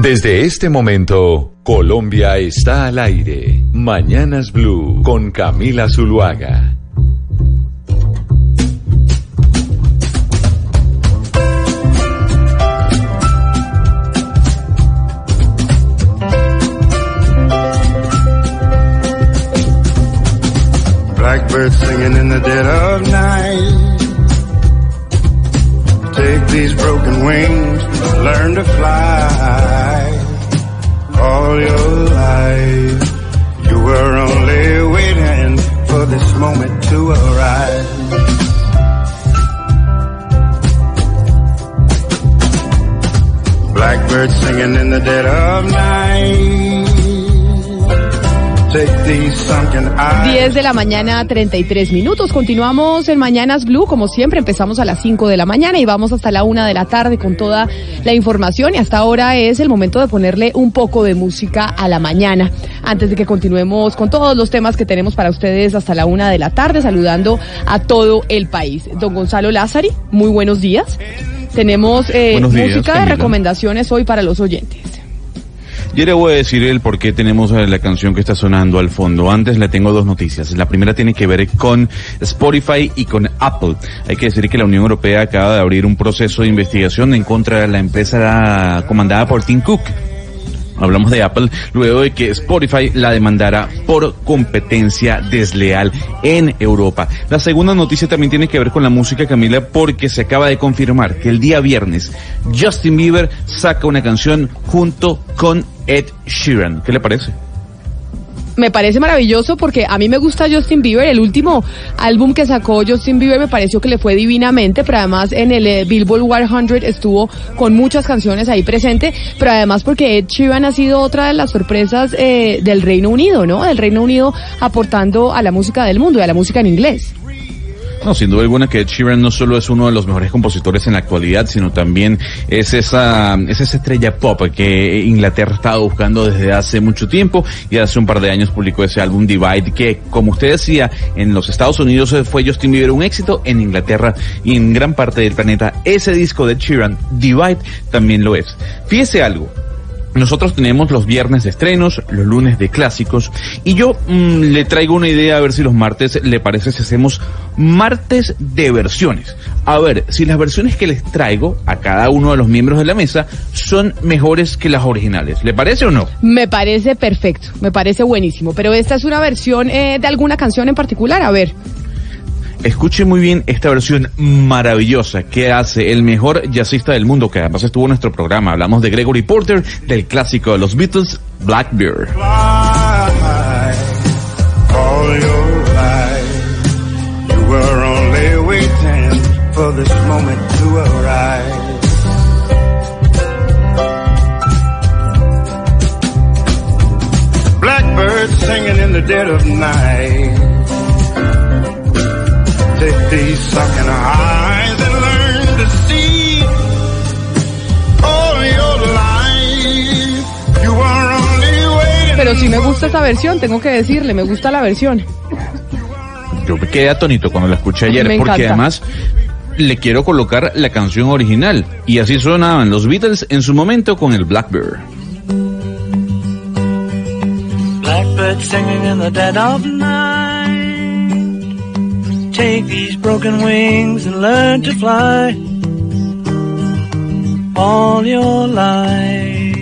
Desde este momento, Colombia está al aire. Mañanas Blue con Camila Zuluaga. Blackbird singing in the dead of night. Take these broken wings, learn to fly. All your life, you were only waiting for this moment to arise. Blackbird singing in the dead of night. 10 de la mañana, 33 minutos. Continuamos en Mañanas Blue, como siempre. Empezamos a las 5 de la mañana y vamos hasta la 1 de la tarde con toda la información. Y hasta ahora es el momento de ponerle un poco de música a la mañana. Antes de que continuemos con todos los temas que tenemos para ustedes hasta la 1 de la tarde, saludando a todo el país. Don Gonzalo Lázari, muy buenos días. Tenemos eh, música de recomendaciones hoy para los oyentes. Le voy a decir el por qué tenemos eh, la canción que está sonando al fondo. Antes le tengo dos noticias. La primera tiene que ver con Spotify y con Apple. Hay que decir que la Unión Europea acaba de abrir un proceso de investigación en contra de la empresa comandada por Tim Cook hablamos de Apple, luego de que Spotify la demandara por competencia desleal en Europa. La segunda noticia también tiene que ver con la música, Camila, porque se acaba de confirmar que el día viernes Justin Bieber saca una canción junto con Ed Sheeran. ¿Qué le parece? Me parece maravilloso porque a mí me gusta Justin Bieber. El último álbum que sacó Justin Bieber me pareció que le fue divinamente, pero además en el eh, Billboard 100 estuvo con muchas canciones ahí presente, pero además porque Ed Sheeran ha sido otra de las sorpresas eh, del Reino Unido, ¿no? Del Reino Unido aportando a la música del mundo y a la música en inglés. No, sin duda alguna que Ed no solo es uno de los mejores compositores en la actualidad, sino también es esa, es esa estrella pop que Inglaterra ha estado buscando desde hace mucho tiempo y hace un par de años publicó ese álbum Divide que, como usted decía, en los Estados Unidos fue Justin Bieber un éxito, en Inglaterra y en gran parte del planeta ese disco de Sheeran, Divide, también lo es. Fíjese algo, nosotros tenemos los viernes de estrenos, los lunes de clásicos, y yo mm, le traigo una idea a ver si los martes le parece si hacemos martes de versiones. A ver si las versiones que les traigo a cada uno de los miembros de la mesa son mejores que las originales. ¿Le parece o no? Me parece perfecto, me parece buenísimo, pero esta es una versión eh, de alguna canción en particular, a ver. Escuche muy bien esta versión maravillosa que hace el mejor jazzista del mundo, que además estuvo en nuestro programa. Hablamos de Gregory Porter, del clásico de los Beatles, Blackbeard. Blackbird singing in the dead of night. Pero si me gusta esta versión, tengo que decirle, me gusta la versión. Yo me quedé atónito cuando la escuché ayer, porque además le quiero colocar la canción original. Y así sonaban los Beatles en su momento con el Blackbird. Blackbird singing in the dead of night. Take these broken wings and learn to fly all your life.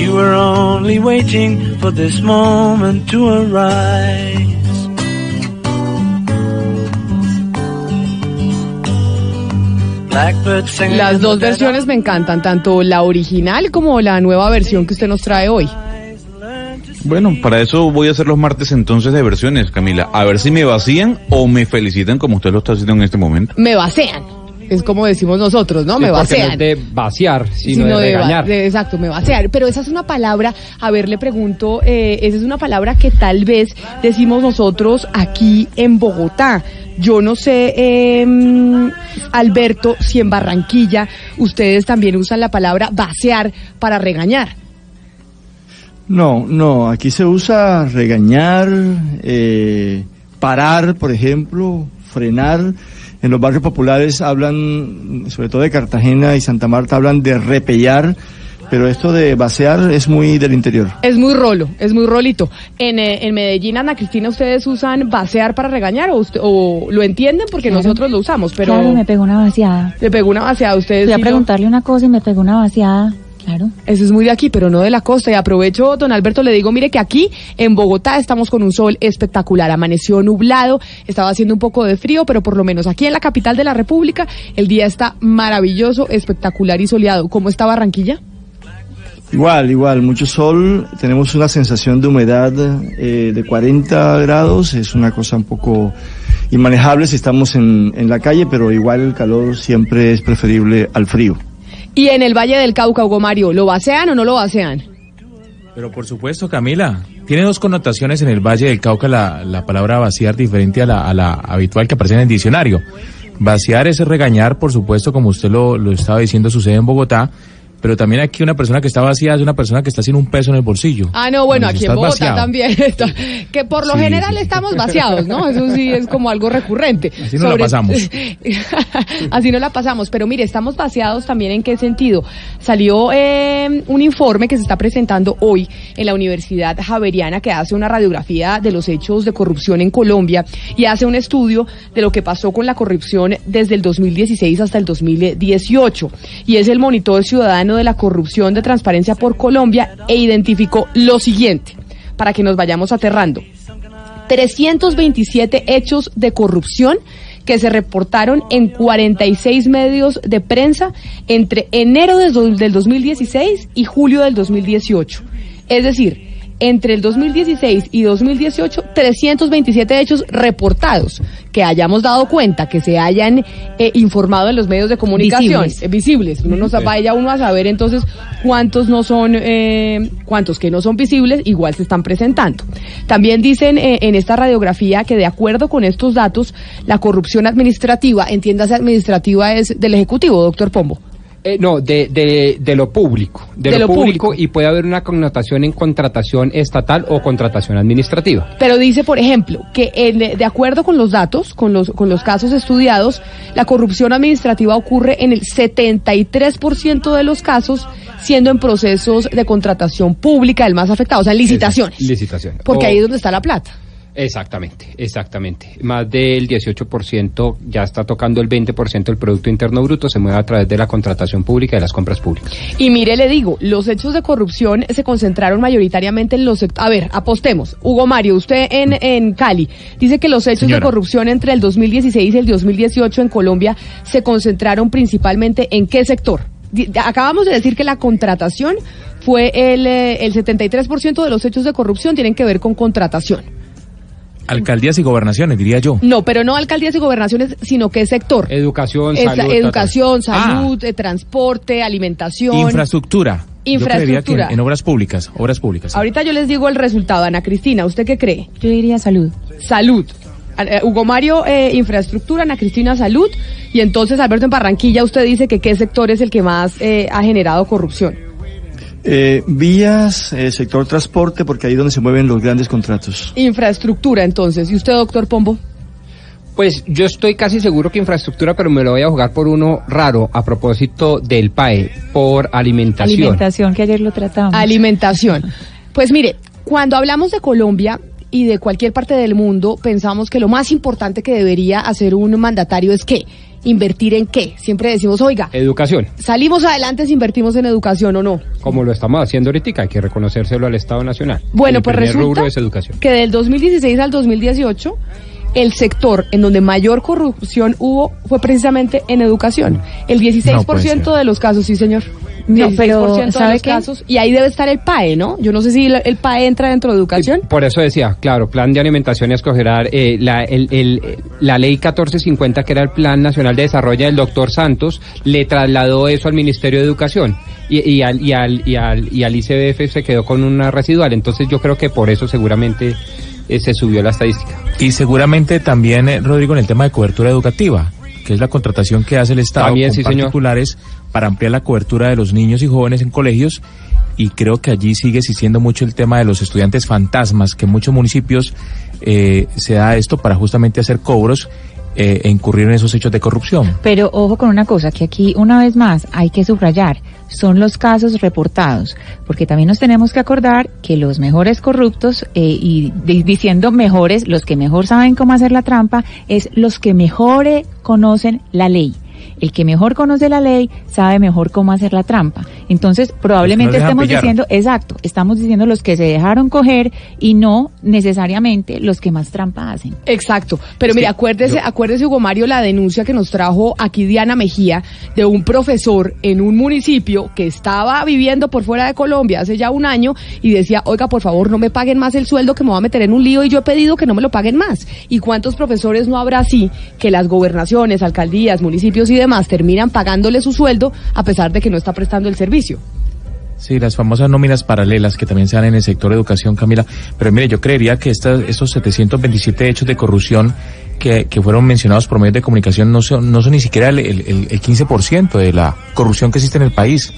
You were only waiting for this moment to arise. Las dos versiones me encantan, tanto la original como la nueva versión que usted nos trae hoy. Bueno, para eso voy a hacer los martes entonces de versiones, Camila. A ver si me vacían o me felicitan como usted lo está haciendo en este momento. Me vacían. Es como decimos nosotros, ¿no? me vacían. No de vaciar, sino, de, regañar. exacto, me vaciar. Pero esa es una palabra, a ver, le pregunto, eh, esa es una palabra que tal vez decimos nosotros aquí en Bogotá. Yo no sé, eh, Alberto, si en Barranquilla ustedes también usan la palabra vaciar para regañar. No, no, aquí se usa regañar, eh, parar, por ejemplo, frenar. En los barrios populares hablan, sobre todo de Cartagena y Santa Marta, hablan de repellar pero esto de vaciar es muy del interior. Es muy rolo, es muy rolito. En, eh, en Medellín, Ana Cristina, ¿ustedes usan vaciar para regañar o, o lo entienden? Porque nosotros lo usamos, pero... Claro, me pegó una vaciada. Le pegó una vaciada a ustedes. Fui a preguntarle una cosa y me pegó una vaciada. Claro. Eso es muy de aquí, pero no de la costa. Y aprovecho, don Alberto, le digo, mire que aquí en Bogotá estamos con un sol espectacular. Amaneció nublado, estaba haciendo un poco de frío, pero por lo menos aquí en la capital de la República el día está maravilloso, espectacular y soleado. ¿Cómo está Barranquilla? Igual, igual, mucho sol, tenemos una sensación de humedad eh, de 40 grados, es una cosa un poco inmanejable si estamos en, en la calle, pero igual el calor siempre es preferible al frío. Y en el Valle del Cauca, Hugo Mario, ¿lo vacean o no lo vacean? Pero por supuesto, Camila, tiene dos connotaciones en el Valle del Cauca la, la palabra vaciar diferente a la, a la habitual que aparece en el diccionario. Vaciar es regañar, por supuesto, como usted lo, lo estaba diciendo, sucede en Bogotá, pero también aquí una persona que está vacía es una persona que está sin un peso en el bolsillo. Ah, no, bueno, aquí en Bogotá también. que por lo general estamos vaciados, ¿no? Eso sí es como algo recurrente. Así no la pasamos. Así no la pasamos. Pero mire, estamos vaciados también en qué sentido. Salió eh, un informe que se está presentando hoy en la Universidad Javeriana que hace una radiografía de los hechos de corrupción en Colombia y hace un estudio de lo que pasó con la corrupción desde el 2016 hasta el 2018. Y es el monitor ciudadano de la Corrupción de Transparencia por Colombia e identificó lo siguiente, para que nos vayamos aterrando. 327 hechos de corrupción que se reportaron en 46 medios de prensa entre enero del 2016 y julio del 2018. Es decir, entre el 2016 y 2018 327 hechos reportados que hayamos dado cuenta, que se hayan eh, informado en los medios de comunicación visibles. Eh, visibles. No nos vaya uno a saber entonces cuántos no son, eh, cuántos que no son visibles, igual se están presentando. También dicen eh, en esta radiografía que de acuerdo con estos datos, la corrupción administrativa, entiéndase administrativa es del Ejecutivo, doctor Pombo. Eh, no, de, de, de, lo público. De, De lo, lo público, público. y puede haber una connotación en contratación estatal o contratación administrativa. Pero dice, por ejemplo, que en- de acuerdo con los datos, con los, con los casos estudiados, la corrupción administrativa ocurre en el 73% de los casos, siendo en procesos de contratación pública el más afectado, o sea, en licitaciones. Licitación. Porque O- ahí es donde está la plata. Exactamente, exactamente. Más del 18% ya está tocando el 20% del Producto Interno Bruto, se mueve a través de la contratación pública y de las compras públicas. Y mire, le digo, los hechos de corrupción se concentraron mayoritariamente en los... A ver, apostemos. Hugo Mario, usted en, en Cali dice que los hechos de corrupción entre el 2016 y el 2018 en Colombia se concentraron principalmente en qué sector. Acabamos de decir que la contratación fue el, eh, el 73% de los hechos de corrupción tienen que ver con contratación. Alcaldías y gobernaciones, diría yo. No, pero no alcaldías y gobernaciones, sino qué sector. Educación, salud. educación, Ah. salud, eh, transporte, alimentación. Infraestructura. Yo creería que Infraestructura. en, en obras públicas, obras públicas. Ahorita yo les digo el resultado, Ana Cristina. ¿Usted qué cree? Yo diría salud. Salud. Eh, Hugo Mario, eh, infraestructura, Ana Cristina, salud. Y entonces, Alberto, en Barranquilla, usted dice que qué sector es el que más eh, ha generado corrupción. Eh, vías, eh, sector transporte, porque ahí es donde se mueven los grandes contratos. Infraestructura, entonces. ¿Y usted, doctor Pombo? Pues yo estoy casi seguro que infraestructura, pero me lo voy a jugar por uno raro a propósito del PAE, por alimentación. Alimentación, que ayer lo tratamos. Alimentación. Pues mire, cuando hablamos de Colombia y de cualquier parte del mundo, pensamos que lo más importante que debería hacer un mandatario es qué? Invertir en qué. Siempre decimos, oiga, Educación, salimos adelante si invertimos en educación o no. como lo estamos haciendo ahorita, hay que reconocérselo al Estado Nacional. Bueno, El pues resulta es educación. que del 2016 al 2018 el sector en donde mayor corrupción hubo fue precisamente en educación. El 16% No de los casos, sí señor. No, 16% pero, de ¿sabe los qué? casos. Y ahí debe estar el PAE, ¿no? Yo no sé si el, PAE entra dentro de educación. Por eso decía, claro, plan de alimentación y escogerá eh, la, el- el- la ley 1450, que era el Plan Nacional de Desarrollo del doctor Santos, le trasladó eso al Ministerio de Educación y, y al, y, al, y, al, y al ICBF se quedó con una residual. Entonces yo creo que por eso seguramente eh, se subió la estadística. Y seguramente también, eh, Rodrigo, en el tema de cobertura educativa, que es la contratación que hace el Estado También, con sí, señor. particulares para ampliar la cobertura de los niños y jóvenes en colegios. Y creo que allí sigue existiendo mucho el tema de los estudiantes fantasmas, que en muchos municipios eh, se da esto para justamente hacer cobros eh, incurrir en esos hechos de corrupción. Pero ojo con una cosa, que aquí una vez más hay que subrayar, son los casos reportados, porque también nos tenemos que acordar que los mejores corruptos, eh, y di- diciendo mejores, los que mejor saben cómo hacer la trampa, es los que mejor eh, conocen la ley. El que mejor conoce la ley sabe mejor cómo hacer la trampa. Entonces, probablemente dejan estemos pillar. diciendo, exacto, estamos diciendo los que se dejaron coger y no necesariamente los que más trampa hacen. Exacto, pero mire, acuérdese, acuérdese Hugo Mario la denuncia que nos trajo aquí Diana Mejía de un profesor en un municipio que estaba viviendo por fuera de Colombia hace ya un año y decía, oiga, por favor, no me paguen más el sueldo que me voy a meter en un lío y yo he pedido que no me lo paguen más. ¿Y cuántos profesores no habrá así que las gobernaciones, alcaldías, municipios y demás terminan pagándole su sueldo a pesar de que no está prestando el servicio? Sí, las famosas nóminas paralelas que también se dan en el sector educación, Camila. Pero mire, yo creería que estas, estos 727 hechos de corrupción que, que fueron mencionados por medios de comunicación no son, no son ni siquiera el, el, el- el 15% de la corrupción que existe en el país.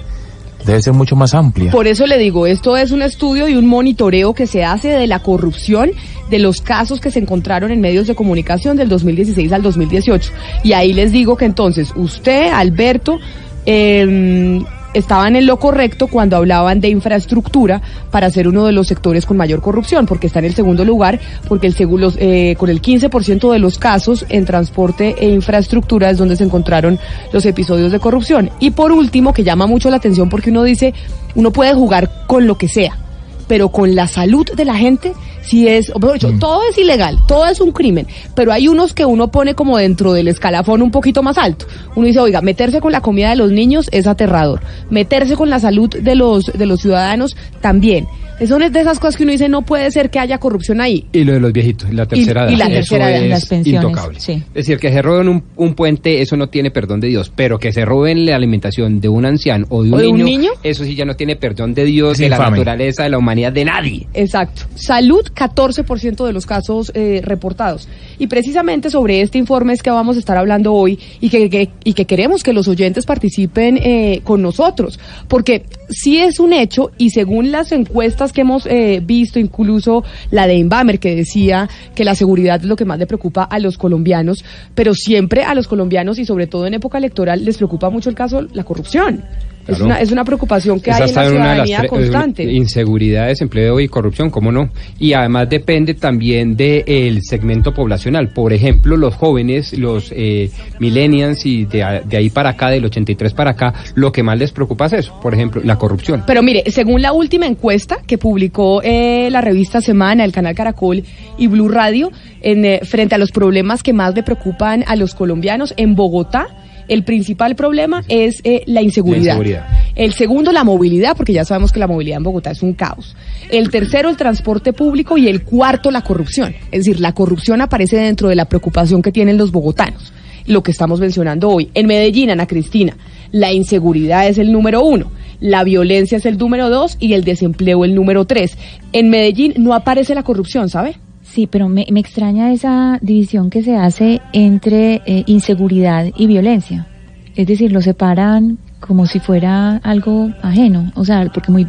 Debe ser mucho más amplia. Por eso le digo, esto es un estudio y un monitoreo que se hace de la corrupción de los casos que se encontraron en medios de comunicación del 2016 al 2018. Y ahí les digo que entonces usted, Alberto, eh, estaban en lo correcto cuando hablaban de infraestructura para ser uno de los sectores con mayor corrupción, porque está en el segundo lugar, porque el los, eh, con el 15% de los casos en transporte e infraestructura es donde se encontraron los episodios de corrupción. Y por último, que llama mucho la atención porque uno dice, uno puede jugar con lo que sea, pero con la salud de la gente sí es, dicho, todo es ilegal, todo es un crimen, pero hay unos que uno pone como dentro del escalafón un poquito más alto. Uno dice, oiga, meterse con la comida de los niños es aterrador, meterse con la salud de los de los ciudadanos también. Son de esas cosas que uno dice, no puede ser que haya corrupción ahí. Y lo de los viejitos, la tercera y edad. la eso tercera edad, es las pensiones, intocable. sí. Es decir, que se roben un, un puente, eso no tiene perdón de Dios, pero que se roben la alimentación de un anciano o de un, ¿O de un niño, eso sí ya no tiene perdón de Dios, Es de la naturaleza, de la humanidad, de nadie. Exacto. Salud, 14% de los casos eh, reportados. Y precisamente sobre este informe es que vamos a estar hablando hoy y que, y que queremos que los oyentes participen eh, con nosotros. Porque sí es un hecho y según las encuestas que hemos eh, visto, incluso la de Inbamer que decía que la seguridad es lo que más le preocupa a los colombianos, pero siempre a los colombianos y sobre todo en época electoral les preocupa mucho el caso la corrupción. Es, una, es una preocupación que Esa hay en la una de ciudadanía constante. Inseguridad, desempleo y corrupción, ¿cómo no? Y además depende también del segmento poblacional. Por ejemplo, los jóvenes, los eh, millennials y de, de ahí para acá, del 83 para acá, lo que más les preocupa es eso. Por ejemplo, la corrupción. Pero mire, según la última encuesta que publicó eh, la revista Semana, el canal Caracol y Blue Radio, en, eh, frente a los problemas que más le preocupan a los colombianos, en Bogotá, el principal problema es eh, la, inseguridad. La inseguridad. El segundo, la movilidad, porque ya sabemos que la movilidad en Bogotá es un caos. El tercero, el transporte público. Y el cuarto, la corrupción. Es decir, la corrupción aparece dentro de la preocupación que tienen los bogotanos. Lo que estamos mencionando hoy. En Medellín, Ana Cristina, la inseguridad es el número uno. La violencia es el número dos y el desempleo el número tres. En Medellín no aparece la corrupción, ¿sabe? Sí, pero me, me extraña esa división que se hace entre eh, inseguridad y violencia. Es decir, lo separan como si fuera algo ajeno. O sea, porque muy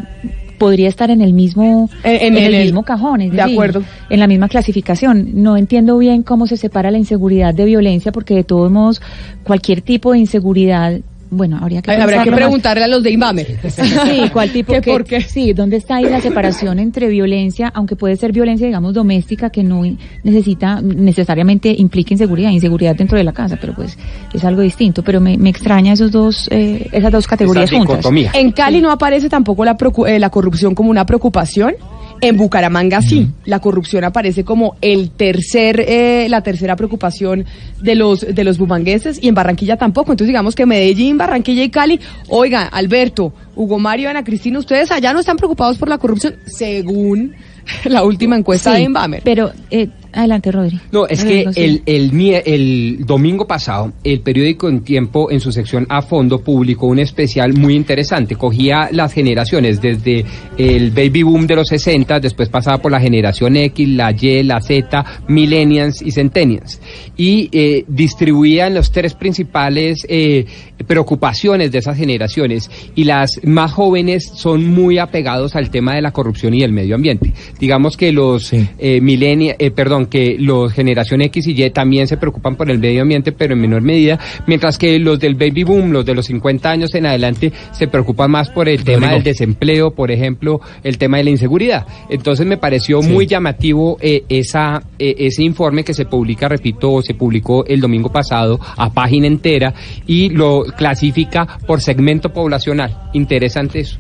podría estar en el mismo En- en el, el- mismo cajón, es de acuerdo. en la misma clasificación. No entiendo bien cómo se separa la inseguridad de violencia, porque de todos modos cualquier tipo de inseguridad, bueno, habría que Habrá que más. preguntarle a los de Inbamer. Sí, ¿cuál tipo? ¿Qué por qué? Sí, ¿dónde está ahí la separación entre violencia, aunque puede ser violencia, digamos, doméstica, que no necesita, necesariamente implica inseguridad, inseguridad dentro de la casa, pero pues es algo distinto. Pero me, me extraña esos dos, eh, esas dos categorías Esa juntas. En Cali no aparece tampoco la, eh, la corrupción como una preocupación. En Bucaramanga sí, la corrupción aparece como el tercer, eh, la tercera preocupación de los de los bumangueses y en Barranquilla tampoco. Entonces digamos que Medellín, Barranquilla y Cali, oiga, Alberto, Hugo Mario, Ana Cristina, ustedes allá no están preocupados por la corrupción, según la última encuesta Sí, de Inbamer. Pero, eh, adelante, Rodri. No, es que el, el, el domingo pasado, el periódico En Tiempo, en su sección A Fondo, publicó un especial muy interesante. Cogía las generaciones desde el baby boom de los 60, después pasaba por la generación X, la Y, la Z, millennials y centennials. Y eh, distribuía en los tres principales eh, preocupaciones de esas generaciones. Y las más jóvenes son muy apegados al tema de la corrupción y el medio ambiente. Digamos que los Sí. eh, millennia- eh, perdón, aunque los generación X y Y también se preocupan por el medio ambiente, pero en menor medida, mientras que los del baby boom, los de los 50 años en adelante, se preocupan más por el tema del desempleo, por ejemplo, el tema de la inseguridad. Entonces me pareció muy llamativo eh, esa, eh, ese informe que se publica, repito, se publicó el domingo pasado a página entera y lo clasifica por segmento poblacional. Interesante eso.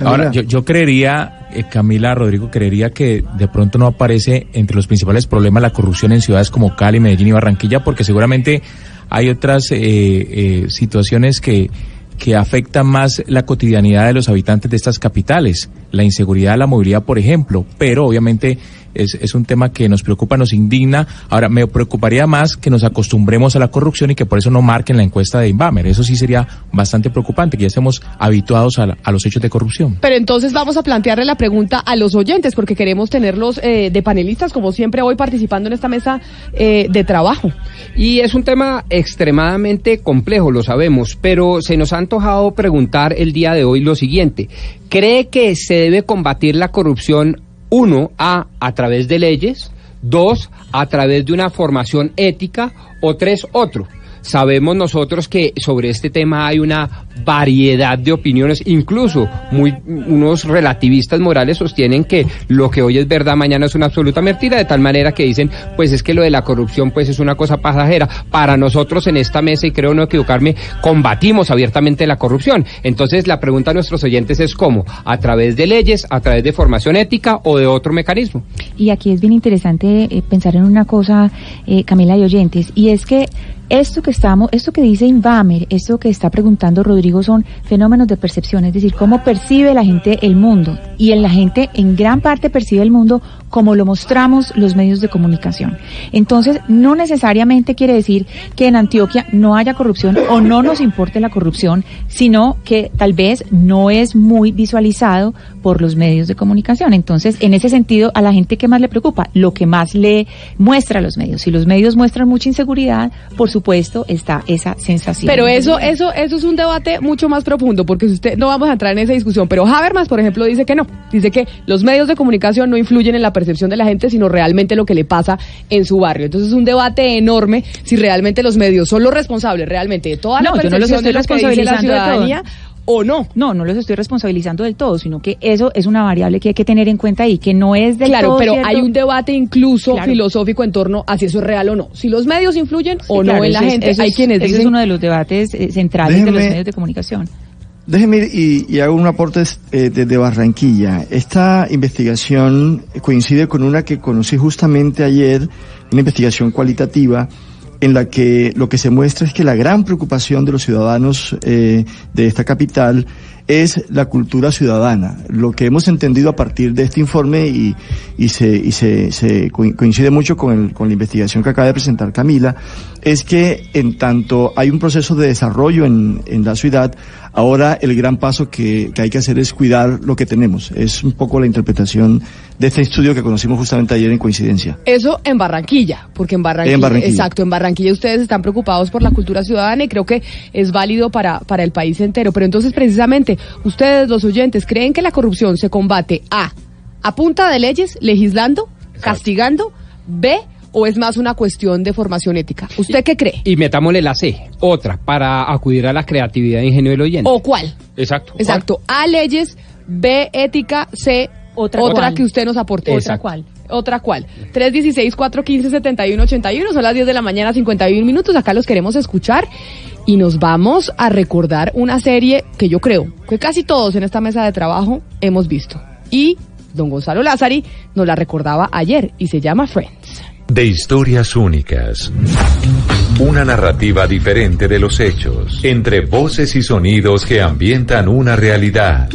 Ahora, yo, yo creería, eh, Camila Rodrigo, creería que de pronto no aparece entre los principales problemas la corrupción en ciudades como Cali, Medellín y Barranquilla, porque seguramente hay otras eh, eh, situaciones que, que afectan más la cotidianidad de los habitantes de estas capitales, la inseguridad, la movilidad, por ejemplo, pero obviamente es, es un tema que nos preocupa, nos indigna. Ahora, me preocuparía más que nos acostumbremos a la corrupción y que por eso no marquen la encuesta de Inbamer. Eso sí sería bastante preocupante, que ya estemos habituados a, la- a los hechos de corrupción. Pero entonces vamos a plantearle la pregunta a los oyentes, porque queremos tenerlos eh, de panelistas, como siempre, hoy participando en esta mesa eh, de trabajo. Y es un tema extremadamente complejo, lo sabemos, pero se nos ha antojado preguntar el día de hoy lo siguiente. ¿Cree que se debe combatir la corrupción, uno, a, a través de leyes, dos, a través de una formación ética, o tres, otro? Sabemos nosotros que sobre este tema hay una variedad de opiniones, incluso muy, unos relativistas morales sostienen que lo que hoy es verdad mañana es una absoluta mentira, de tal manera que dicen, pues es que lo de la corrupción pues es una cosa pasajera. Para nosotros en esta mesa, y creo no equivocarme, combatimos abiertamente la corrupción. Entonces la pregunta a nuestros oyentes es cómo, a través de leyes, a través de formación ética o de otro mecanismo. Y aquí es bien interesante eh, pensar en una cosa, eh, Camila y oyentes, y es que esto que estamos, esto que dice Invamer, esto que está preguntando Rodrigo son fenómenos de percepción, es decir, cómo percibe la gente el mundo. Y en la gente en gran parte percibe el mundo como lo mostramos los medios de comunicación. Entonces, no necesariamente quiere decir que en Antioquia no haya corrupción o no nos importe la corrupción, sino que tal vez no es muy visualizado por los medios de comunicación. Entonces, en ese sentido, a la gente que más le preocupa, lo que más le muestra a los medios. Si los medios muestran mucha inseguridad, por supuesto, está esa sensación. Pero eso, eso, eso es un debate mucho más profundo, porque si usted no vamos a entrar en esa discusión. Pero Habermas, por ejemplo, dice que no. Dice que los medios de comunicación no influyen en la percepción de la gente, sino realmente lo que le pasa en su barrio. Entonces es un debate enorme si realmente los medios son los responsables realmente de toda la No, yo no los percepción de estoy lo que dice la responsabilizando de todo. ciudadanía o no. No, no los estoy responsabilizando del todo, sino que eso es una variable que hay que tener en cuenta y que no es del Claro, todo pero cierto. hay un debate incluso Claro. filosófico en torno a si eso es real o no. Si los medios influyen o no claro, en la es- gente. eso hay es- quienes ese dicen es uno de los debates eh, centrales de los medios de comunicación. Déjeme ir y, hago un aporte eh, desde Barranquilla. Esta investigación coincide con una que conocí justamente ayer, una investigación cualitativa en la que lo que se muestra es que la gran preocupación de los ciudadanos eh, de esta capital es la cultura ciudadana. Lo que hemos entendido a partir de este informe y, y se, y se, se co- coincide mucho con, el- con la investigación que acaba de presentar Camila, es que en tanto hay un proceso de desarrollo en, en la ciudad, ahora el gran paso que, que hay que hacer es cuidar lo que tenemos. Es un poco la interpretación de este estudio que conocimos justamente ayer en coincidencia. Eso en Barranquilla, porque en Barranquilla, En Barranquilla. exacto, en Barranquilla ustedes están preocupados por la cultura ciudadana y creo que es válido para, para el país entero. Pero entonces, precisamente, ustedes, los oyentes, ¿creen que la corrupción se combate A, a punta de leyes, legislando, castigando, B, o es más una cuestión de formación ética? ¿Usted qué cree? Y metámosle la C, otra, para acudir a la creatividad e ingenio del oyente. ¿O cuál? Exacto. Exacto, A, leyes, B, ética, C, Otra otra, que usted nos aporte. ¿Otra cuál? Otra cuál. 316-415-7181, son las 10 de la mañana, 51 minutos. Acá los queremos escuchar y nos vamos a recordar una serie que yo creo que casi todos en esta mesa de trabajo hemos visto. Y don Gonzalo Lázari nos la recordaba ayer y se llama Friends. De historias únicas. Una narrativa diferente de los hechos, entre voces y sonidos que ambientan una realidad.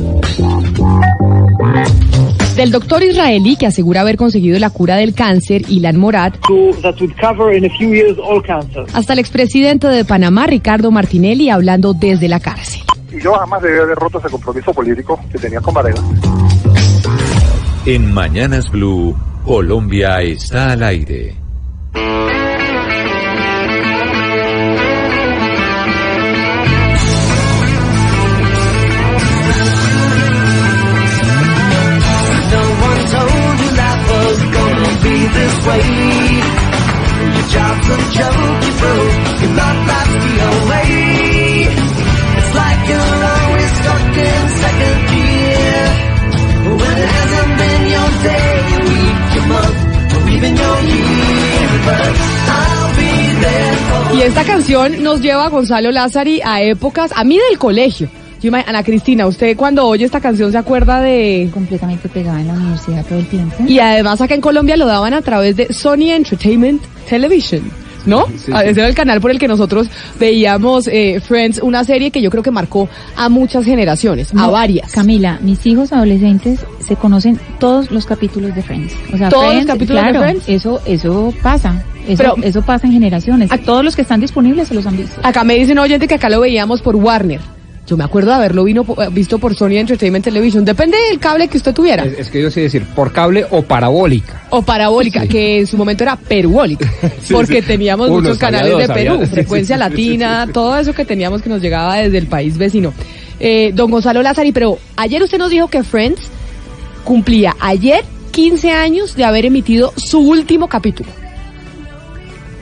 Del doctor israelí que asegura haber conseguido la cura del cáncer, Ilan Morat, hasta el expresidente de Panamá, Ricardo Martinelli, hablando desde la cárcel. Y yo jamás debí haber roto ese compromiso político que tenía con Varela. En Mañanas Blue, Colombia está al aire. Y esta canción nos lleva a Gonzalo Lázari a épocas, a mí del colegio. Ana Cristina, usted cuando oye esta canción se acuerda de... Completamente pegada en la universidad todo el tiempo. Y además acá en Colombia lo daban a través de Sony Entertainment Television. ¿No? Sí, Ah, sí. Ese era el canal por el que nosotros veíamos eh, Friends, una serie que yo creo que marcó a muchas generaciones, a varias. Camila, mis hijos adolescentes se conocen todos los capítulos de Friends. O sea, ¿Todos los capítulos de Friends? Eso, eso pasa. Eso, Pero- eso pasa en generaciones. Todos los que están disponibles se los han visto. Acá me dicen oyente que acá lo veíamos por Warner. Yo me acuerdo de haberlo vino, visto por Sony Entertainment Television. Depende del cable que usted tuviera. Es, es que yo sé decir, por cable o parabólica. O parabólica, que en su momento era perubólica, Sí, porque sí. teníamos Unos, muchos canales de dos, Perú, frecuencia latina, todo eso que teníamos que nos llegaba desde el país vecino. Eh, don Gonzalo Lázari, pero ayer usted nos dijo que Friends cumplía ayer 15 años de haber emitido su último capítulo.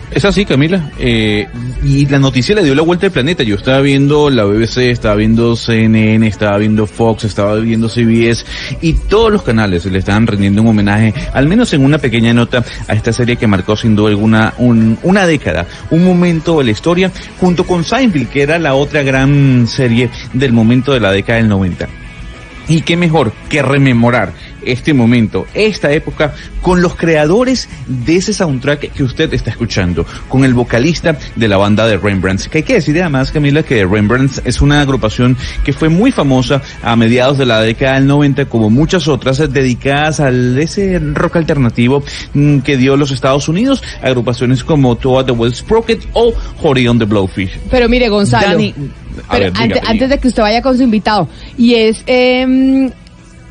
Es así, Camila. Eh, y la noticia le dio la vuelta al planeta. Yo estaba viendo la BBC, estaba viendo CNN, estaba viendo Fox, estaba viendo CBS y todos los canales le estaban rendiendo un homenaje, al menos en una pequeña nota, a esta serie que marcó sin duda alguna un- una década, un momento de la historia, junto con Seinfeld, que era la otra gran serie del momento de la década del 90. Y qué mejor que rememorar este momento, esta época, con los creadores de ese soundtrack que usted está escuchando, con el vocalista de la banda de Rembrandts. Que hay que decir además, Camila, que Rembrandts es una agrupación que fue muy famosa a mediados de la década del 90, como muchas otras, dedicadas al ese rock alternativo mm, que dio los Estados Unidos, agrupaciones como Toa the Well Sprocket o Hori on the Blowfish. Pero mire, Gonzalo, Dani, a pero ver, antes de que usted vaya con su invitado, y es, em,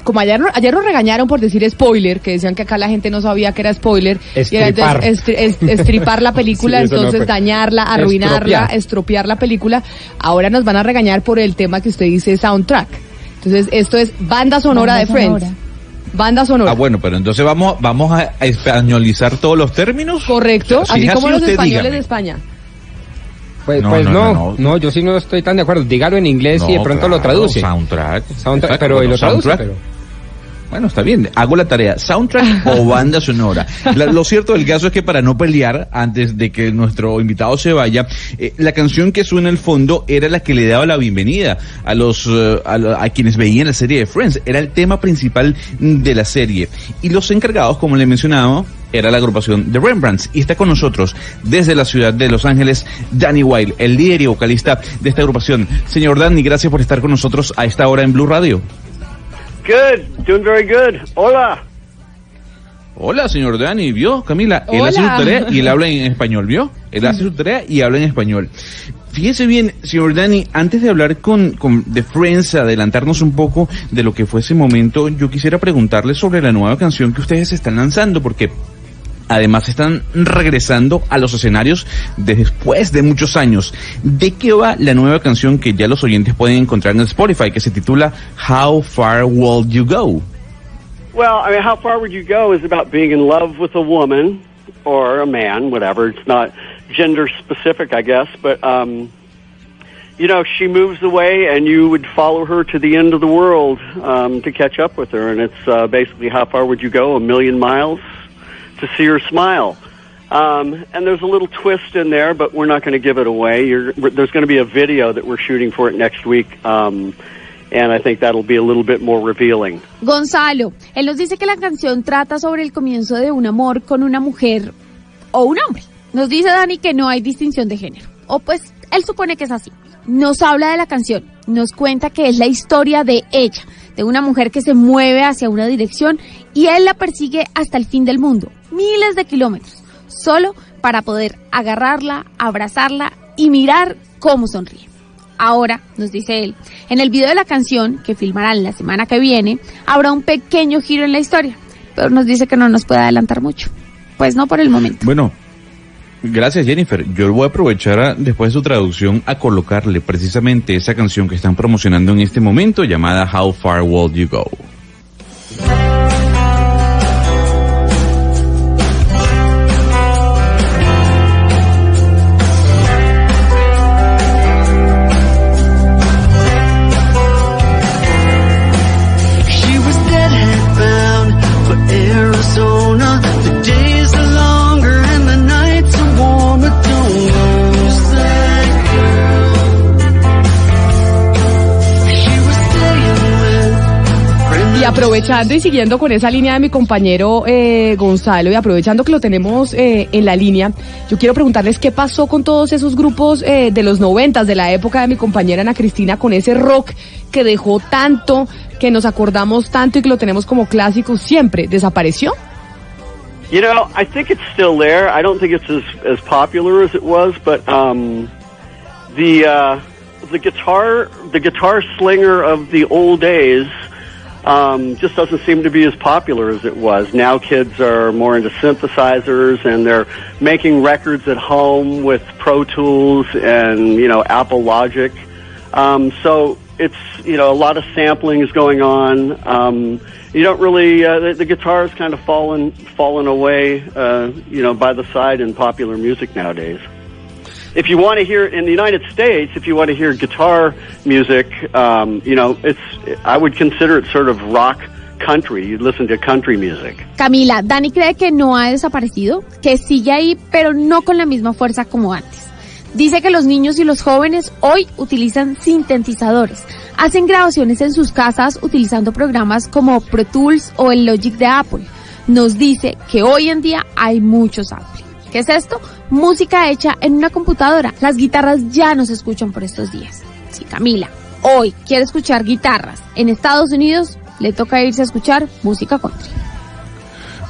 como ayer, no- ayer nos regañaron por decir spoiler, que decían que acá la gente no sabía que era spoiler, y era Estripar. entonces estri- es- estripar la película, Sí, eso no entonces fue. dañarla, arruinarla, Estropear. estropear la película. Ahora nos van a regañar por el tema que usted dice soundtrack. Entonces, esto es banda sonora Banda de Friends. sonora. Banda sonora. Ah, bueno, pero entonces vamos, vamos a españolizar todos los términos. Correcto, Si así es como así, los españoles dígame. de España. Pues No, pues no, no, no, yo sí no estoy tan de acuerdo. Dígalo en inglés y de pronto lo claro, traduce. Soundtrack. Soundtrack, pero y lo traduce, pero... Bueno, está bien. Hago la tarea. ¿Soundtrack o banda sonora? La- lo cierto del caso es que para no pelear, antes de que nuestro invitado se vaya, eh, la canción que suena al fondo era la que le daba la bienvenida a los, eh, a, quienes veían la serie de Friends. Era el tema principal de la serie. Y los encargados, como le mencionaba, era la agrupación de Rembrandts. Y está con nosotros, desde la ciudad de Los Ángeles, Danny Wilde, el líder y vocalista de esta agrupación. Señor Danny, gracias por estar con nosotros a esta hora en Blue Radio. Good, doing very good. Hola. Hola, señor Dani, ¿vio? Camila, él hace su tarea y él habla en español, ¿vio? Él hace su tarea y habla en español. Fíjese bien, señor Dani, antes de hablar con, con The Friends, adelantarnos un poco de lo que fue ese momento, yo quisiera preguntarle sobre la nueva canción que ustedes están lanzando, porque además están regresando a los escenarios después de muchos años. ¿De qué va la nueva canción que ya los oyentes pueden encontrar en Spotify, que se titula How Far Will You Go? Well, I mean, how far would you go is about being in love with a woman or a man, whatever. It's not gender specific, I guess, but um, you know, she moves away, and you would follow her to the end of the world um, to catch up with her, and it's uh, basically how far would you go? A million miles to see her smile. Um, and there's a little twist in there, but we're not going to give it away. You're, there's going to be a video that we're shooting for it next week, um, and I think that'll be a little bit more revealing. Gonzalo, él nos dice que la canción trata sobre el comienzo de un amor con una mujer o un hombre. Nos dice Dani que no hay distinción de género. O pues él supone que es así. Nos habla de la canción, nos cuenta que es la historia de ella, de una mujer que se mueve hacia una dirección y él la persigue hasta el fin del mundo, miles de kilómetros, solo para poder agarrarla, abrazarla y mirar cómo sonríe. Ahora, nos dice él, en el video de la canción, que filmarán la semana que viene, habrá un pequeño giro en la historia, pero nos dice que no nos puede adelantar mucho. Pues no por el momento. Bueno, gracias Jennifer. Yo voy a aprovechar después de su traducción a colocarle precisamente esa canción que están promocionando en este momento llamada How Far Will You Go. Aprovechando y siguiendo con esa línea de mi compañero eh, Gonzalo y aprovechando que lo tenemos eh, en la línea, yo quiero preguntarles qué pasó con todos esos grupos eh, de los noventas, de la época de mi compañera Ana Cristina, con ese rock que dejó tanto, que nos acordamos tanto y que lo tenemos como clásico siempre. ¿Desapareció? You know, I think it's still there. I don't think it's as as popular as it was, but um, the uh, the guitar the guitar slinger of the old days um, just doesn't seem to be as popular as it was. Now kids are more into synthesizers and they're making records at home with Pro Tools and you know Apple Logic. Um, so it's you know a lot of sampling is going on. Um, you don't really uh, the, the guitar has kind of fallen fallen away uh, you know by the side in popular music nowadays. If you want to hear in the United States, if you want to hear guitar music, um, you know it's I would consider it sort of rock country. You listen to country music. Camila, Dani cree que no ha desaparecido, que sigue ahí, pero no con la misma fuerza como antes. Dice que los niños y los jóvenes hoy utilizan sintetizadores, hacen grabaciones en sus casas utilizando programas como Pro Tools o el Logic de Apple. Nos dice que hoy en día hay muchos samples. ¿Qué es esto? Música hecha en una computadora. Las guitarras ya no se escuchan por estos días. Si Camila hoy quiere escuchar guitarras en Estados Unidos, le toca irse a escuchar música country.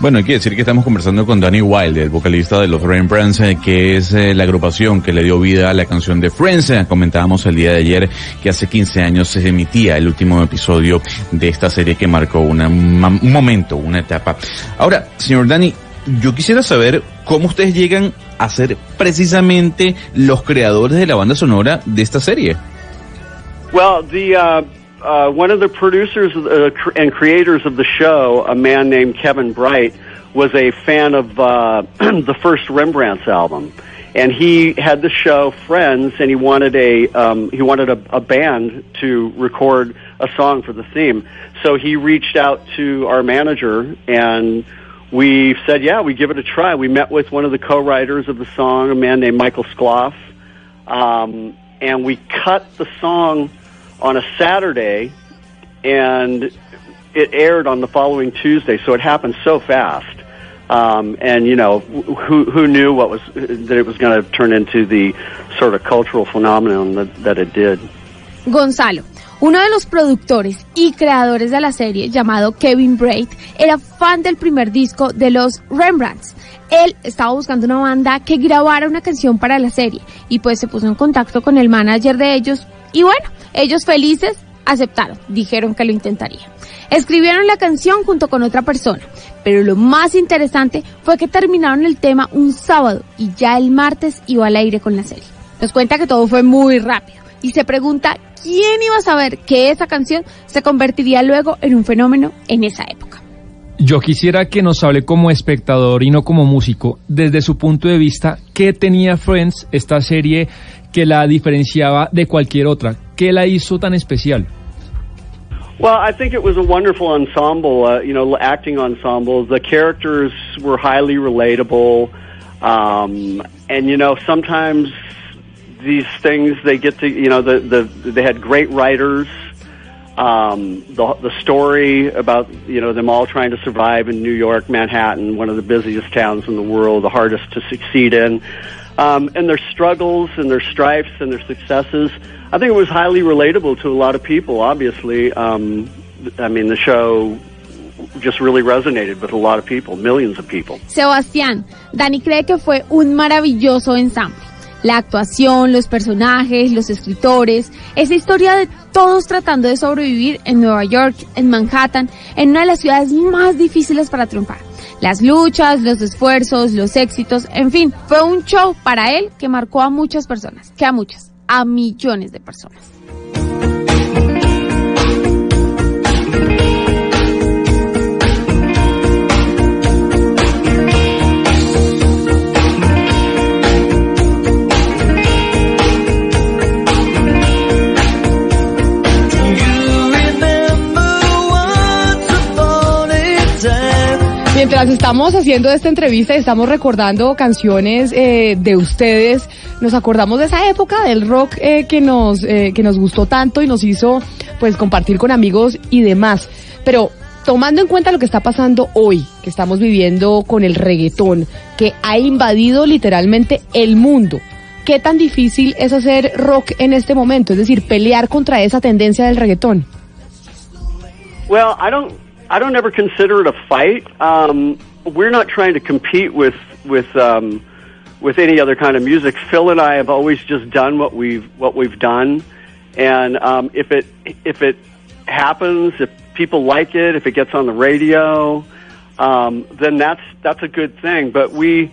Bueno, hay que decir que estamos conversando con Danny Wilde, el vocalista de los Rembrandts, eh, que es eh, la agrupación que le dio vida a la canción de Friends. Eh, Comentábamos el día de ayer que hace 15 años se emitía el último episodio de esta serie que marcó un momento, una etapa. Ahora, señor Danny, yo quisiera saber cómo ustedes llegan a ser precisamente los creadores de la banda sonora de esta serie. Well, the uh, uh, one of the producers uh, and creators of the show, a man named Kevin Bright, was a fan of uh, the first Rembrandt's album, and he had the show Friends, and he wanted a um, he wanted a, a band to record a song for the theme. So he reached out to our manager and. We said, yeah, we give it a try. We met with one of the co-writers of the song, a man named Michael Skloff, um, and we cut the song on a Saturday, and it aired on the following Tuesday. So it happened so fast, um, and you know, who who knew what was that it was going to turn into the sort of cultural phenomenon that, that it did. Gonzalo, uno de los productores y creadores de la serie, llamado Kevin Braid, era fan del primer disco de los Rembrandts. Él estaba buscando una banda que grabara una canción para la serie y pues se puso en contacto con el manager de ellos y bueno, ellos felices aceptaron, dijeron que lo intentarían. Escribieron la canción junto con otra persona, pero lo más interesante fue que terminaron el tema un sábado y ya el martes iba al aire con la serie. Nos cuenta que todo fue muy rápido y se pregunta quién iba a saber que esa canción se convertiría luego en un fenómeno en esa época. Yo quisiera que nos hable como espectador y no como músico, desde su punto de vista, ¿qué tenía Friends, esta serie, que la diferenciaba de cualquier otra? ¿Qué la hizo tan especial? Well, I think it was a wonderful ensemble, uh, you know, acting ensemble. The characters were highly relatable. Um, and, you know, sometimes these things, they get to, you know, the, the, they had great writers. Um, the, the story about, you know, them all trying to survive in New York, Manhattan, one of the busiest towns in the world, the hardest to succeed in. Um, and their struggles and their strifes and their successes. I think it was highly relatable to a lot of people, obviously. Um, I mean, the show just really resonated with a lot of people, millions of people. Sebastián, Dani cree que fue un maravilloso ensamble. La actuación, los personajes, los escritores, esa historia de todos tratando de sobrevivir en Nueva York, en Manhattan, en una de las ciudades más difíciles para triunfar. Las luchas, los esfuerzos, los éxitos, en fin, fue un show para él que marcó a muchas personas, que a muchas, a millones de personas. Mientras estamos haciendo esta entrevista y estamos recordando canciones eh, de ustedes, nos acordamos de esa época del rock eh, que nos eh, que nos gustó tanto y nos hizo pues compartir con amigos y demás. Pero tomando en cuenta lo que está pasando hoy, que estamos viviendo con el reggaetón, que ha invadido literalmente el mundo, ¿qué tan difícil es hacer rock en este momento? Es decir, pelear contra esa tendencia del reggaetón. Well, I don't. I don't ever consider it a fight. Um, we're not trying to compete with with um, with any other kind of music. Phil and I have always just done what we've what we've done, and um, if it if it happens, if people like it, if it gets on the radio, um, then that's that's a good thing. But we,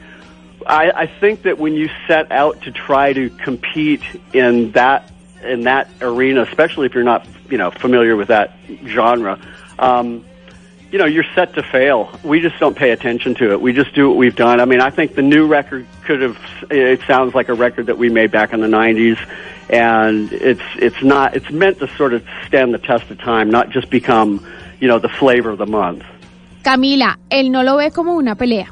I, I think that when you set out to try to compete in that in that arena, especially if you're not you know familiar with that genre. Um, you know, you're set to fail. We just don't pay attention to it. We just do what we've done. I mean, I think the new record could have. It sounds like a record that we made back in the '90s, and it's it's not. It's meant to sort of stand the test of time, not just become, you know, the flavor of the month. Camila, él no lo ve como una pelea.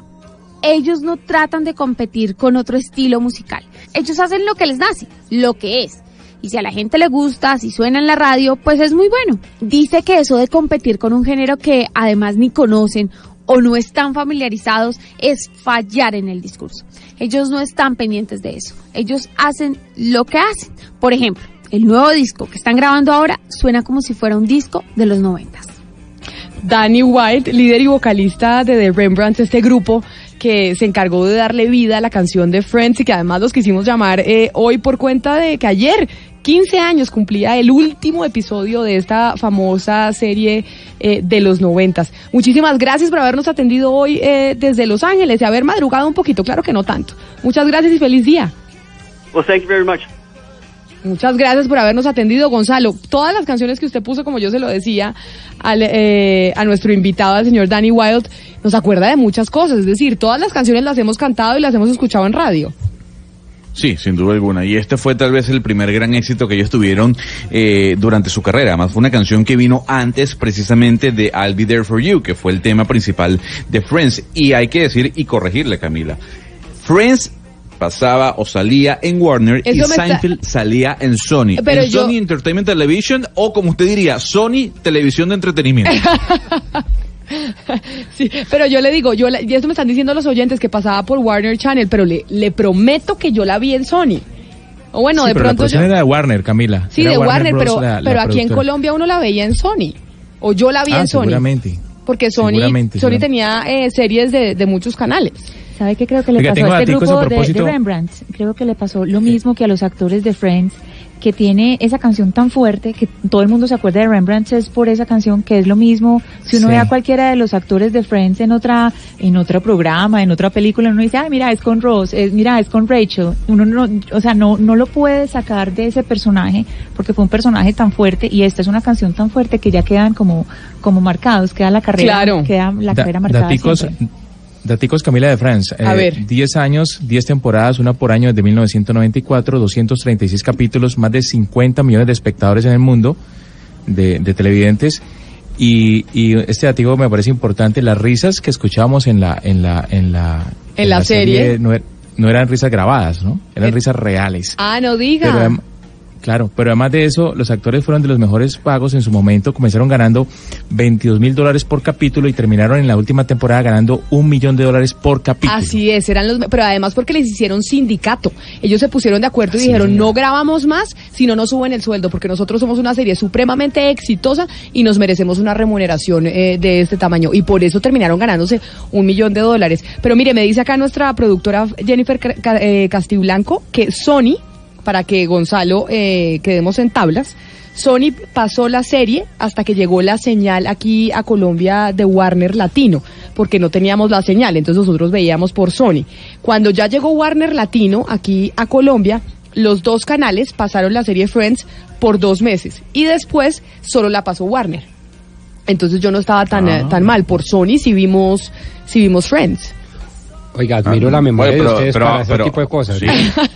Ellos no tratan de competir con otro estilo musical. Ellos hacen lo que les nace, lo que es. Y si a la gente le gusta, si suena en la radio, pues es muy bueno. Dice que eso de competir con un género que además ni conocen o no están familiarizados es fallar en el discurso. Ellos no están pendientes de eso. Ellos hacen lo que hacen. Por ejemplo, el nuevo disco que están grabando ahora suena como si fuera un disco de los noventas. Danny White, líder y vocalista de The Rembrandts, este grupo que se encargó de darle vida a la canción de Friends y que además los quisimos llamar eh, hoy por cuenta de que ayer 15 años cumplía el último episodio de esta famosa serie eh, de los noventas. Muchísimas gracias por habernos atendido hoy eh, desde Los Ángeles y haber madrugado un poquito, claro que no tanto. Muchas gracias y feliz día. Well, thank you very much. Muchas gracias por habernos atendido, Gonzalo. Todas las canciones que usted puso, como yo se lo decía al, eh, a nuestro invitado, al señor Danny Wild, nos acuerda de muchas cosas. Es decir, todas las canciones las hemos cantado y las hemos escuchado en radio. Sí, sin duda alguna. Y este fue tal vez el primer gran éxito que ellos tuvieron eh, durante su carrera. Además fue una canción que vino antes precisamente de I'll Be There For You, que fue el tema principal de Friends. Y hay que decir y corregirle, Camila. Friends pasaba o salía en Warner y está- Seinfeld salía en Sony. Pero en yo- Sony Entertainment Television o como usted diría, Sony Televisión de Entretenimiento. Sí, pero yo le digo, yo la- y esto me están diciendo los oyentes que pasaba por Warner Channel, pero le, le prometo que yo la vi en Sony. O bueno, Sí, de pero la pronto producción yo... era de Warner, Camila. Sí, Era de Warner, Bros. pero, la- la pero aquí en. Colombia uno la veía en Sony. O yo la vi Ah, en Sony. seguramente. Porque Sony, Seguramente, Sony seguramente. tenía eh, series de, de muchos canales. ¿Sabe qué creo que le Oiga, pasó a este a grupo de Rembrandt? Creo que le pasó lo mismo que a los actores de Friends, que tiene esa canción tan fuerte que todo el mundo se acuerda de Rembrandt es por esa canción que es lo mismo. Si uno Sí. ve a cualquiera de los actores de Friends en otra en otro programa, en otra película, uno dice, ay, mira, es con Ross, es, mira, es con Rachel. Uno no, o sea, no, no lo puede sacar de ese personaje porque fue un personaje tan fuerte y esta es una canción tan fuerte que ya quedan como, como marcados, queda la carrera, Claro. queda la Da- carrera marcada daticos, siempre. Daticos Camila de France. A ver. 10 años, 10 temporadas, una por año desde 1994, 236 capítulos, más de 50 millones de espectadores en el mundo, de, de televidentes. Y, y este datico me parece importante, las risas que escuchábamos en la, en la, en la, En la serie. no, er- no eran risas grabadas, ¿no? Eran risas reales. Ah, no Pero diga. adem- claro, pero además de eso, los actores fueron de los mejores pagos en su momento. Comenzaron ganando 22 mil dólares por capítulo y terminaron en la última temporada ganando un millón de dólares por capítulo. Así es, eran los, pero además porque les hicieron sindicato. Ellos se pusieron de acuerdo y dijeron, es. no grabamos más si no nos suben el sueldo, porque nosotros somos una serie supremamente exitosa y nos merecemos una remuneración eh, de este tamaño. Y por eso terminaron ganándose un millón de dólares. Pero mire, me dice acá nuestra productora Jennifer eh, Castiblanco que Sony, para que Gonzalo eh, quedemos en tablas, Sony pasó la serie hasta que llegó la señal aquí a Colombia de Warner Latino, porque no teníamos la señal, entonces nosotros veíamos por Sony. Cuando ya llegó Warner Latino aquí a Colombia, los dos canales pasaron la serie Friends por dos meses y después solo la pasó Warner. Entonces yo no estaba tan, eh, tan mal. Por Sony si vimos, si vimos Friends. Oiga, admiro la memoria pero- de ustedes pero- para ese pero- tipo de cosas. sí.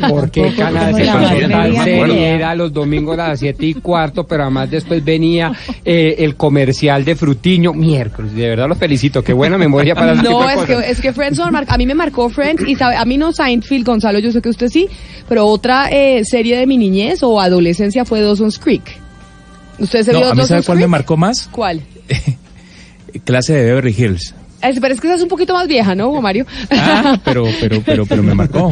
¿Por qué canal se tan los domingos a las siete y cuarto, pero además después venía eh, el comercial de Frutiño miércoles. De verdad los felicito. Qué buena memoria para ese tipo No, de es cosas. que, es que Friends no a mí me marcó Friends y sabe, a mí no Seinfeld, Gonzalo, yo sé que usted sí, pero otra eh, serie de mi niñez o adolescencia fue Dawson's Creek. ¿Usted se No, vio a mí sabe Dawson's cuál me marcó más. ¿Cuál? clase de Beverly Hills. Es- Pero es que esa es un poquito más vieja, ¿no, Hugo Mario? Ah, pero, pero, pero, pero me marcó.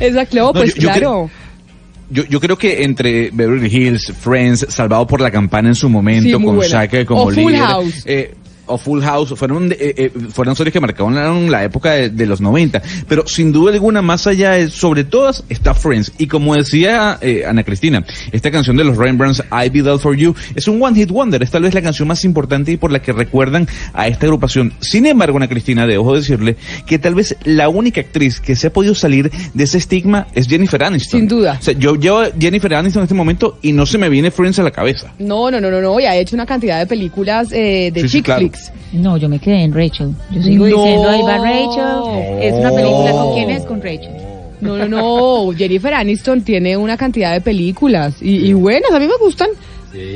Esa, Cleo, No, pues yo- yo claro. Yo, yo creo que entre Beverly Hills, Friends, Salvado por la Campana en su momento, Sí, con. Shaka como O Full líder, House. eh, o Full House, fueron, eh, eh, fueron series que marcaron la época de, de los 90. Pero sin duda alguna, más allá, de- sobre todas, está Friends. Y como decía eh, Ana Cristina, esta canción de los Rembrandts, I Be There For You, es un One Hit Wonder. Es tal vez la canción más importante y por la que recuerdan a esta agrupación. Sin embargo, Ana Cristina, debo decirle que tal vez la única actriz que se ha podido salir de ese estigma es Jennifer Aniston. Sin duda. O sea, yo llevo a Jennifer Aniston en este momento y no se me viene Friends a la cabeza. No, no, no, no, no. Y ha hecho una cantidad de películas eh, de Sí, sí, chick claro. flicks. No, yo me quedé en Rachel. Yo sigo No. diciendo, ahí va Rachel. Es una película con quién es, con Rachel. No, no, no. Jennifer Aniston tiene una cantidad de películas y, y buenas. A mí me gustan.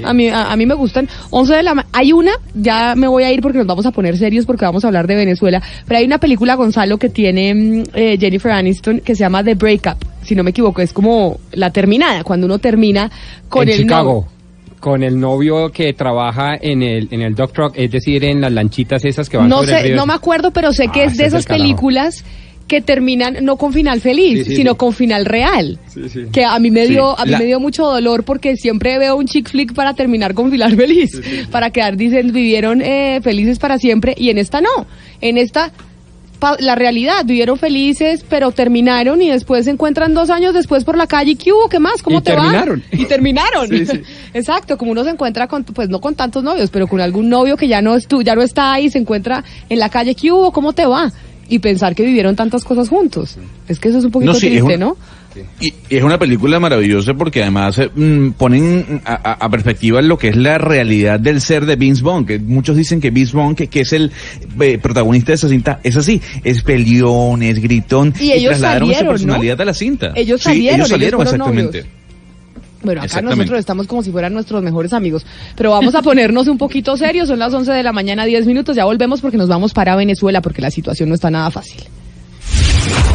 A mí, a, a mí me gustan. 11 de la ma- Hay una, ya me voy a ir porque nos vamos a poner serios porque vamos a hablar de Venezuela. Pero hay una película, Gonzalo, que tiene mm, eh, Jennifer Aniston que se llama The Breakup. Si no me equivoco, es como la terminada, cuando uno termina con en el Chicago. novio. Con el novio que trabaja en el, en el Dock Truck, es decir, en las lanchitas esas que van No sobre el sé, río. no me acuerdo, pero sé que Ah, es de es esas películas que terminan no con final feliz, Sí, sí, sino sí. con final real. Sí, sí. Que a mí me Sí. dio, a mí La- me dio mucho dolor porque siempre veo un chick flick para terminar con final feliz, para quedar dicen vivieron eh, felices para siempre y en esta no, en esta la realidad, vivieron felices, pero terminaron y después se encuentran dos años después por la calle. ¿Y qué hubo? ¿Qué más? ¿Cómo Y te terminaron. va? Y terminaron. Sí, sí. Exacto, como uno se encuentra con, pues no con tantos novios, pero con algún novio que ya no, estu ya no está ahí, se encuentra en la calle. ¿Qué hubo? ¿Cómo te va? Y pensar que vivieron tantas cosas juntos. Es que eso es un poquito No, sí, es triste, un- ¿no? Y y es una película maravillosa porque además eh, mm, ponen a, a- a perspectiva lo que es la realidad del ser de Vince Vaughn, que muchos dicen que Vince Vaughn, que, que es el eh, protagonista de esa cinta, es así, es peleón, es gritón, Y ellos trasladaron esa salieron, ¿no? personalidad a la cinta. Ellos salieron, ellos ellos salieron, exactamente. novios. Bueno, acá nosotros estamos como si fueran nuestros mejores amigos. Pero vamos a ponernos un poquito serios. Son las 11 de la mañana, 10 minutos. Ya volvemos porque nos vamos para Venezuela porque la situación no está nada fácil.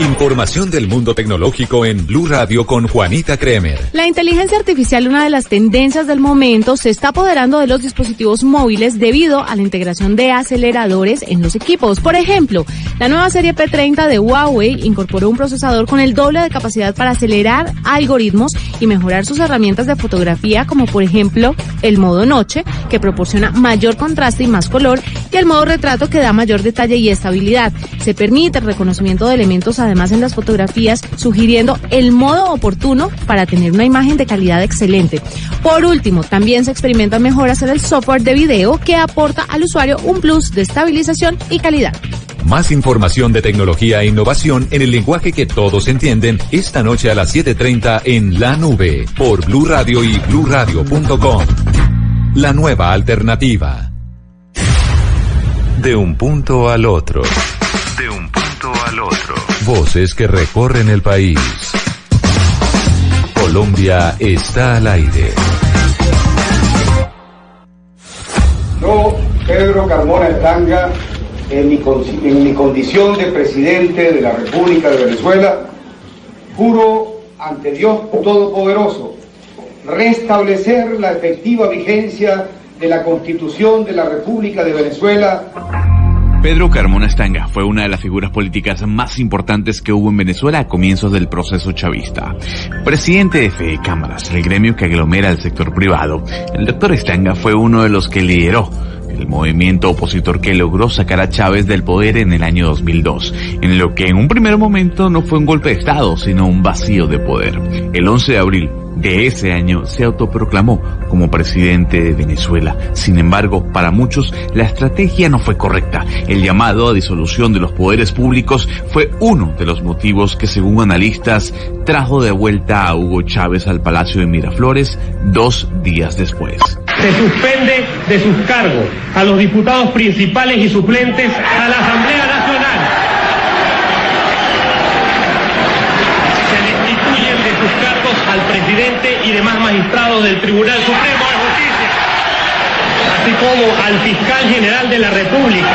Información del mundo tecnológico en Blue Radio con Juanita Kremer. La inteligencia artificial, una de las tendencias del momento, se está apoderando de los dispositivos móviles debido a la integración de aceleradores en los equipos. Por ejemplo, la nueva serie P30 de Huawei incorporó un procesador con el doble de capacidad para acelerar algoritmos y mejorar sus herramientas de fotografía, como por ejemplo el modo noche, que proporciona mayor contraste y más color, y el modo retrato que da mayor detalle y estabilidad. Se permite el reconocimiento de elementos además en las fotografías, sugiriendo el modo oportuno para tener una imagen de calidad excelente. Por último, también se experimentan mejoras en el software de video que aporta al usuario un plus de estabilización y calidad. Más información de tecnología e innovación en el lenguaje que todos entienden esta noche a las 7:30 en La Nube por Blue Radio y bluradio.com. La nueva alternativa. De un punto al otro. De un punto al otro. Voces que recorren el país. Colombia está al aire. Yo, Pedro Carmona Estanga, en mi, en mi condición de presidente de la República de Venezuela, juro ante Dios Todopoderoso restablecer la efectiva vigencia de la Constitución de la República de Venezuela Pedro Carmona Estanga fue una de las figuras políticas más importantes que hubo en Venezuela a comienzos del proceso chavista. Presidente de Fede Cámaras, el gremio que aglomera el sector privado, el doctor Estanga fue uno de los que lideró el movimiento opositor que logró sacar a Chávez del poder en el año 2002, en lo que en un primer momento no fue un golpe de Estado, sino un vacío de poder. El 11 de abril de ese año se autoproclamó como presidente de Venezuela. Sin embargo, para muchos la estrategia no fue correcta. El llamado a disolución de los poderes públicos fue uno de los motivos que, según analistas, trajo de vuelta a Hugo Chávez al Palacio de Miraflores dos días después. Se suspende de sus cargos a los diputados principales y suplentes a la Asamblea Nacional. Demás magistrados del Tribunal Supremo de Justicia, así como al fiscal general de la República,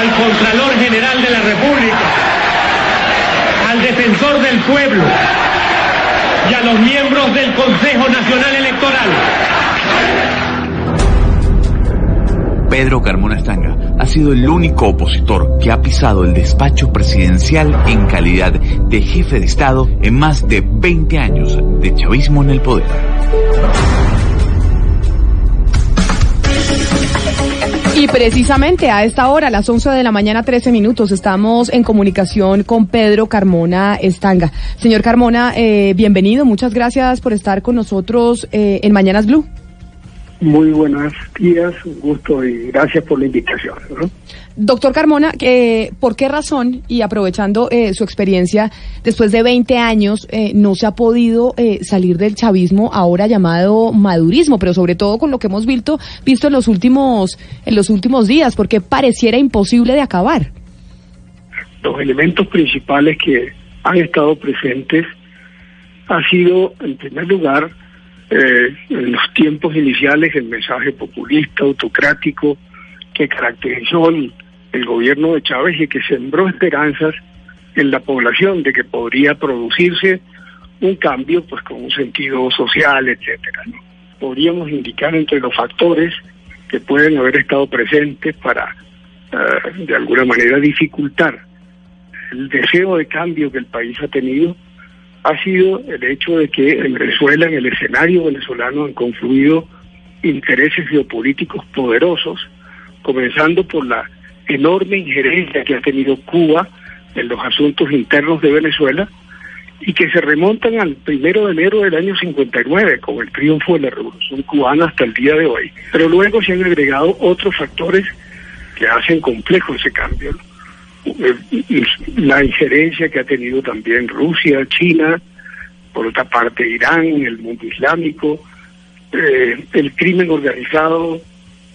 al Contralor General de la República, al Defensor del Pueblo, y a los miembros del Consejo Nacional Electoral. Pedro Carmona Estanga ha sido el único opositor que ha pisado el despacho presidencial en calidad de jefe de Estado en más de 20 años de chavismo en el poder. Y precisamente a esta hora, a las 11 de la mañana, 13 minutos, estamos en comunicación con Pedro Carmona Estanga. Señor Carmona, eh, bienvenido, muchas gracias por estar con nosotros eh, en Mañanas Blue. Muy buenos días, un gusto y gracias por la invitación. ¿no? Doctor Carmona, eh, ¿por qué razón, y aprovechando eh, su experiencia, después de 20 años eh, no se ha podido eh, salir del chavismo ahora llamado madurismo, pero sobre todo con lo que hemos visto, visto en los últimos en los últimos días, porque pareciera imposible de acabar? Los elementos principales que han estado presentes ha sido, en primer lugar, eh, en los tiempos iniciales, el mensaje populista, autocrático, que caracterizó el, gobierno de Chávez y que sembró esperanzas en la población de que podría producirse un cambio pues con un sentido social, etcétera. Podríamos indicar entre los factores que pueden haber estado presentes para eh, de alguna manera dificultar el deseo de cambio que el país ha tenido ha sido el hecho de que en Venezuela, en el escenario venezolano, han confluido intereses geopolíticos poderosos, comenzando por la enorme injerencia que ha tenido Cuba en los asuntos internos de Venezuela y que se remontan al primero de enero del año 59 con el triunfo de la revolución cubana hasta el día de hoy. Pero luego se han agregado otros factores que hacen complejo ese cambio. La injerencia que ha tenido también Rusia, China, por otra parte Irán, el mundo islámico, eh, el crimen organizado,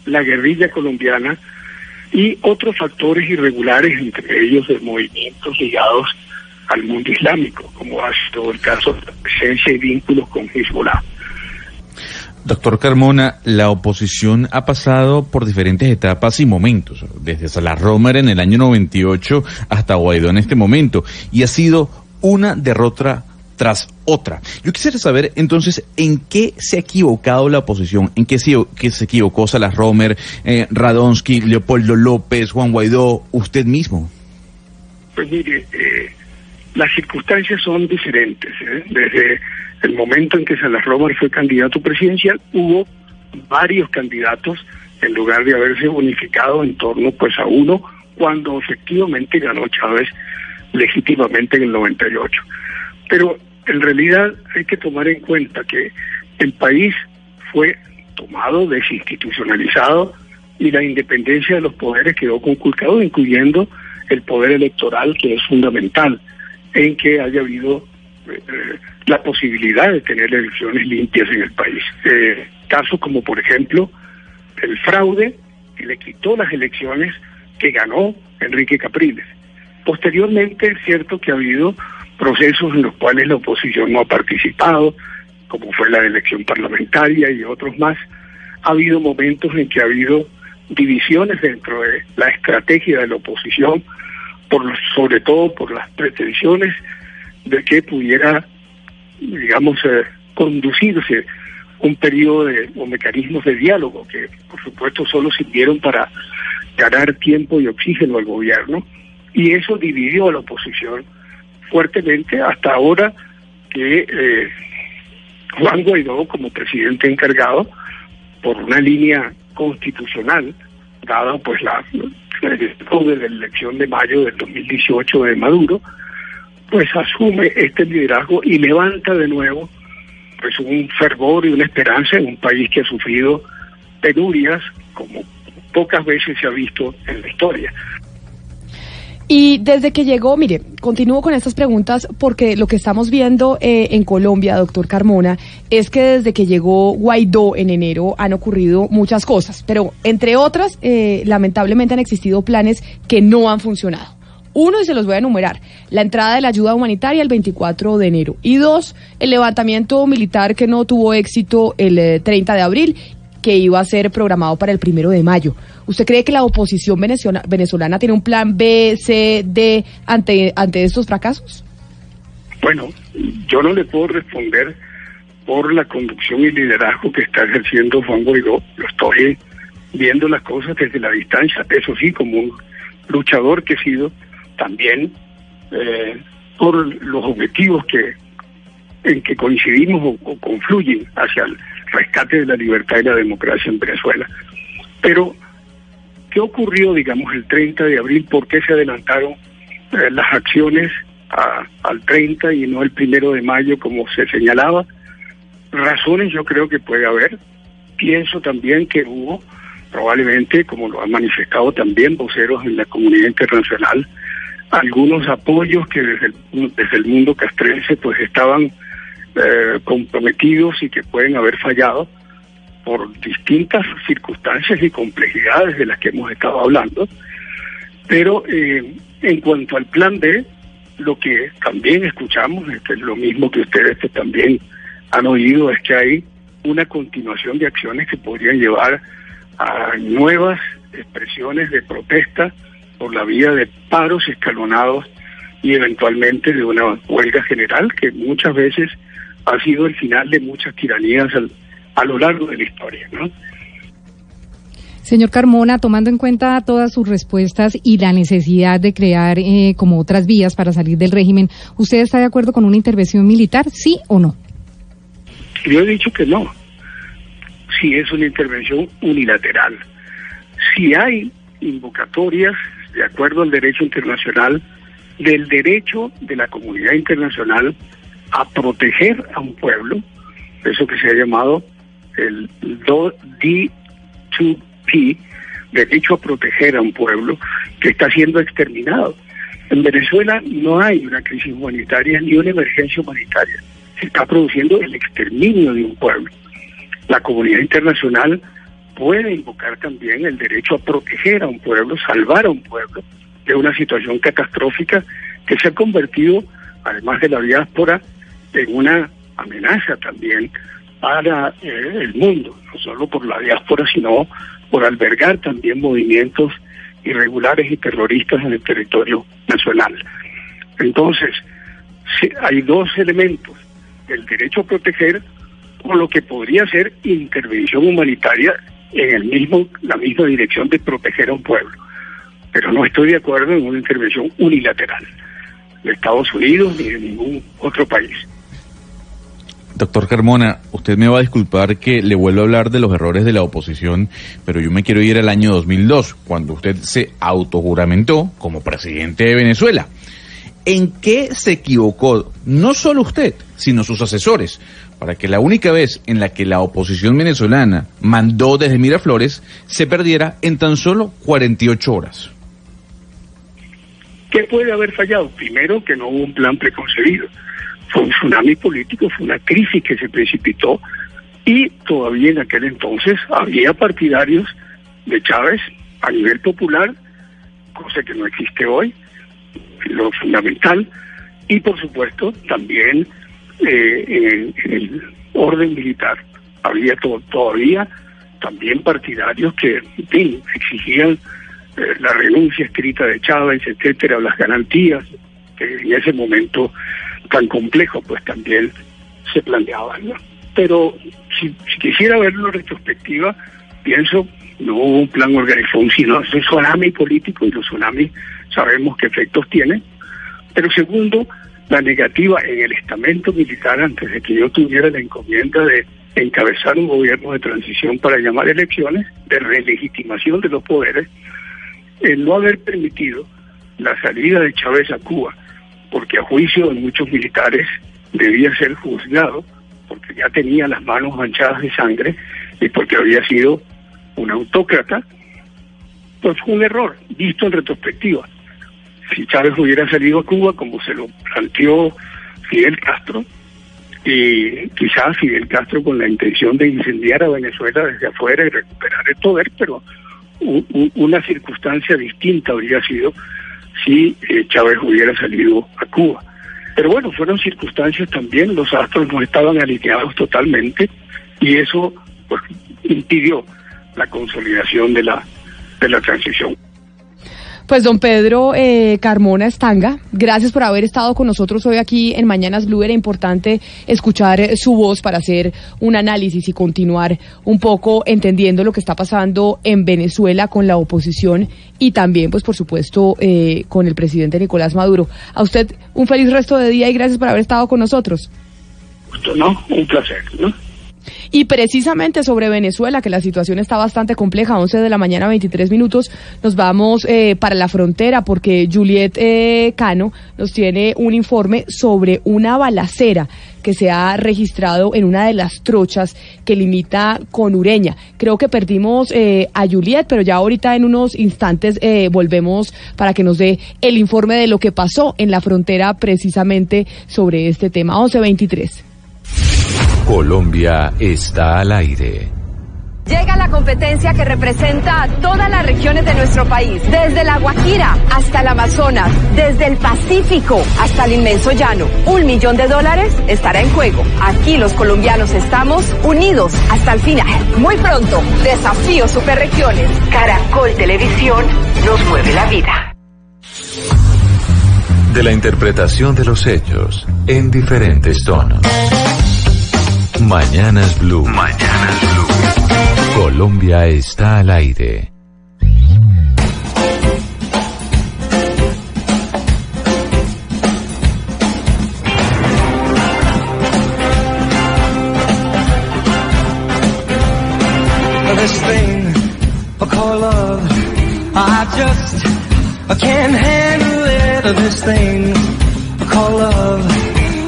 la guerrilla colombiana y otros factores irregulares, entre ellos de movimientos ligados al mundo islámico, como ha sido el caso de la presencia y vínculos con Hezbollah. Doctor Carmona, la oposición ha pasado por diferentes etapas y momentos, desde Salas Romer en el año 98 hasta Guaidó en este momento, y ha sido una derrota tras otra. Yo quisiera saber entonces en qué se ha equivocado la oposición, en qué se, se equivocó Salas Romer, eh, Radonsky, Leopoldo López, Juan Guaidó, usted mismo. Pues mire, eh, las circunstancias son diferentes. ¿eh? Desde el momento en que Salas Romer fue candidato presidencial, hubo varios candidatos en lugar de haberse unificado en torno pues a uno cuando efectivamente ganó Chávez legítimamente en el 98. Pero en realidad hay que tomar en cuenta que el país fue tomado, desinstitucionalizado y la independencia de los poderes quedó conculcado, incluyendo el poder electoral, que es fundamental en que haya habido la posibilidad de tener elecciones limpias en el país. Eh, casos como, por ejemplo, el fraude que le quitó las elecciones que ganó Enrique Capriles. Posteriormente es cierto que ha habido procesos en los cuales la oposición no ha participado, como fue la elección parlamentaria y otros más. Ha habido momentos en que ha habido divisiones dentro de la estrategia de la oposición, por sobre todo por las pretensiones de que pudiera, digamos, eh, conducirse un periodo de, o mecanismos de diálogo que, por supuesto, solo sirvieron para ganar tiempo y oxígeno al gobierno, y eso dividió a la oposición fuertemente hasta ahora que eh, Juan Guaidó, como presidente encargado, por una línea constitucional, dada pues la de la elección de mayo del 2018 de Maduro, pues asume este liderazgo y levanta de nuevo pues un fervor y una esperanza en un país que ha sufrido penurias como pocas veces se ha visto en la historia. Y desde que llegó, mire, continúo con estas preguntas porque lo que estamos viendo eh, en Colombia, doctor Carmona, es que desde que llegó Guaidó en enero han ocurrido muchas cosas, pero entre otras, eh, lamentablemente han existido planes que no han funcionado. Uno, y se los voy a enumerar, la entrada de la ayuda humanitaria el 24 de enero. Y dos, el levantamiento militar que no tuvo éxito el eh, 30 de abril que iba a ser programado para el primero de mayo. ¿Usted cree que la oposición venezolana, tiene un plan B, C, D ante, ante estos fracasos? Bueno, yo no le puedo responder por la conducción y liderazgo que está ejerciendo Juan Guaidó. Yo estoy viendo las cosas desde la distancia, eso sí, como un luchador que he sido, también eh, por los objetivos que en que coincidimos o, confluyen hacia el rescate de la libertad y la democracia en Venezuela. Pero, ¿qué ocurrió, digamos, el 30 de abril? ¿Por qué se adelantaron eh, las acciones al 30 y no el primero de mayo, como se señalaba? Razones yo creo que puede haber. Pienso también que hubo, probablemente, como lo han manifestado también voceros en la comunidad internacional, algunos apoyos que desde el, desde el mundo castrense pues estaban eh, comprometidos y que pueden haber fallado por distintas circunstancias y complejidades de las que hemos estado hablando. Pero eh, en cuanto al plan B, lo que también escuchamos, que es lo mismo que ustedes que también han oído, es que hay una continuación de acciones que podrían llevar a nuevas expresiones de protesta por la vía de paros escalonados y eventualmente de una huelga general que muchas veces ha sido el final de muchas tiranías al- a lo largo de la historia, ¿no? Señor Carmona, tomando en cuenta todas sus respuestas y la necesidad de crear eh, como otras vías para salir del régimen, ¿usted está de acuerdo con una intervención militar, sí o no? Yo he dicho que no. Si es una intervención unilateral. Si hay invocatorias, de acuerdo al derecho internacional, del derecho de la comunidad internacional a proteger a un pueblo, eso que se ha llamado el do- D2P, derecho a proteger a un pueblo que está siendo exterminado. En Venezuela no hay una crisis humanitaria ni una emergencia humanitaria. Se está produciendo el exterminio de un pueblo. La comunidad internacional puede invocar también el derecho a proteger a un pueblo, salvar a un pueblo de una situación catastrófica que se ha convertido, además de la diáspora, en una amenaza también para eh, el mundo, no solo por la diáspora, sino por albergar también movimientos irregulares y terroristas en el territorio nacional. Entonces, hay dos elementos, el derecho a proteger o lo que podría ser intervención humanitaria en el mismo la misma dirección de proteger a un pueblo. Pero no estoy de acuerdo en una intervención unilateral de Estados Unidos ni de ningún otro país. Doctor Carmona, usted me va a disculpar que le vuelvo a hablar de los errores de la oposición, pero yo me quiero ir al año 2002, cuando usted se autojuramentó como presidente de Venezuela. ¿En qué se equivocó no solo usted, sino sus asesores, para que la única vez en la que la oposición venezolana mandó desde Miraflores se perdiera en tan solo 48 horas? ¿Qué puede haber fallado? Primero, que no hubo un plan preconcebido. Fue un tsunami político, fue una crisis que se precipitó y todavía en aquel entonces había partidarios de Chávez a nivel popular, cosa que no existe hoy, lo fundamental, y por supuesto también eh, en, en el orden militar había to- todavía también partidarios que en exigían eh, la renuncia escrita de Chávez, etcétera, las garantías que en ese momento tan complejo pues también se planteaban. ¿no? Pero si, si quisiera verlo en retrospectiva, pienso no hubo un plan organizado, sino un tsunami político y los tsunamis sabemos qué efectos tienen. Pero segundo, la negativa en el estamento militar antes de que yo tuviera la encomienda de encabezar un gobierno de transición para llamar elecciones, de relegitimación de los poderes, el no haber permitido la salida de Chávez a Cuba, porque a juicio de muchos militares debía ser juzgado, porque ya tenía las manos manchadas de sangre y porque había sido un autócrata, pues fue un error, visto en retrospectiva. Si Chávez hubiera salido a Cuba como se lo planteó Fidel Castro, y quizás Fidel Castro con la intención de incendiar a Venezuela desde afuera y recuperar el poder, pero una circunstancia distinta habría sido si eh, Chávez hubiera salido a Cuba. Pero bueno, fueron circunstancias también, los astros no estaban alineados totalmente y eso pues, impidió la consolidación de la, de la transición. Pues don Pedro eh, Carmona Estanga, gracias por haber estado con nosotros hoy aquí en Mañanas Blue. Era importante escuchar eh, su voz para hacer un análisis y continuar un poco entendiendo lo que está pasando en Venezuela con la oposición y también, pues por supuesto, eh, con el presidente Nicolás Maduro. A usted un feliz resto de día y gracias por haber estado con nosotros. ¿no? Un placer, ¿no? Y precisamente sobre Venezuela, que la situación está bastante compleja, 11 de la mañana, 23 minutos, nos vamos eh, para la frontera porque Juliet eh, Cano nos tiene un informe sobre una balacera que se ha registrado en una de las trochas que limita con Ureña. Creo que perdimos eh, a Juliet, pero ya ahorita en unos instantes volvemos para que nos dé el informe de lo que pasó en la frontera precisamente sobre este tema. 1123. Colombia está al aire. Llega la competencia que representa a todas las regiones de nuestro país, desde la Guajira hasta el Amazonas, desde el Pacífico hasta el inmenso llano. Un millón de dólares estará en juego. Aquí los colombianos estamos unidos hasta el final. Muy pronto, Desafío Superregiones. Caracol Televisión nos mueve la vida. De la interpretación de los hechos en diferentes tonos. Mañanas Blue. Mañanas Blue. Colombia está al aire. This thing I call love, I just I can't handle it. This thing I call love,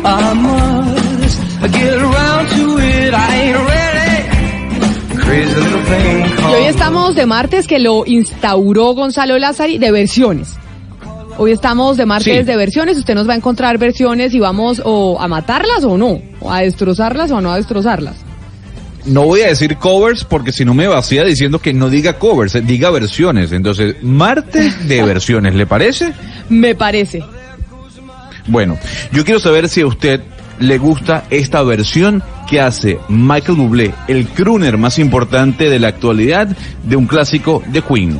I must get around to Y hoy estamos de martes que lo instauró Gonzalo Lázari de versiones. Hoy estamos de martes Sí. de versiones, usted nos va a encontrar versiones y vamos o a matarlas o no, o a destrozarlas o no a destrozarlas. No voy a decir covers porque si no me vacía diciendo que no diga covers, eh, diga versiones. Entonces, martes de versiones, ¿le parece? Me parece. Bueno, yo quiero saber si a usted le gusta esta versión que hace Michael Bublé, el crooner más importante de la actualidad de un clásico de Queen.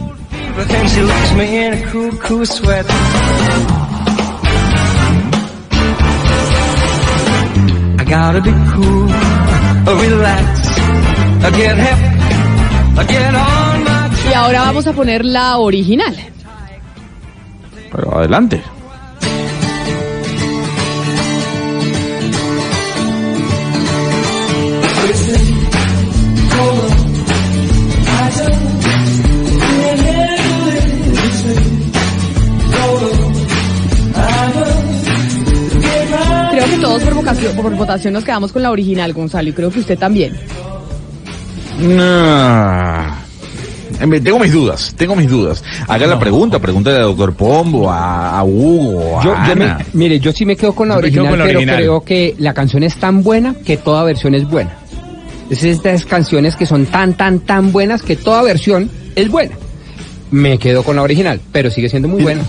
Y ahora vamos a poner la original. Pero adelante. Todos por vocación, por votación nos quedamos con la original, Gonzalo, y creo que usted también. Ah. Eh, Tengo mis dudas, tengo mis dudas. Haga la pregunta, pregúntale al doctor Pombo, a, a Hugo, a Yo, yo me- Ana. mire, yo sí me quedo con la original, con la pero original. creo que la canción es tan buena que toda versión es buena. Es estas canciones que son tan, tan, tan buenas que toda versión es buena. Me quedo con la original, pero sigue siendo muy buena.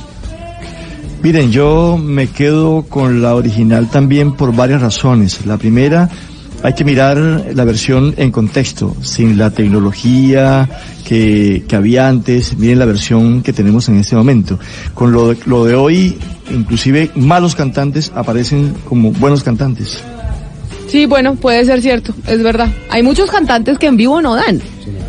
Miren, yo me quedo con la original también por varias razones. La primera, hay que mirar la versión en contexto, sin la tecnología que, que había antes. Miren la versión que tenemos en este momento. Con lo de, lo de hoy, inclusive malos cantantes aparecen como buenos cantantes. Sí, bueno, puede ser cierto, es verdad. Hay muchos cantantes que en vivo no dan,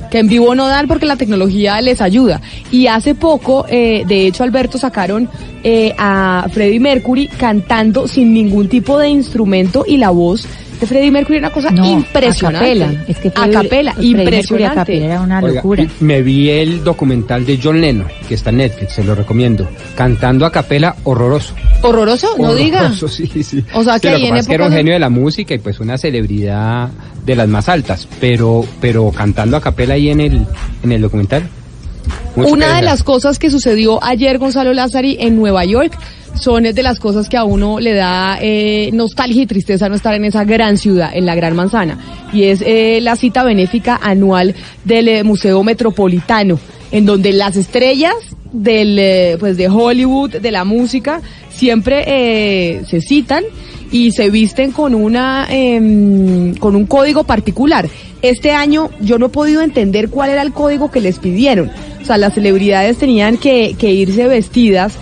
que en vivo no dan porque la tecnología les ayuda. Y hace poco, eh, de hecho, Alberto sacaron eh, a Freddie Mercury cantando sin ningún tipo de instrumento y la voz de Freddie Mercury era una cosa No, impresionante. a capela. Es que a Freddie- capela, Freddie Mercury a impresionante. era una Oiga, locura. Me vi el documental de John Lennon, que está en Netflix, se lo recomiendo. Cantando a capela, horroroso. Horroroso, no diga. Horroroso, sí, sí. O sea que Sí, en es que era un genio de la música y pues una celebridad de las más altas, pero pero cantando a capela ahí en el en el documental. Mucho Una de las cosas que sucedió ayer, Gonzalo Lázari, en Nueva York, son de las cosas que a uno le da eh, nostalgia y tristeza no estar en esa gran ciudad, en la Gran Manzana. Y es eh, la cita benéfica anual del eh, Museo Metropolitano, en donde las estrellas del, eh, pues de Hollywood, de la música, siempre eh, se citan y se visten con una em, con un código particular. Este año yo no he podido entender cuál era el código que les pidieron, O sea, las celebridades tenían que, que irse vestidas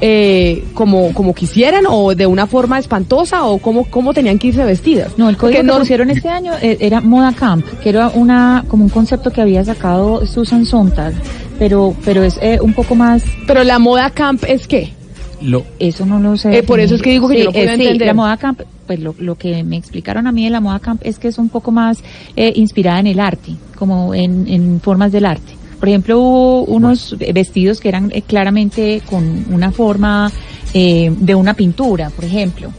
eh, como, como quisieran o de una forma espantosa o cómo, cómo tenían que irse vestidas. No, el código que no- pusieron este año eh, era Moda Camp, que era una como un concepto que había sacado Susan Sontag, pero pero es eh, un poco más. Pero la moda camp es qué? Lo, Eso no lo sé. Eh, por eso es que digo que yo no puedo sí, entender. la moda camp, pues lo, lo que me explicaron a mí de la moda camp es que es un poco más eh, inspirada en el arte, como en, en formas del arte. Por ejemplo, hubo unos vestidos que eran eh, claramente con una forma eh, de una pintura, por ejemplo,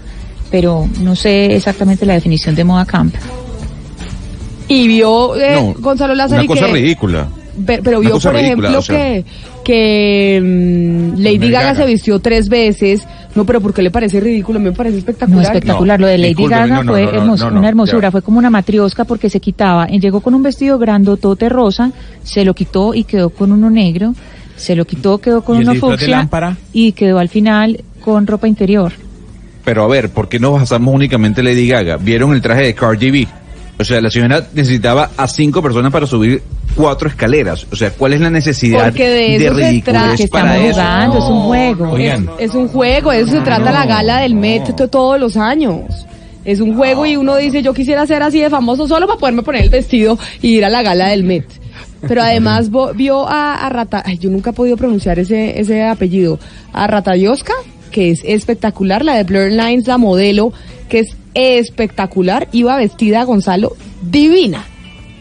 pero no sé exactamente la definición de moda camp. Y vio eh, No, Gonzalo Lázaro Una cosa que, ridícula. Pero vio, por ridícula, ejemplo, o sea. que, que mm, Lady Lady Gaga, Gaga. se vistió tres veces. No, pero ¿por qué le parece ridículo? A mí me parece espectacular. No, espectacular. Lo de Lady Gaga no, no, fue no, no, hermos- no, no, una hermosura. ya. Fue como una matriosca porque se quitaba. eh, Llegó con un vestido grandotote rosa, se lo quitó y quedó con uno negro. Se lo quitó, quedó con ¿Y el uno fucsia lámpara? y quedó al final con ropa interior. Pero a ver, ¿por qué nos basamos únicamente en Lady Gaga? ¿Vieron el traje de Cardi B? O sea, la señora necesitaba a cinco personas para subir cuatro escaleras. O sea, ¿cuál es la necesidad Porque de eso se ridiculez trata. Que para estamos eso? jugando, es un juego. Oigan. Es un juego, eso se trata la gala del Met to- todos los años. Es un juego y uno dice, yo quisiera ser así de famoso solo para poderme poner el vestido y ir a la gala del Met. Pero además vo- vio a, a Rata, ay, yo nunca he podido pronunciar ese, ese apellido, a Ratayosca, que es espectacular, la de Blur Lines, la modelo, que es espectacular, iba vestida Gonzalo, divina.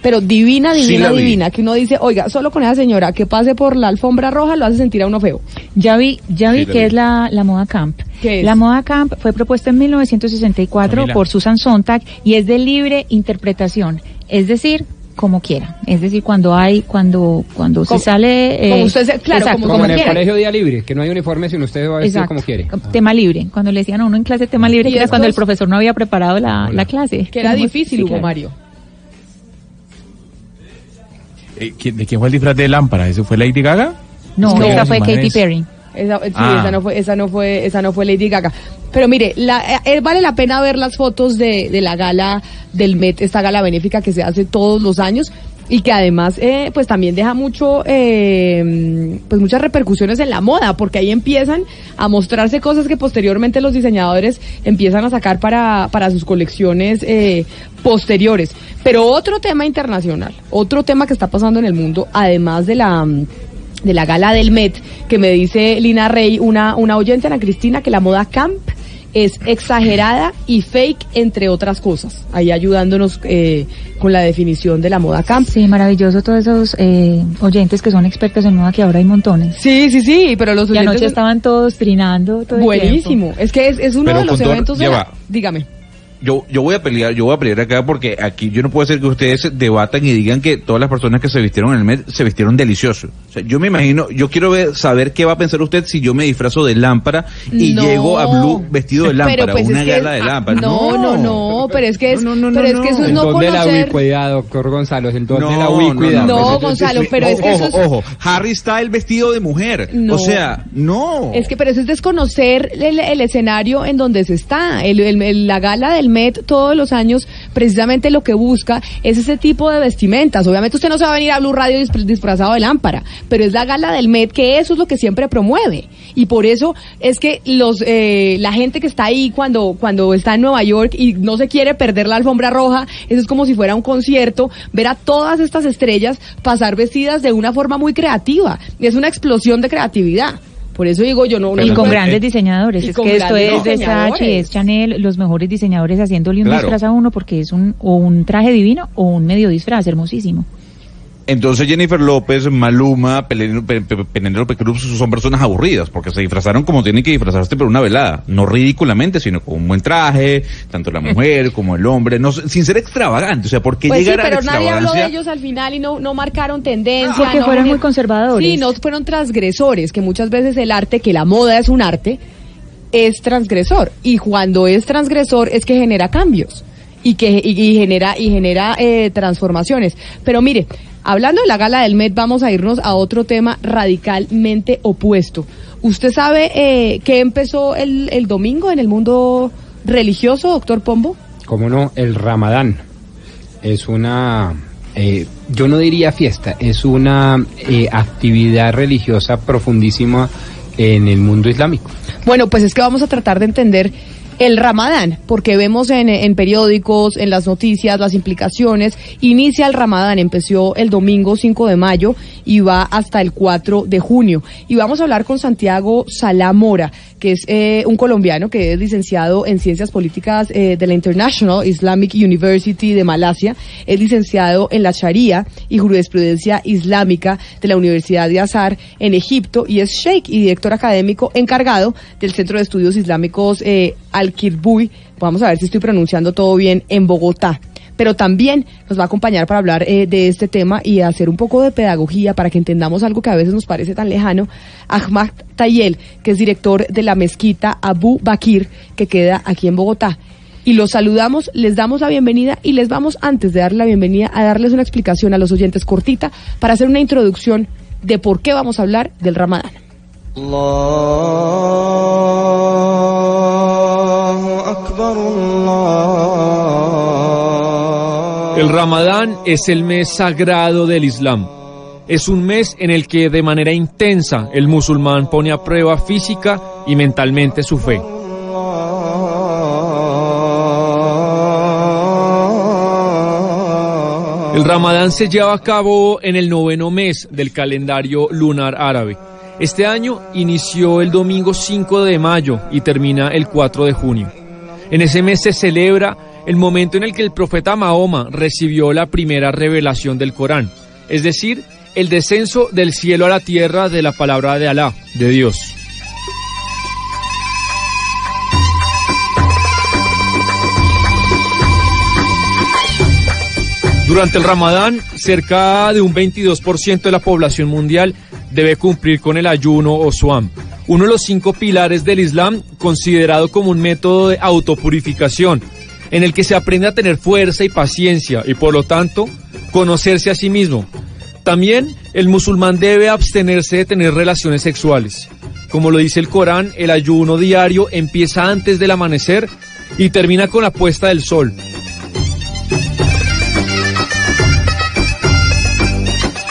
Pero divina, Sí divina, divina, que uno dice, oiga, solo con esa señora que pase por la alfombra roja lo hace sentir a uno feo. Ya vi, ya vi Sí, que vi. es la, la moda camp. ¿Qué es? La moda camp fue propuesta en 1964 Camila. por Susan Sontag y es de libre interpretación. Es decir, como quiera. Es decir, cuando hay, cuando, cuando se sale. eh, como usted se- claro, exacto, como- Como en el quiera. colegio día libre, que no hay uniforme sino usted va a vestir Exacto. como quiere. Tema libre. Cuando le decían a uno en clase tema libre, Y que era cuando el profesor no había preparado la, la clase. Que era Tenemos- difícil, sí, Hugo claro. Mario. eh, ¿quién- ¿De quién fue el disfraz de lámpara? ¿Ese fue Lady Gaga? No, esa fue Katy es- Perry. Esa, sí, Ah. esa no fue, esa no fue, esa no fue Lady Gaga. Pero mire, la, eh, vale la pena ver las fotos de, de la gala del Met, esta gala benéfica que se hace todos los años y que además, eh, pues también deja mucho, eh, pues muchas repercusiones en la moda, porque ahí empiezan a mostrarse cosas que posteriormente los diseñadores empiezan a sacar para, para sus colecciones eh, posteriores. Pero otro tema internacional, otro tema que está pasando en el mundo, además de la de la gala del Met, que me dice Lina Rey, una, una oyente, Ana Cristina, que la moda camp es exagerada y fake, entre otras cosas. Ahí ayudándonos eh, con la definición de la moda camp. Sí, maravilloso todos esos eh, oyentes que son expertos en moda, que ahora hay montones. Sí, sí, sí, pero los Y oyentes anoche son- estaban todos trinando. Todo el buenísimo. Es que es, es uno Pero de los eventos de la-. Dígame. Yo, yo voy a pelear, yo voy a pelear acá porque aquí yo no puedo hacer que ustedes debatan y digan que todas las personas que se vistieron en el Met se vistieron delicioso. O sea, yo me imagino, yo quiero ver, saber qué va a pensar usted si yo me disfrazo de lámpara y No. llego a Blue vestido de lámpara, pues una es que gala es- de lámpara. No, no, no, pero es que es, No, no, no, pero es no. que eso es El no don de la conocer. ubicuidad, doctor Gonzalo, el don No, de la no, ubicuidad. No, Gonzalo, es- pero es que ojo, eso es- ojo, Harry Style vestido de mujer. No. O sea, no. Es que, pero eso es desconocer el, el escenario en donde se está. El- el- el- la gala del Met todos los años, precisamente lo que busca es ese tipo de vestimentas. Obviamente usted no se va a venir a Blue Radio disfra- disfrazado de lámpara, pero es la gala del Met que eso es lo que siempre promueve. Y por eso es que los eh, la gente que está ahí cuando, cuando está en Nueva York y no se quiere perder la alfombra roja, eso es como si fuera un concierto, ver a todas estas estrellas pasar vestidas de una forma muy creativa. Es una explosión de creatividad. Por eso digo yo, no, no y con grandes diseñadores. Es que esto es Versace, es Chanel, los mejores diseñadores haciéndole un Claro. disfraz a uno porque es un, o un traje divino o un medio disfraz hermosísimo. Entonces Jennifer López, Maluma, Penélope Cruz son personas aburridas porque se disfrazaron como tienen que disfrazarse por una velada, no ridículamente, sino con un buen traje, tanto la mujer como el hombre, no sé, sin ser extravagante, o sea, ¿por qué Pues sí, llegar a la pero nadie habló de ellos al final y no, no marcaron tendencia. Porque no fueron muy conservadores. Sí, no fueron transgresores, que muchas veces el arte, que la moda es un arte, es transgresor. Y cuando es transgresor es que genera cambios y que y, y genera y genera eh, transformaciones. Pero mire, hablando de la gala del Met, vamos a irnos a otro tema radicalmente opuesto. ¿Usted sabe eh, qué empezó el, el domingo en el mundo religioso, doctor Pombo? ¿Cómo no? El Ramadán es una Eh, yo no diría fiesta, es una eh, actividad religiosa profundísima en el mundo islámico. Bueno, pues es que vamos a tratar de entender el Ramadán, porque vemos en, en, periódicos, en las noticias, las implicaciones. Inicia el Ramadán, empezó el domingo 5 de mayo y va hasta el 4 de junio. Y vamos a hablar con Santiago Salamora, que es eh, un colombiano que es licenciado en Ciencias Políticas eh, de la International Islamic University de Malasia, es licenciado en la Sharia y Jurisprudencia Islámica de la Universidad de Azar en Egipto y es sheikh y director académico encargado del Centro de Estudios Islámicos eh, Al-Kirbuy, vamos a ver si estoy pronunciando todo bien, en Bogotá pero también nos va a acompañar para hablar eh, de este tema y hacer un poco de pedagogía para que entendamos algo que a veces nos parece tan lejano. Ahmad Tayel, que es director de la mezquita Abu Bakir, que queda aquí en Bogotá. Y los saludamos, les damos la bienvenida y les vamos, antes de darle la bienvenida, a darles una explicación a los oyentes cortita para hacer una introducción de por qué vamos a hablar del Ramadán. El Ramadán es el mes sagrado del Islam. Es un mes en el que de manera intensa el musulmán pone a prueba física y mentalmente su fe. El Ramadán se lleva a cabo en el noveno mes del calendario lunar árabe. Este año inició el domingo 5 de mayo y termina el 4 de junio. En ese mes se celebra el momento en el que el profeta Mahoma recibió la primera revelación del Corán, es decir, el descenso del cielo a la tierra de la palabra de Alá, de Dios. Durante el Ramadán, cerca de un 22% de la población mundial debe cumplir con el ayuno o suam, uno de los cinco pilares del Islam considerado como un método de autopurificación, en el que se aprende a tener fuerza y paciencia y por lo tanto conocerse a sí mismo. También el musulmán debe abstenerse de tener relaciones sexuales. Como lo dice el Corán, el ayuno diario empieza antes del amanecer y termina con la puesta del sol.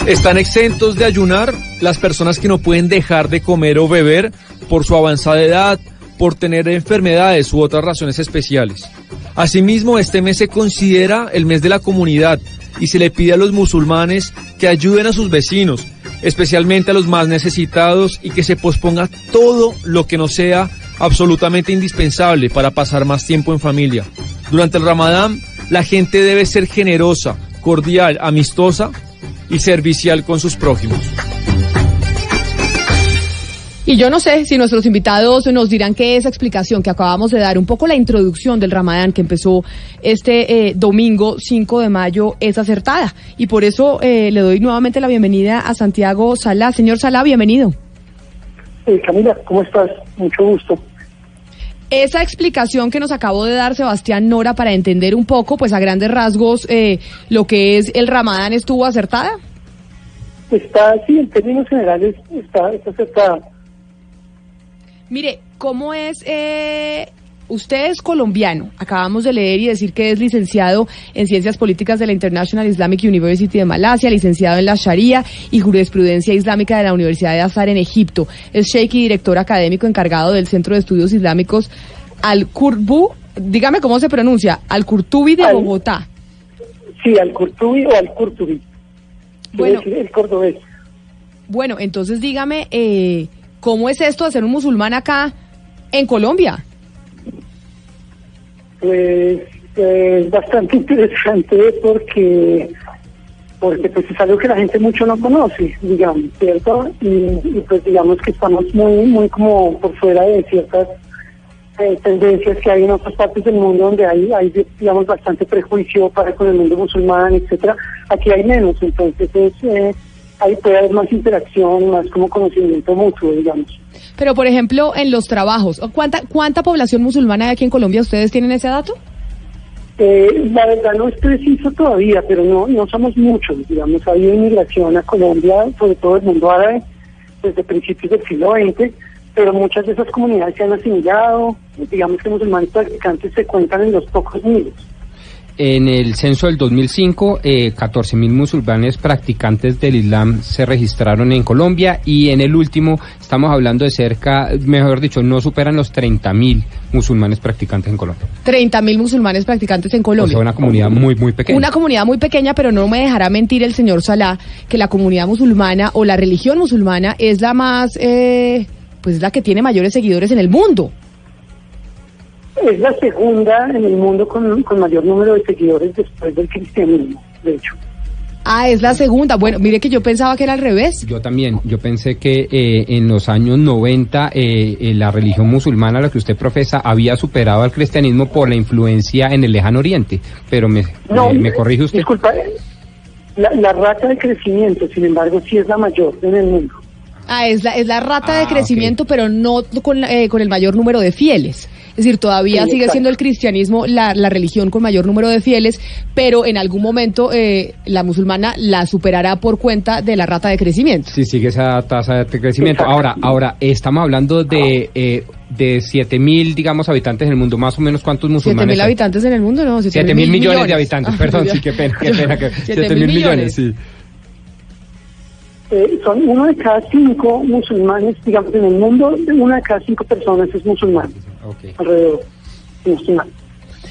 Están exentos de ayunar las personas que no pueden dejar de comer o beber por su avanzada edad, por tener enfermedades u otras razones especiales. Asimismo, este mes se considera el mes de la comunidad y se le pide a los musulmanes que ayuden a sus vecinos, especialmente a los más necesitados y que se posponga todo lo que no sea absolutamente indispensable para pasar más tiempo en familia. Durante el Ramadán, la gente debe ser generosa, cordial, amistosa y servicial con sus prójimos. Y yo no sé si nuestros invitados nos dirán que esa explicación que acabamos de dar, un poco la introducción del Ramadán que empezó este eh, domingo 5 de mayo, es acertada. Y por eso eh, le doy nuevamente la bienvenida a Santiago Salá. Señor Salá, bienvenido. Eh, Camila, ¿cómo estás? Mucho gusto. Esa explicación que nos acabó de dar Sebastián Nora para entender un poco, pues a grandes rasgos, eh, lo que es el Ramadán, ¿estuvo acertada? Está, sí, en términos generales está, está acertada. Mire, ¿cómo es? Eh, usted es colombiano, acabamos de leer y decir que es licenciado en Ciencias Políticas de la International Islamic University de Malasia, licenciado en la Sharia y Jurisprudencia Islámica de la Universidad de Azar en Egipto. Es sheikh y director académico encargado del Centro de Estudios Islámicos Al-Kurbu. Dígame cómo se pronuncia, Al-Kurtubi de Al- Bogotá. Sí, al Curtubi o al Curtubi. Bueno. El cordobés. Bueno, entonces dígame, eh, ¿cómo es esto de ser un musulmán acá en Colombia? Pues eh, es bastante interesante porque porque pues es algo que la gente mucho no conoce, digamos, ¿cierto? Y, pues digamos que estamos muy muy como por fuera de ciertas eh, tendencias que hay en otras partes del mundo donde hay, hay digamos bastante prejuicio para con el mundo musulmán, etcétera. Aquí hay menos, entonces es, eh, ahí puede haber más interacción, más como conocimiento mutuo, digamos. Pero, por ejemplo, en los trabajos, ¿cuánta, cuánta población musulmana hay aquí en Colombia? ¿Ustedes tienen ese dato? Eh, la verdad no es preciso todavía, pero no no somos muchos, digamos, ha habido inmigración a Colombia, sobre todo el mundo árabe, desde principios del siglo XX, pero muchas de esas comunidades se han asimilado, digamos que musulmanes practicantes se cuentan en los pocos miles. En el censo del 2005, eh, 14.000 musulmanes practicantes del Islam se registraron en Colombia y en el último estamos hablando de cerca, mejor dicho, no superan los 30.000 musulmanes practicantes en Colombia. 30.000 musulmanes practicantes en O Colombia. sea, una comunidad muy, muy pequeña. Una comunidad muy pequeña, pero no me dejará mentir el señor Salah que la comunidad musulmana o la religión musulmana es la más, eh, pues la que tiene mayores seguidores en el mundo. Es la segunda en el mundo con, con mayor número de seguidores después del cristianismo, de hecho. Ah, es la segunda. Bueno, mire que yo pensaba que era al revés. Yo también, yo pensé que eh, en los años 90 eh, eh, la religión musulmana, la que usted profesa, había superado al cristianismo por la influencia en el lejano oriente, pero me, No, me, me corrige usted. Disculpa, la, la rata de crecimiento, sin embargo, sí es la mayor en el mundo. Ah, es la, es la rata Ah, de crecimiento, pero no con, la- eh, con el mayor número de fieles. Es decir, todavía Sí, sigue exacto. siendo el cristianismo la, la religión con mayor número de fieles, pero en algún momento eh, la musulmana la superará por cuenta de la rata de crecimiento. Sí, sigue esa tasa de crecimiento. Ahora, ahora estamos hablando de eh, de 7 mil, digamos, habitantes en el mundo. Más o menos, ¿cuántos Siete musulmanes? mil hay? habitantes en el mundo, ¿no? Siete 7 mil millones, de habitantes, perdón, sí, qué pena, qué pena. que- Siete 7 mil millones, sí. Eh, son uno de cada cinco musulmanes, digamos, en el mundo, una de cada cinco personas es musulmán. Alrededor. Musulmán.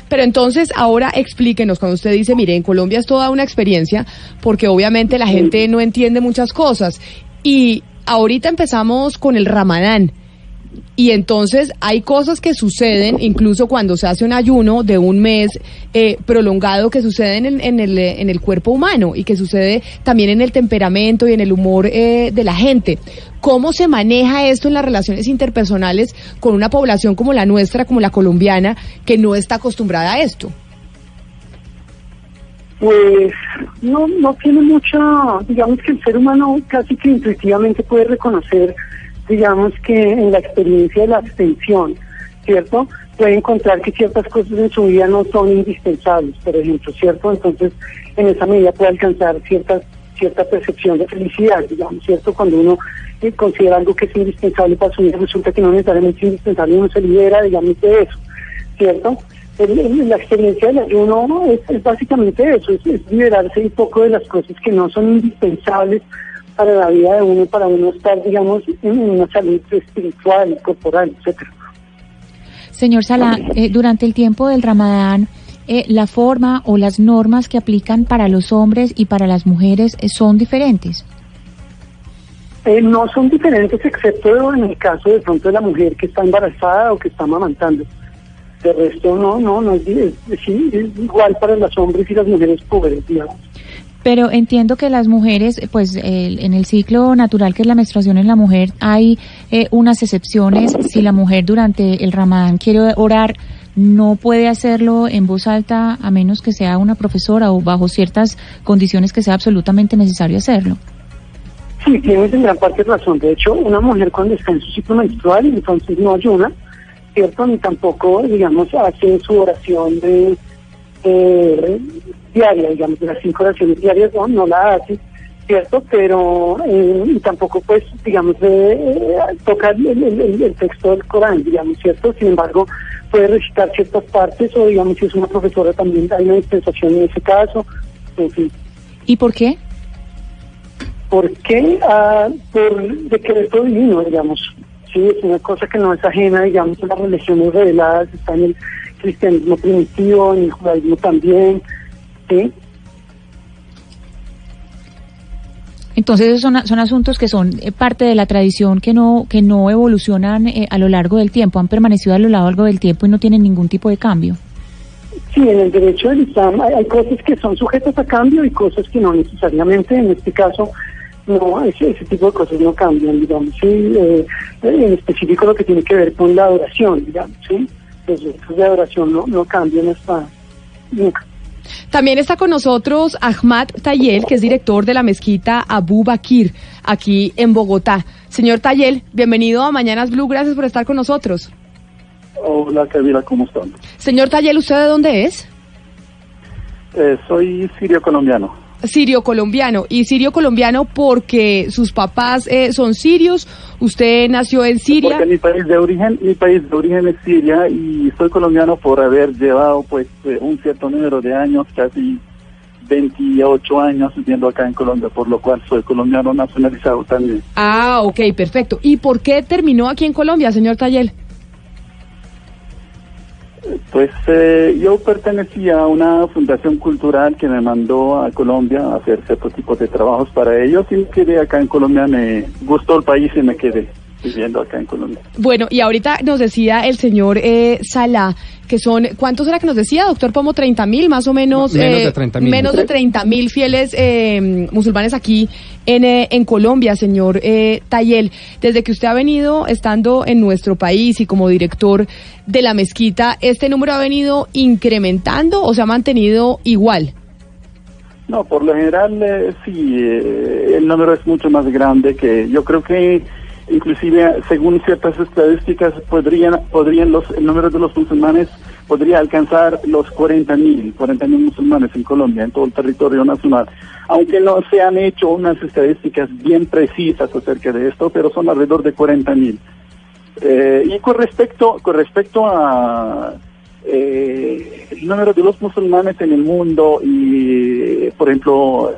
Pero entonces, ahora explíquenos, cuando usted dice, mire, en Colombia es toda una experiencia, porque obviamente la gente no entiende muchas cosas. Y ahorita empezamos con el ramadán. Y entonces hay cosas que suceden, incluso cuando se hace un ayuno de un mes eh, prolongado, que suceden en, en el, en el cuerpo humano y que sucede también en el temperamento y en el humor eh, de la gente. ¿Cómo se maneja esto en las relaciones interpersonales con una población como la nuestra, como la colombiana, que no está acostumbrada a esto? Pues no, no tiene mucha, digamos que el ser humano casi que intuitivamente puede reconocer, digamos que en la experiencia de la abstención, ¿cierto? Puede encontrar que ciertas cosas en su vida no son indispensables, por ejemplo, ¿cierto? Entonces, en esa medida puede alcanzar cierta, cierta percepción de felicidad, digamos, ¿cierto? Cuando uno eh, considera algo que es indispensable para su vida, resulta que no necesariamente es indispensable, uno se libera, digamos, de eso, ¿cierto? El- la experiencia del ayuno es, es básicamente eso, es, es liberarse un poco de las cosas que no son indispensables para la vida de uno, para uno estar, digamos, en una salud espiritual, corporal, etcétera. Señor Salah, eh, durante el tiempo del Ramadán, eh, la forma o las normas que aplican para los hombres y para las mujeres eh, son diferentes. Eh, no son diferentes excepto en el caso de pronto de la mujer que está embarazada o que está amamantando. De resto no, no, no es, es- es- es igual para los hombres y las mujeres pobres, digamos. Pero entiendo que las mujeres, pues el- en el ciclo natural que es la menstruación en la mujer, hay eh, unas excepciones. Si la mujer durante el Ramadán quiere orar, no puede hacerlo en voz alta a menos que sea una profesora o bajo ciertas condiciones que sea absolutamente necesario hacerlo. Sí, tienes en gran parte razón. De hecho, una mujer cuando está en su ciclo menstrual, entonces no ayuna, ¿cierto? Ni tampoco, digamos, hace su oración de, eh, diaria, digamos, las cinco oraciones diarias, no, no la hace, ¿cierto? Pero, eh, y tampoco, pues, digamos, eh, toca el- el texto del Corán, digamos, ¿cierto? Sin embargo, puede recitar ciertas partes, o digamos, si es una profesora también hay una dispensación en ese caso, en fin. ¿Y por qué? ¿Por qué? Ah, por decreto divino, digamos. Sí, es una cosa que no es ajena, digamos, a las religiones reveladas, está en el cristianismo primitivo, en el judaísmo también, ¿sí? Entonces esos son, son asuntos que son eh, parte de la tradición que no que no evolucionan eh, a lo largo del tiempo, han permanecido a lo largo del tiempo y no tienen ningún tipo de cambio. Sí, en el derecho del Islam hay, hay cosas que son sujetas a cambio y cosas que no necesariamente, en este caso, no, ese, ese tipo de cosas no cambian, digamos, sí, eh, en específico lo que tiene que ver con la adoración, digamos, sí, los derechos de adoración no, no cambian hasta nunca. También está con nosotros Ahmad Tayel, que es director de la mezquita Abu Bakir, aquí en Bogotá. Señor Tayel, bienvenido a Mañanas Blue, gracias por estar con nosotros. Hola, Camila, ¿cómo están? Señor Tayel, ¿usted de dónde es? Eh, soy sirio colombiano. Sirio colombiano. Y sirio colombiano porque sus papás eh, son sirios. Usted nació en Siria. Porque mi país de origen, mi país de origen es Siria y soy colombiano por haber llevado pues eh, un cierto número de años, casi 28 años viviendo acá en Colombia, por lo cual soy colombiano nacionalizado también. Ah, ok, perfecto. ¿Y por qué terminó aquí en Colombia, señor Tayel? Pues eh, yo pertenecía a una fundación cultural que me mandó a Colombia a hacer cierto tipo de trabajos para ellos y quedé acá en Colombia, me gustó el país y me quedé viviendo acá en Colombia. Bueno, y ahorita nos decía el señor eh, Salah que son, ¿cuántos era que nos decía, doctor Pomo? 30 mil, más o menos. Menos de 30 mil. Menos de 30 mil fieles eh, musulmanes aquí en, eh, en Colombia, señor eh, Tayel. Desde que usted ha venido estando en nuestro país y como director de la mezquita, ¿este número ha venido incrementando o se ha mantenido igual? No, por lo general eh, sí, eh, el número es mucho más grande que yo creo que inclusive según ciertas estadísticas podrían podrían los el número de los musulmanes podría alcanzar los 40 mil 40 mil musulmanes en Colombia en todo el territorio nacional. Aunque no se han hecho unas estadísticas bien precisas acerca de esto pero son alrededor de 40 mil. Eh, y con respecto con respecto a eh, el número de los musulmanes en el mundo y por ejemplo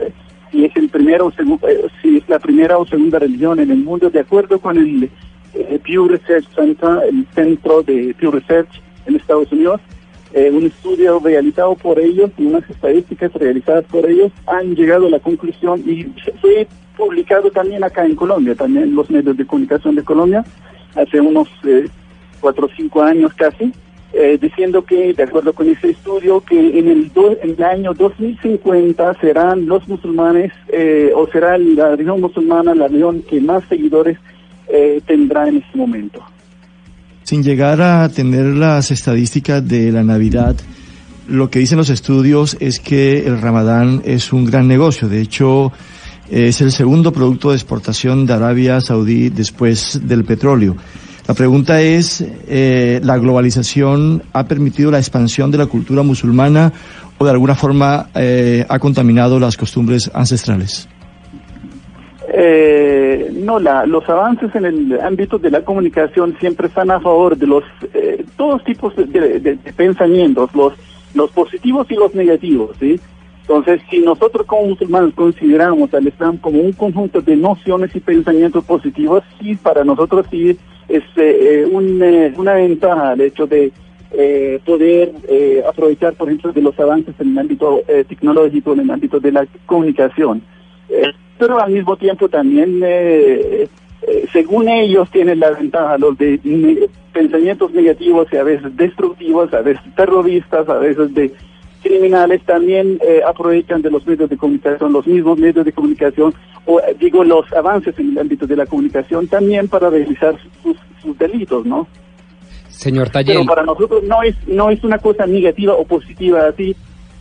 si es el primero o segu- eh, si es la primera o segunda religión en el mundo. De acuerdo con el eh, Pew Research Center, el centro de Pew Research en Estados Unidos, eh, un estudio realizado por ellos y unas estadísticas realizadas por ellos han llegado a la conclusión y fue publicado también acá en Colombia, también en los medios de comunicación de Colombia, hace unos eh, cuatro o cinco años casi, eh, diciendo que, de acuerdo con ese estudio, que en el, do- en el año 2050 serán los musulmanes, eh, o será la religión musulmana la religión que más seguidores eh, tendrá en este momento. Sin llegar a tener las estadísticas de la Navidad, lo que dicen los estudios es que el Ramadán es un gran negocio. De hecho, es el segundo producto de exportación de Arabia Saudí después del petróleo. La pregunta es, eh, ¿la globalización ha permitido la expansión de la cultura musulmana o de alguna forma eh, ha contaminado las costumbres ancestrales? Eh, no, la, los avances en el ámbito de la comunicación siempre están a favor de los eh, todos tipos de, pensamientos, los los positivos y los negativos. Entonces, si nosotros como musulmanes consideramos al Islam como un conjunto de nociones y pensamientos positivos, sí, para nosotros sí es eh, eh, un, eh, una ventaja el hecho de eh, poder eh, aprovechar, por ejemplo, de los avances en el ámbito eh, tecnológico, en el ámbito de la comunicación. Pero al mismo tiempo también, según ellos, tienen la ventaja los de pensamientos negativos y a veces destructivos, a veces terroristas, a veces de criminales, también eh, aprovechan de los medios de comunicación, los mismos medios de comunicación, o eh, digo, los avances en el ámbito de la comunicación también para realizar sus, sus delitos, ¿no? Señor Pero Tayel, para nosotros no es no es una cosa negativa o positiva así.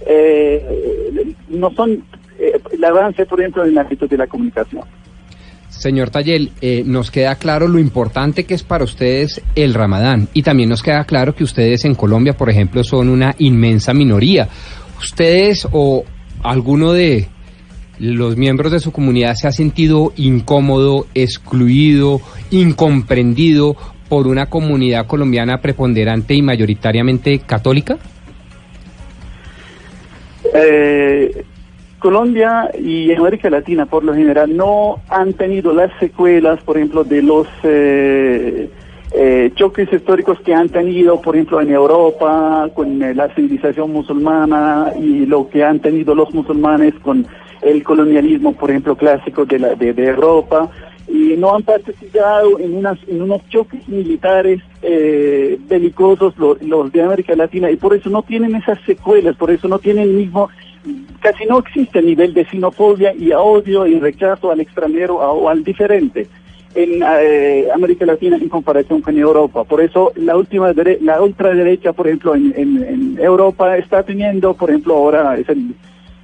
eh, no son eh, el avance, por ejemplo, en el ámbito de la comunicación. Señor Tayel, eh, nos queda claro lo importante que es para ustedes el Ramadán y también nos queda claro que ustedes en Colombia, por ejemplo, son una inmensa minoría. ¿Ustedes o alguno de los miembros de su comunidad se ha sentido incómodo, excluido, incomprendido por una comunidad colombiana preponderante y mayoritariamente católica? Eh, Colombia y América Latina, por lo general, no han tenido las secuelas, por ejemplo, de los eh, eh, choques históricos que han tenido, por ejemplo, en Europa, con eh, la civilización musulmana y lo que han tenido los musulmanes con el colonialismo, por ejemplo, clásico de, la, de, Europa, y no han participado en, unas, en unos choques militares eh, belicosos lo- los de América Latina, y por eso no tienen esas secuelas, por eso no tienen el mismo casi no existe el nivel de xenofobia y odio y rechazo al extranjero o al diferente en eh, América Latina en comparación con Europa. Por eso la última dere- la ultraderecha, por ejemplo, en, en- Europa está teniendo, por ejemplo, ahora es el,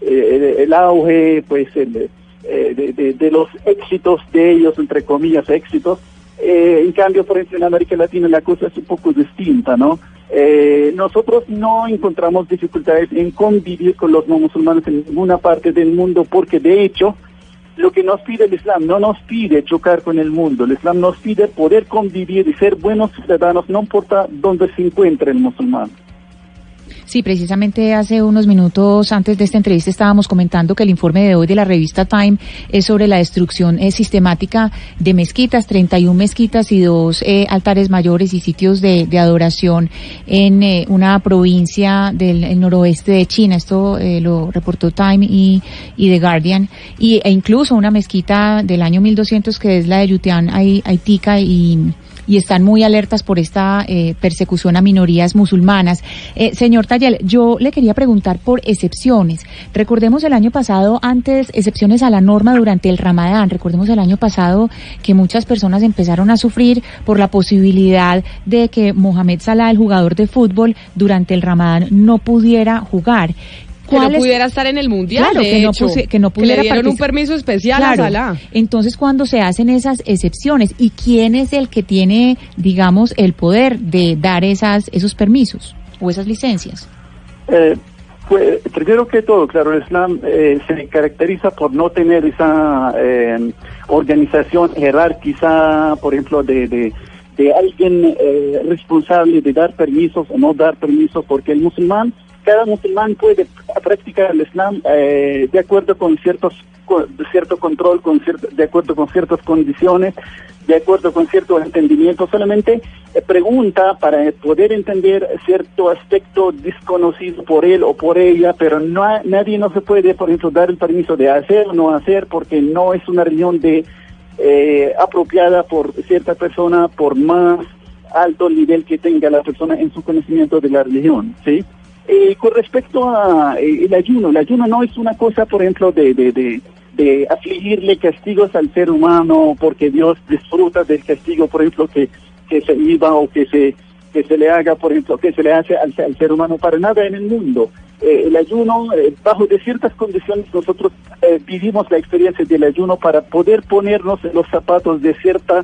eh, auge, pues, el, eh, de- de los éxitos de ellos, entre comillas, éxitos. Eh, en cambio, por ejemplo, en América Latina la cosa es un poco distinta, ¿no? Eh, nosotros no encontramos dificultades en convivir con los no musulmanes en ninguna parte del mundo porque de hecho lo que nos pide el Islam no nos pide chocar con el mundo, el Islam nos pide poder convivir y ser buenos ciudadanos no importa dónde se encuentre el musulmán. Sí, precisamente hace unos minutos antes de esta entrevista estábamos comentando que el informe de hoy de la revista Time es sobre la destrucción eh, sistemática de mezquitas, 31 mezquitas y dos eh, altares mayores y sitios de, adoración en eh, una provincia del el noroeste de China. Esto eh, lo reportó Time y, y The Guardian. Y, e incluso una mezquita del año 1200 que es la de Yutian Ai- Aitika y y están muy alertas por esta eh, persecución a minorías musulmanas. Eh, señor Tayel, yo le quería preguntar por excepciones. Recordemos el año pasado, antes, excepciones a la norma durante el Ramadán. Recordemos el año pasado que muchas personas empezaron a sufrir por la posibilidad de que Mohamed Salah, el jugador de fútbol, durante el Ramadán no pudiera jugar. Que no ¿Cuál es- pudiera estar en el mundial. Claro, de que no que no pudiera le dieron un permiso especial a Claro. Salah. Entonces, cuando se hacen esas excepciones, ¿y quién es el que tiene, digamos, el poder de dar esas, esos permisos o esas licencias? Eh, pues, primero que todo, claro, el Islam eh, se caracteriza por no tener esa eh, organización jerárquica, por ejemplo, de, de, de alguien eh, responsable de dar permisos o no dar permisos, porque el musulmán, cada musulmán puede practicar el Islam eh, de acuerdo con ciertos con cierto control, con cierto, de acuerdo con ciertas condiciones, de acuerdo con cierto entendimiento, solamente eh, pregunta para poder entender cierto aspecto desconocido por él o por ella, pero no nadie no se puede, por ejemplo, dar el permiso de hacer o no hacer porque no es una religión de eh, apropiada por cierta persona por más alto nivel que tenga la persona en su conocimiento de la religión, ¿sí? Eh, con respecto a eh, el ayuno, el ayuno no es una cosa, por ejemplo, de, de, de, de afligirle castigos al ser humano porque Dios disfruta del castigo, por ejemplo, que, que se iba o que se que se le haga, por ejemplo, que se le hace al, ser humano para nada en el mundo. Eh, el ayuno, eh, bajo de ciertas condiciones, nosotros eh, vivimos la experiencia del ayuno para poder ponernos en los zapatos de cierta,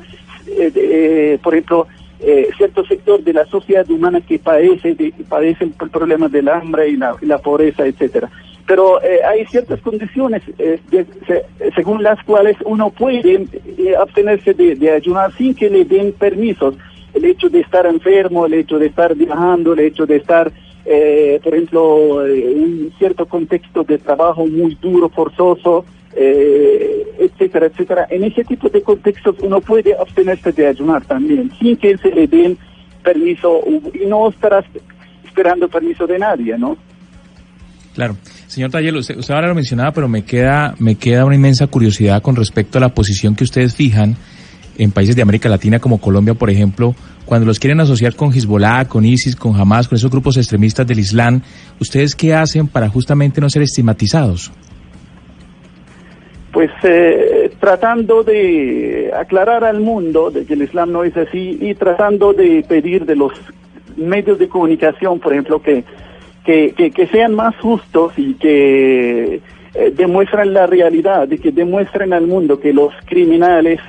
por ejemplo, eh, cierto sector de la sociedad humana que padece, de, padece el, el problema del hambre y la, y la pobreza, etcétera. Pero eh, hay ciertas condiciones eh, según las cuales uno puede eh, abstenerse de, de ayunar sin que le den permisos. El hecho de estar enfermo, el hecho de estar viajando, el hecho de estar, eh, por ejemplo, en un cierto contexto de trabajo muy duro, forzoso, eh, etcétera, etcétera. En ese tipo de contextos uno puede abstenerse de ayunar también, sin que se le den permiso y no estarás esperando permiso de nadie, ¿no? Claro. Señor Tayelo, usted, usted ahora lo mencionaba, pero me queda, me queda una inmensa curiosidad con respecto a la posición que ustedes fijan en países de América Latina como Colombia, por ejemplo, cuando los quieren asociar con Hezbollah, con ISIS, con Hamas, con esos grupos extremistas del Islam, ¿ustedes qué hacen para justamente no ser estigmatizados? Pues eh, tratando de aclarar al mundo de que el Islam no es así y tratando de pedir de los medios de comunicación, por ejemplo, que, que, que, sean más justos y que eh, demuestren la realidad, de que demuestren al mundo que los criminales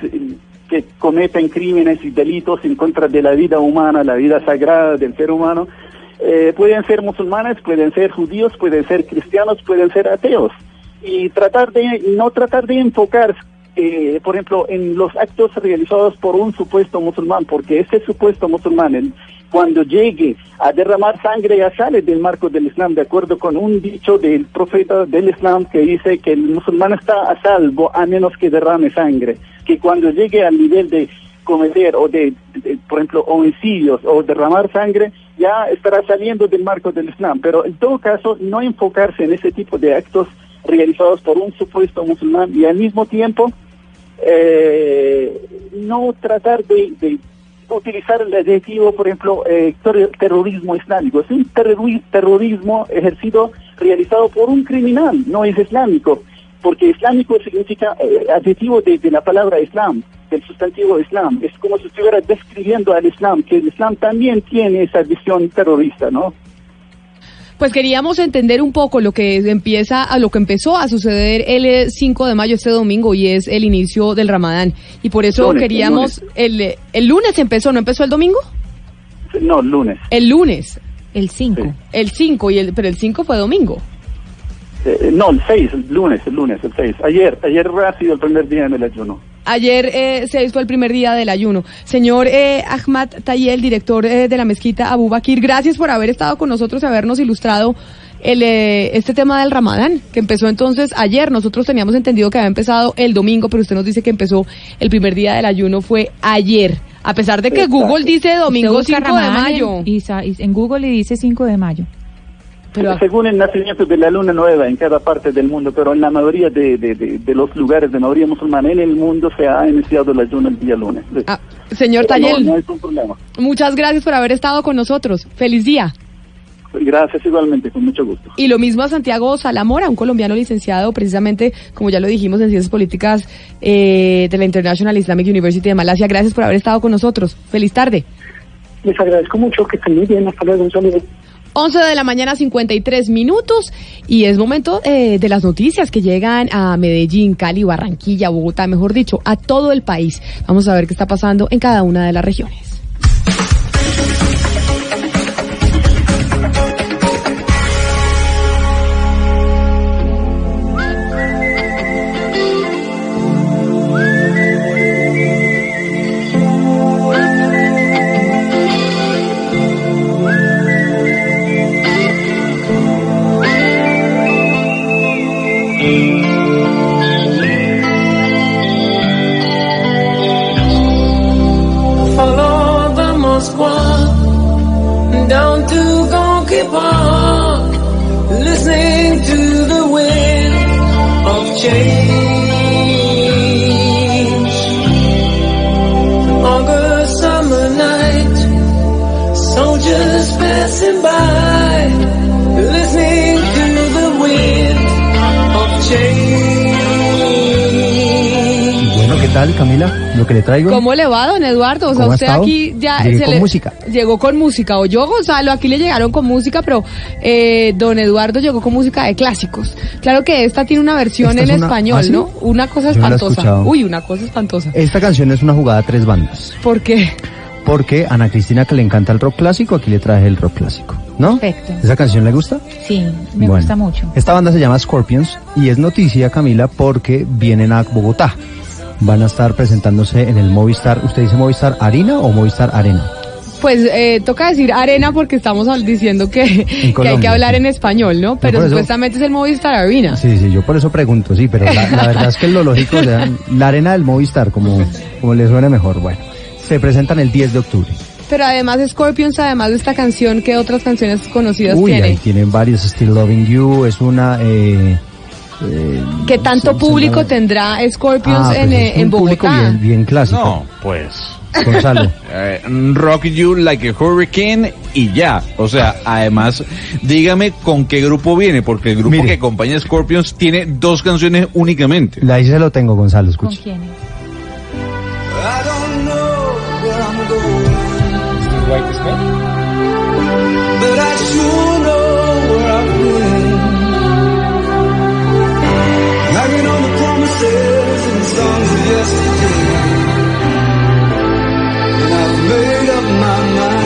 que cometen crímenes y delitos en contra de la vida humana, la vida sagrada del ser humano, eh, pueden ser musulmanes, pueden ser judíos, pueden ser cristianos, pueden ser ateos y tratar de no tratar de enfocar eh, por ejemplo en los actos realizados por un supuesto musulmán porque ese supuesto musulmán cuando llegue a derramar sangre ya sale del marco del Islam de acuerdo con un dicho del profeta del Islam que dice que el musulmán está a salvo a menos que derrame sangre que cuando llegue al nivel de cometer o de, por ejemplo, homicidios o derramar sangre, ya estará saliendo del marco del Islam. Pero en todo caso, no enfocarse en ese tipo de actos realizados por un supuesto musulmán y al mismo tiempo eh, no tratar de, de utilizar el adjetivo, por ejemplo, eh, ter- terrorismo islámico. Es un terrori- terrorismo ejercido, realizado por un criminal, no es islámico, porque islámico significa eh, adjetivo de, de la palabra islam, del sustantivo islam. Es como si estuviera describiendo al islam, que el islam también tiene esa visión terrorista, ¿no? Pues queríamos entender un poco lo que empieza a lo que empezó a suceder el eh, 5 de mayo este domingo y es el inicio del Ramadán y por eso Lunes, queríamos el, eh, el lunes empezó, ¿no empezó el domingo? No, lunes. El lunes. El 5. El 5, y el, pero el 5 fue domingo. Eh, no, el 6, el lunes, el lunes, el 6. Ayer, ayer ha sido el primer día del ayuno. Ayer eh, 6 fue el primer día del ayuno. Señor eh, Ahmad Tayel, director eh, de la mezquita Abu Bakir, gracias por haber estado con nosotros y habernos ilustrado el, eh, este tema del Ramadán, que empezó entonces ayer. Nosotros teníamos entendido que había empezado el domingo, pero usted nos dice que empezó el primer día del ayuno fue ayer. A pesar de que Exacto. Google dice domingo Usted 5 busca de mayo. Y, y en Google le dice 5 de mayo. Según el nacimiento de la luna nueva en cada parte del mundo, pero en la mayoría de, de, de, de los lugares de mayoría musulmana en el mundo se ha iniciado el ayuno el día lunes. Ah, señor Pero Tayel, no problema. muchas gracias por haber estado con nosotros. Feliz día. Gracias igualmente, con mucho gusto. Y lo mismo a Santiago Salamora, un colombiano licenciado precisamente, como ya lo dijimos, en Ciencias Políticas eh, de la International Islamic University de Malasia. Gracias por haber estado con nosotros. Feliz tarde. Les agradezco mucho, que estén muy bien. Hasta luego, un saludo. 11 de la mañana, 53 minutos, y es momento eh, de las noticias que llegan a Medellín, Cali, Barranquilla, Bogotá, mejor dicho, a todo el país. Vamos a ver qué está pasando en cada una de las regiones. Camila? Lo que le traigo. ¿Cómo le va, don Eduardo? O sea, ¿Cómo ha usted estado? aquí ya Llegué se con le- música. Llegó con música. O yo, Gonzalo, aquí le llegaron con música, pero eh, don Eduardo llegó con música de clásicos. Claro que esta tiene una versión Esta en es una- español, ¿Ah, sí? ¿no? Una cosa no espantosa. Uy, una cosa espantosa. Esta canción es una jugada a tres bandas. ¿Por qué? Porque a Ana Cristina que le encanta el rock clásico, aquí le traje el rock clásico. ¿No? Perfecto. ¿Esa canción le gusta? Sí, me Bueno. gusta mucho. Esta banda se llama Scorpions y es noticia, Camila, porque vienen a Bogotá. Van a estar presentándose en el Movistar. ¿Usted dice Movistar Arena o Movistar Arena? Pues eh, toca decir arena porque estamos diciendo que, que hay que hablar en español, ¿no? Pero eso- supuestamente es el Movistar Arena. Sí, sí, yo por eso pregunto, sí, pero la, la verdad es que lo lógico, o sea, la arena del Movistar, como, como le suene mejor, bueno, se presentan el 10 de octubre. Pero además Scorpions, además de esta canción, ¿qué otras canciones conocidas Uy, tiene? ahí tienen varios, Still Loving You, es una... Eh, eh, ¿Qué tanto público tendrá Scorpions Ah, en, pues eh, es un en público Bogotá? bien, bien clásico. No, pues. Gonzalo. Eh, rock You Like a Hurricane y ya. O sea, además, dígame con qué grupo viene, porque el grupo que acompaña a Scorpions tiene dos canciones únicamente. Ahí se lo tengo, Gonzalo, ¿Con escucha. quién? I don't yesterday. And I've made up my mind.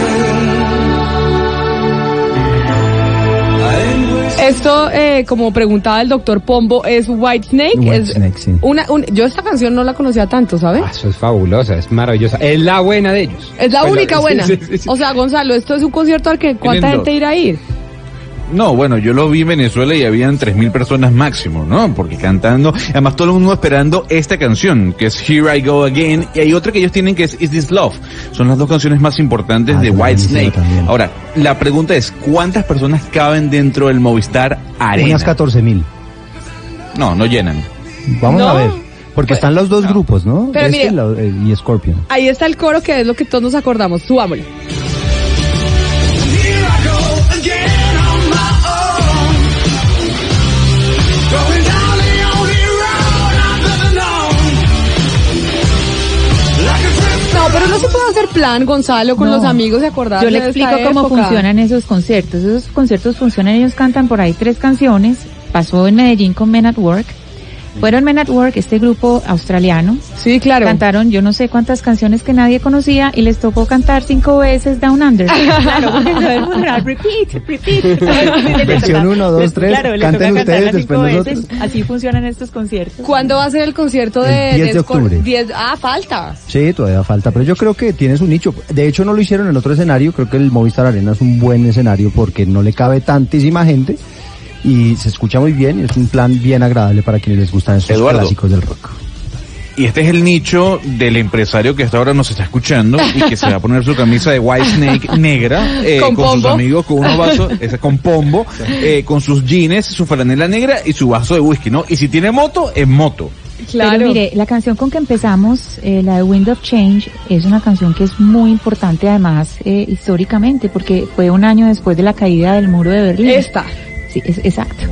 I ain't wasting Esto, eh, como preguntaba el doctor Pombo, es White Snake. White es Snake, sí. una, un- yo esta canción no la conocía tanto, ¿sabes? Eso es fabulosa, es maravillosa. Es la buena de ellos. Es la Pues única sí, buena. sí, sí, sí. O sea, Gonzalo, esto es un concierto al que cuánta gente irá a ir. No, bueno, yo lo vi en Venezuela y habían 3.000 personas máximo, ¿no? Porque cantando, además todo el mundo esperando esta canción, que es Here I Go Again, y hay otra que ellos tienen que es Is This Love. Son las dos canciones más importantes de White Snake. Ahora, la pregunta es, ¿cuántas personas caben dentro del Movistar Arena? Unas 14 mil. No, no llenan. Vamos No. a ver. Porque están los dos grupos, ¿no? Pero Este mire- y la- eh, y Scorpion. Ahí está el coro que es lo que todos nos acordamos. Subámosle. Going pero no se puede hacer plan, Gonzalo, con No. los amigos acordarse Yo le explico cómo época. funcionan esos conciertos. Esos conciertos funcionan, ellos cantan por ahí tres canciones. Pasó en Medellín con Men at Work. Fueron Men at Work, este grupo australiano. Sí, claro. Cantaron yo no sé cuántas canciones que nadie conocía y les tocó cantar cinco veces Down Under. claro, repeat, repeat. Versión uno, dos, tres, Claro, le canten toca cinco después veces. Así funcionan estos conciertos. ¿Cuándo va a ser el concierto de... El 10 de Scor- octubre. 10 ah, falta. Sí, todavía falta, pero yo creo que tiene su nicho. De hecho, no lo hicieron en otro escenario. Creo que el Movistar Arena es un buen escenario porque no le cabe tantísima gente y se escucha muy bien. y Es un plan bien agradable para quienes les gustan estos Eduardo. clásicos del rock. Y este es el nicho del empresario que hasta ahora nos está escuchando y que se va a poner su camisa de White Snake negra eh, Con con, sus amigos con unos vasos, ese con pombo, eh, con sus jeans, su franela negra y su vaso de whisky, ¿no? Y si tiene moto, es moto. Pero mire, la canción con que empezamos, eh, la de Wind of Change, es una canción que es muy importante además eh, históricamente, porque fue un año después de la caída del muro de Berlín. Esta. Sí, es, exacto.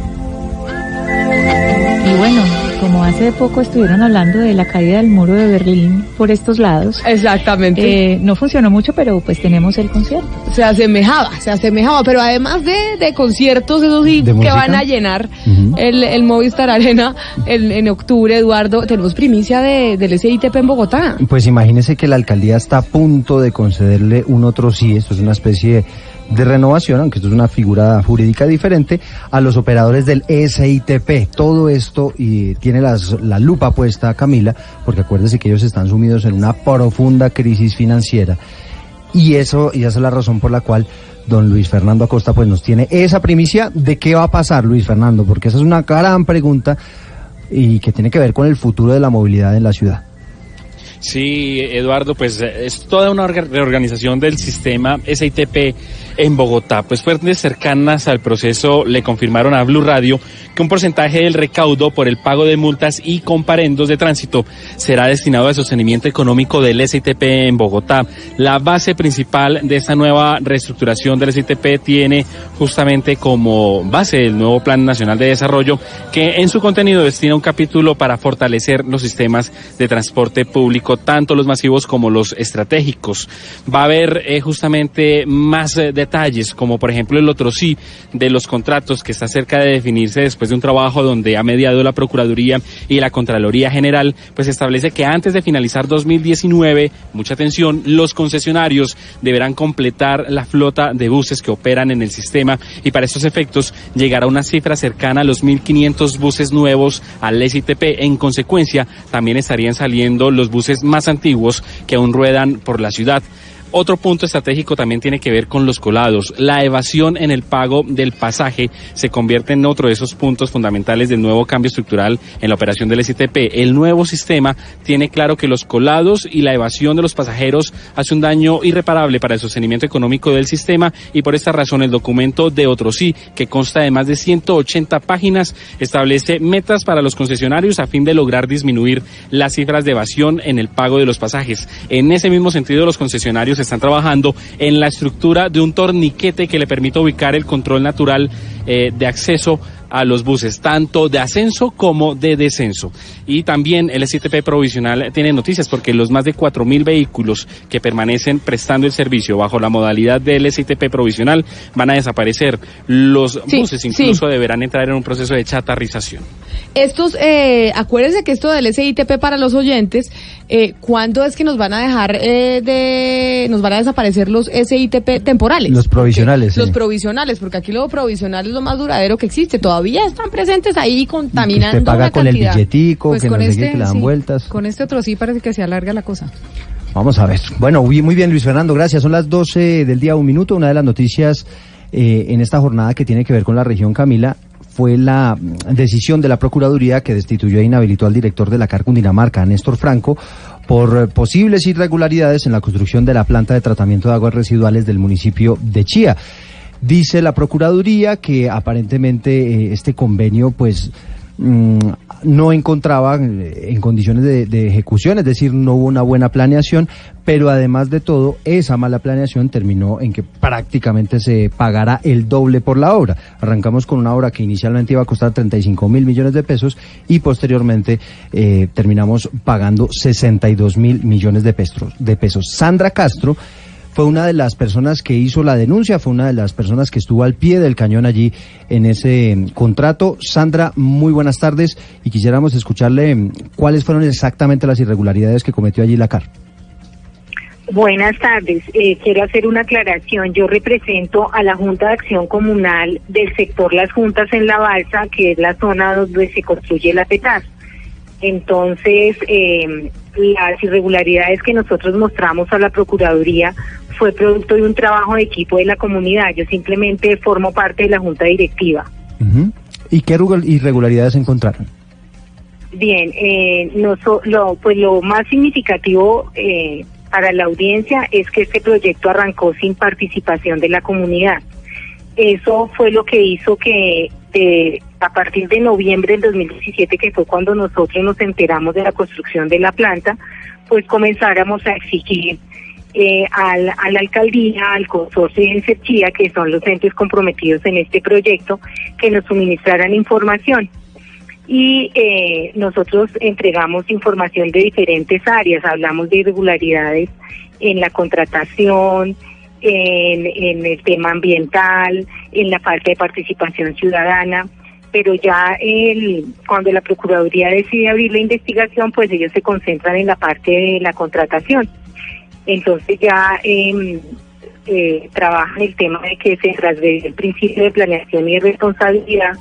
Y bueno, como hace poco estuvieron hablando de la caída del muro de Berlín por estos lados. Exactamente. eh, no funcionó mucho, pero pues tenemos el concierto. Se asemejaba, se asemejaba, pero además de, de conciertos, eso sí, ¿De que música? van a llenar el, el Movistar Arena el- en octubre, Eduardo, tenemos primicia de, del SITP en Bogotá. Pues imagínese que la alcaldía está a punto de concederle un otro sí, esto es una especie de renovación, aunque esto es una figura jurídica diferente, a los operadores del SITP. Todo esto y tiene la lupa puesta, Camila, porque acuérdese que ellos están sumidos en una profunda crisis financiera. Y eso, y esa es la razón por la cual don Luis Fernando Acosta pues nos tiene esa primicia de qué va a pasar, Luis Fernando, porque esa es una gran pregunta y que tiene que ver con el futuro de la movilidad en la ciudad. Sí, Eduardo, pues es toda una orga- reorganización del sistema SITP en Bogotá. Pues fuentes cercanas al proceso le confirmaron a Blue Radio que un porcentaje del recaudo por el pago de multas y comparendos de tránsito será destinado al sostenimiento económico del SITP en Bogotá. La base principal de esta nueva reestructuración del SITP tiene justamente como base el nuevo Plan Nacional de Desarrollo que en su contenido destina un capítulo para fortalecer los sistemas de transporte público, tanto los masivos como los estratégicos. Va a haber eh, justamente más eh, detalles, como por ejemplo el otro sí de los contratos que está cerca de definirse después de un trabajo donde ha mediado la Procuraduría y la Contraloría General, pues establece que antes de finalizar 2019, mucha atención, los concesionarios deberán completar la flota de buses que operan en el sistema y para estos efectos llegará una cifra cercana a los 1.500 buses nuevos al SITP. En consecuencia, también estarían saliendo los buses más antiguos que aún ruedan por la ciudad. Otro punto estratégico también tiene que ver con los colados. La evasión en el pago del pasaje se convierte en otro de esos puntos fundamentales del nuevo cambio estructural en la operación del SITP. El nuevo sistema tiene claro que los colados y la evasión de los pasajeros hace un daño irreparable para el sostenimiento económico del sistema y por esta razón el documento de otro sí, que consta de más de 180 páginas, establece metas para los concesionarios a fin de lograr disminuir las cifras de evasión en el pago de los pasajes. En ese mismo sentido, los concesionarios están trabajando en la estructura de un torniquete que le permita ubicar el control natural eh, de acceso a los buses, tanto de ascenso como de descenso. Y también el SITP provisional tiene noticias porque los más de 4.000 vehículos que permanecen prestando el servicio bajo la modalidad del SITP provisional van a desaparecer. Los Sí, buses sí. incluso deberán entrar en un proceso de chatarrización. Estos, eh, acuérdense que esto del SITP para los oyentes, eh, ¿cuándo es que nos van a dejar eh, de, nos van a desaparecer los SITP temporales? Los provisionales. Los sí. provisionales, porque aquí lo provisional es lo más duradero que existe. Todavía están presentes ahí contaminando. Usted paga una con el billetico, Pues que no con sé qué, este, que le dan sí. vueltas. Con este otro sí parece que se alarga la cosa. Vamos a ver. Bueno, muy muy bien, Luis Fernando, gracias. Son las 12 del día, un minuto. Una de las noticias eh, en esta jornada que tiene que ver con la región Camila fue la decisión de la Procuraduría que destituyó e inhabilitó al director de la CAR Cundinamarca, Néstor Franco, por eh, posibles irregularidades en la construcción de la planta de tratamiento de aguas residuales del municipio de Chía. Dice la Procuraduría que aparentemente eh, este convenio, pues, no encontraba eh, en condiciones de, de ejecución, es decir, no hubo una buena planeación, pero además de todo, esa mala planeación terminó en que prácticamente se pagará el doble por la obra. Arrancamos con una obra que inicialmente iba a costar 35 mil millones de pesos y posteriormente eh, terminamos pagando 62 mil millones de pesos, de pesos. Sandra Castro fue una de las personas que hizo la denuncia, fue una de las personas que estuvo al pie del cañón allí en ese mm, contrato. Sandra, muy buenas tardes y quisiéramos escucharle mm, cuáles fueron exactamente las irregularidades que cometió allí la CAR. Buenas tardes. Eh, quiero hacer una aclaración. Yo represento a la Junta de Acción Comunal del sector Las Juntas en La Balsa, que es la zona donde se construye la PETAS. Entonces, eh, las irregularidades que nosotros mostramos a la Procuraduría fue producto de un trabajo de equipo de la comunidad. Yo simplemente formo parte de la Junta Directiva. ¿Y qué irregu- irregularidades encontraron? Bien, eh, no so- lo, pues lo más significativo eh, para la audiencia es que este proyecto arrancó sin participación de la comunidad. Eso fue lo que hizo que a partir de noviembre del 2017, que fue cuando nosotros nos enteramos de la construcción de la planta, pues comenzáramos a exigir eh, al- a la alcaldía, al consorcio de Encerchía, que son los entes comprometidos en este proyecto, que nos suministraran información. Y eh, nosotros entregamos información de diferentes áreas, hablamos de irregularidades en la contratación, en, el tema ambiental, en la falta de participación ciudadana, pero ya el, cuando la Procuraduría decide abrir la investigación, pues ellos se concentran en la parte de la contratación. Entonces ya em, eh, trabajan el tema de que se trasgrede el principio de planeación y responsabilidad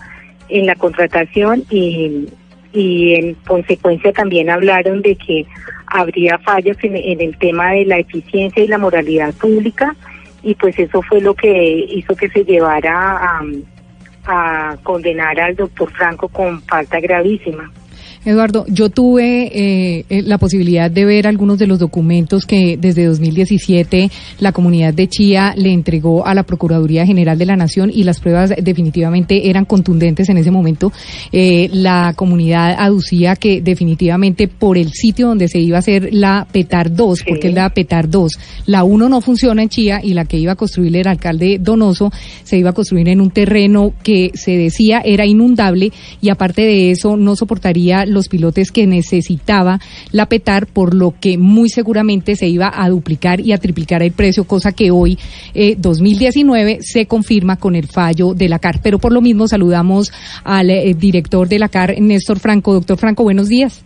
en la contratación y, y en consecuencia también hablaron de que habría fallos en, en el tema de la eficiencia y la moralidad pública y pues eso fue lo que hizo que se llevara a, condenar al doctor Franco con falta gravísima. Eduardo, yo tuve eh, eh, la posibilidad de ver algunos de los documentos que desde 2017 la comunidad de Chía le entregó a la Procuraduría General de la Nación y las pruebas definitivamente eran contundentes en ese momento. Eh, la comunidad aducía que definitivamente por el sitio donde se iba a hacer la PETAR 2, porque es la PETAR 2, la 1 no funciona en Chía y la que iba a construir el alcalde Donoso se iba a construir en un terreno que se decía era inundable y aparte de eso no soportaría los pilotes que necesitaba la PETAR, por lo que muy seguramente se iba a duplicar y a triplicar el precio, cosa que hoy, eh, 2019, se confirma con el fallo de la CAR. Pero por lo mismo saludamos al eh, director de la CAR, Néstor Franco. Doctor Franco, buenos días.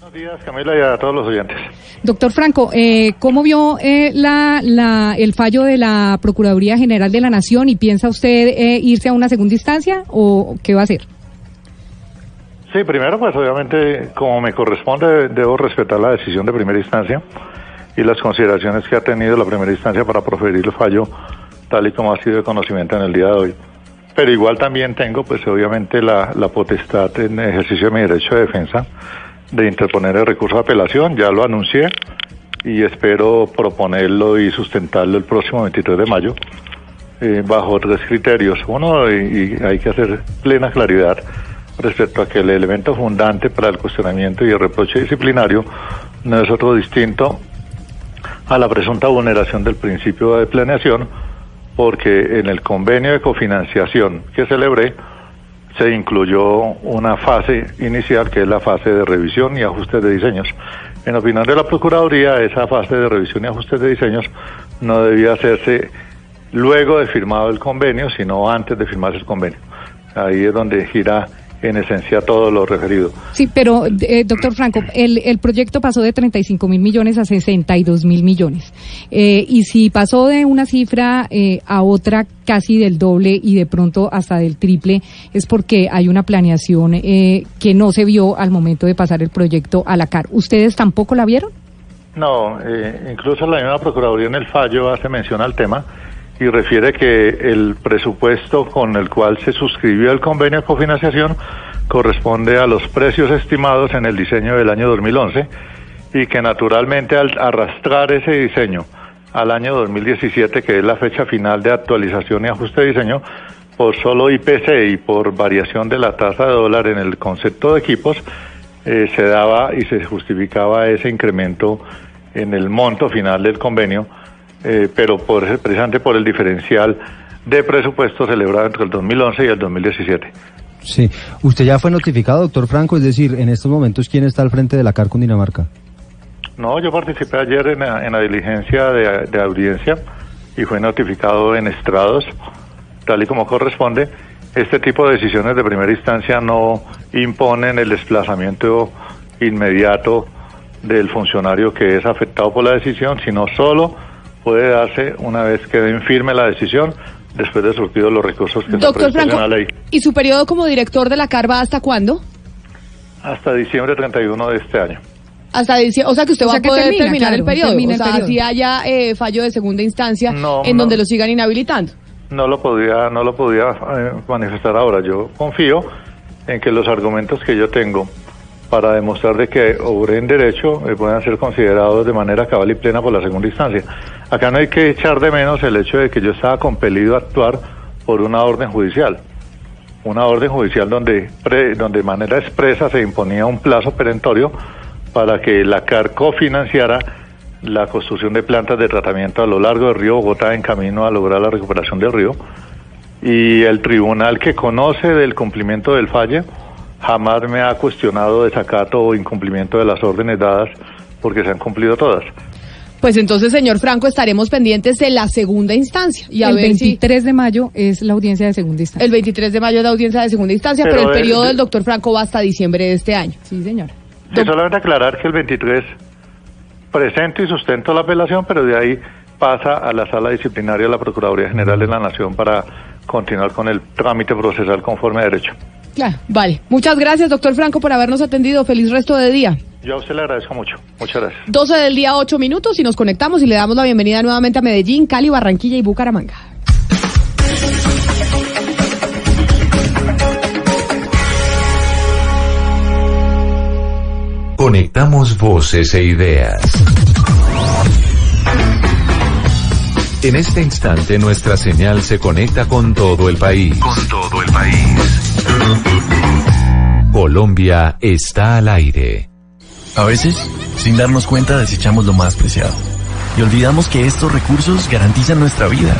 Buenos días, Camila, y a todos los oyentes. Doctor Franco, eh, ¿cómo vio eh, la, la, el fallo de la Procuraduría General de la Nación y piensa usted eh, irse a una segunda instancia o qué va a hacer? Sí, primero, pues obviamente, como me corresponde, debo respetar la decisión de primera instancia y las consideraciones que ha tenido la primera instancia para proferir el fallo, tal y como ha sido de conocimiento en el día de hoy. Pero igual también tengo, pues obviamente, la, potestad en ejercicio de mi derecho de defensa de interponer el recurso de apelación, ya lo anuncié y espero proponerlo y sustentarlo el próximo 23 de mayo eh, bajo tres criterios. Uno, y hay que hacer plena claridad respecto a que el elemento fundante para el cuestionamiento y el reproche disciplinario no es otro distinto a la presunta vulneración del principio de planeación, porque en el convenio de cofinanciación que celebré se incluyó una fase inicial que es la fase de revisión y ajustes de diseños. En opinión de la Procuraduría, esa fase de revisión y ajustes de diseños no debía hacerse luego de firmado el convenio, sino antes de firmarse el convenio. Ahí es donde gira en esencia todo lo referido. Sí, pero, eh, doctor Franco, el, el proyecto pasó de 35 mil millones a 62 mil millones. Eh, y si pasó de una cifra eh, a otra casi del doble y de pronto hasta del triple, es porque hay una planeación eh, que no se vio al momento de pasar el proyecto a la CAR. ¿Ustedes tampoco la vieron? No, eh, incluso la misma Procuraduría en el fallo hace mención al tema y refiere que el presupuesto con el cual se suscribió el convenio de cofinanciación corresponde a los precios estimados en el diseño del año 2011 y que naturalmente al arrastrar ese diseño al año 2017, que es la fecha final de actualización y ajuste de diseño, por solo IPC y por variación de la tasa de dólar en el concepto de equipos, eh, se daba y se justificaba ese incremento en el monto final del convenio, eh, pero por, precisamente por el diferencial de presupuesto celebrado entre el 2011 y el 2017. Sí. ¿Usted ya fue notificado, doctor Franco? Es decir, en estos momentos, ¿quién está al frente de la CAR Cundinamarca? No, yo participé ayer en la, en la diligencia de, de audiencia y fue notificado en estrados, tal y como corresponde. Este tipo de decisiones de primera instancia no imponen el desplazamiento inmediato del funcionario que es afectado por la decisión, sino solo puede darse una vez que den firme la decisión después de surtido los recursos que se Doctor en Franco, la ley. ¿y su periodo como director de la CAR va hasta cuándo? Hasta diciembre 31 de este año. Hasta diciembre, o sea que usted O va a que poder termina, terminar claro, el periodo. termina o el sea, periodo. si haya eh, fallo de segunda instancia No, en no. donde lo sigan inhabilitando. No lo podía, no lo podía eh, manifestar ahora. Yo confío en que los argumentos que yo tengo para demostrar de que obré en derecho eh, puedan ser considerados de manera cabal y plena por la segunda instancia. Acá no hay que echar de menos el hecho de que yo estaba compelido a actuar por una orden judicial. Una orden judicial donde, pre- donde de manera expresa se imponía un plazo perentorio para que la CAR cofinanciara la construcción de plantas de tratamiento a lo largo del río Bogotá en camino a lograr la recuperación del río. Y el tribunal que conoce del cumplimiento del fallo jamás me ha cuestionado desacato o incumplimiento de las órdenes dadas porque se han cumplido todas. Pues entonces, señor Franco, estaremos pendientes de la segunda instancia. Y a el ver si 23 de mayo es la audiencia de segunda instancia. el 23 de mayo es la audiencia de segunda instancia, pero, Pero el es- periodo del doctor Franco va hasta diciembre de este año. Sí, señor. Sí, solamente aclarar que el 23 presento y sustento la apelación, pero de ahí pasa a la sala disciplinaria de la Procuraduría General de la Nación para continuar con el trámite procesal conforme a derecho. Claro, vale. Muchas gracias, doctor Franco, por habernos atendido. Feliz resto de día. Yo a usted le agradezco mucho. Muchas gracias. 12 del día, 8 minutos y nos conectamos y le damos la bienvenida nuevamente a Medellín, Cali, Barranquilla y Bucaramanga. Conectamos voces e ideas. En este instante nuestra señal se conecta con todo el país. Con todo el país. Colombia está al aire. A veces, sin darnos cuenta, desechamos lo más preciado. Y olvidamos que estos recursos garantizan nuestra vida.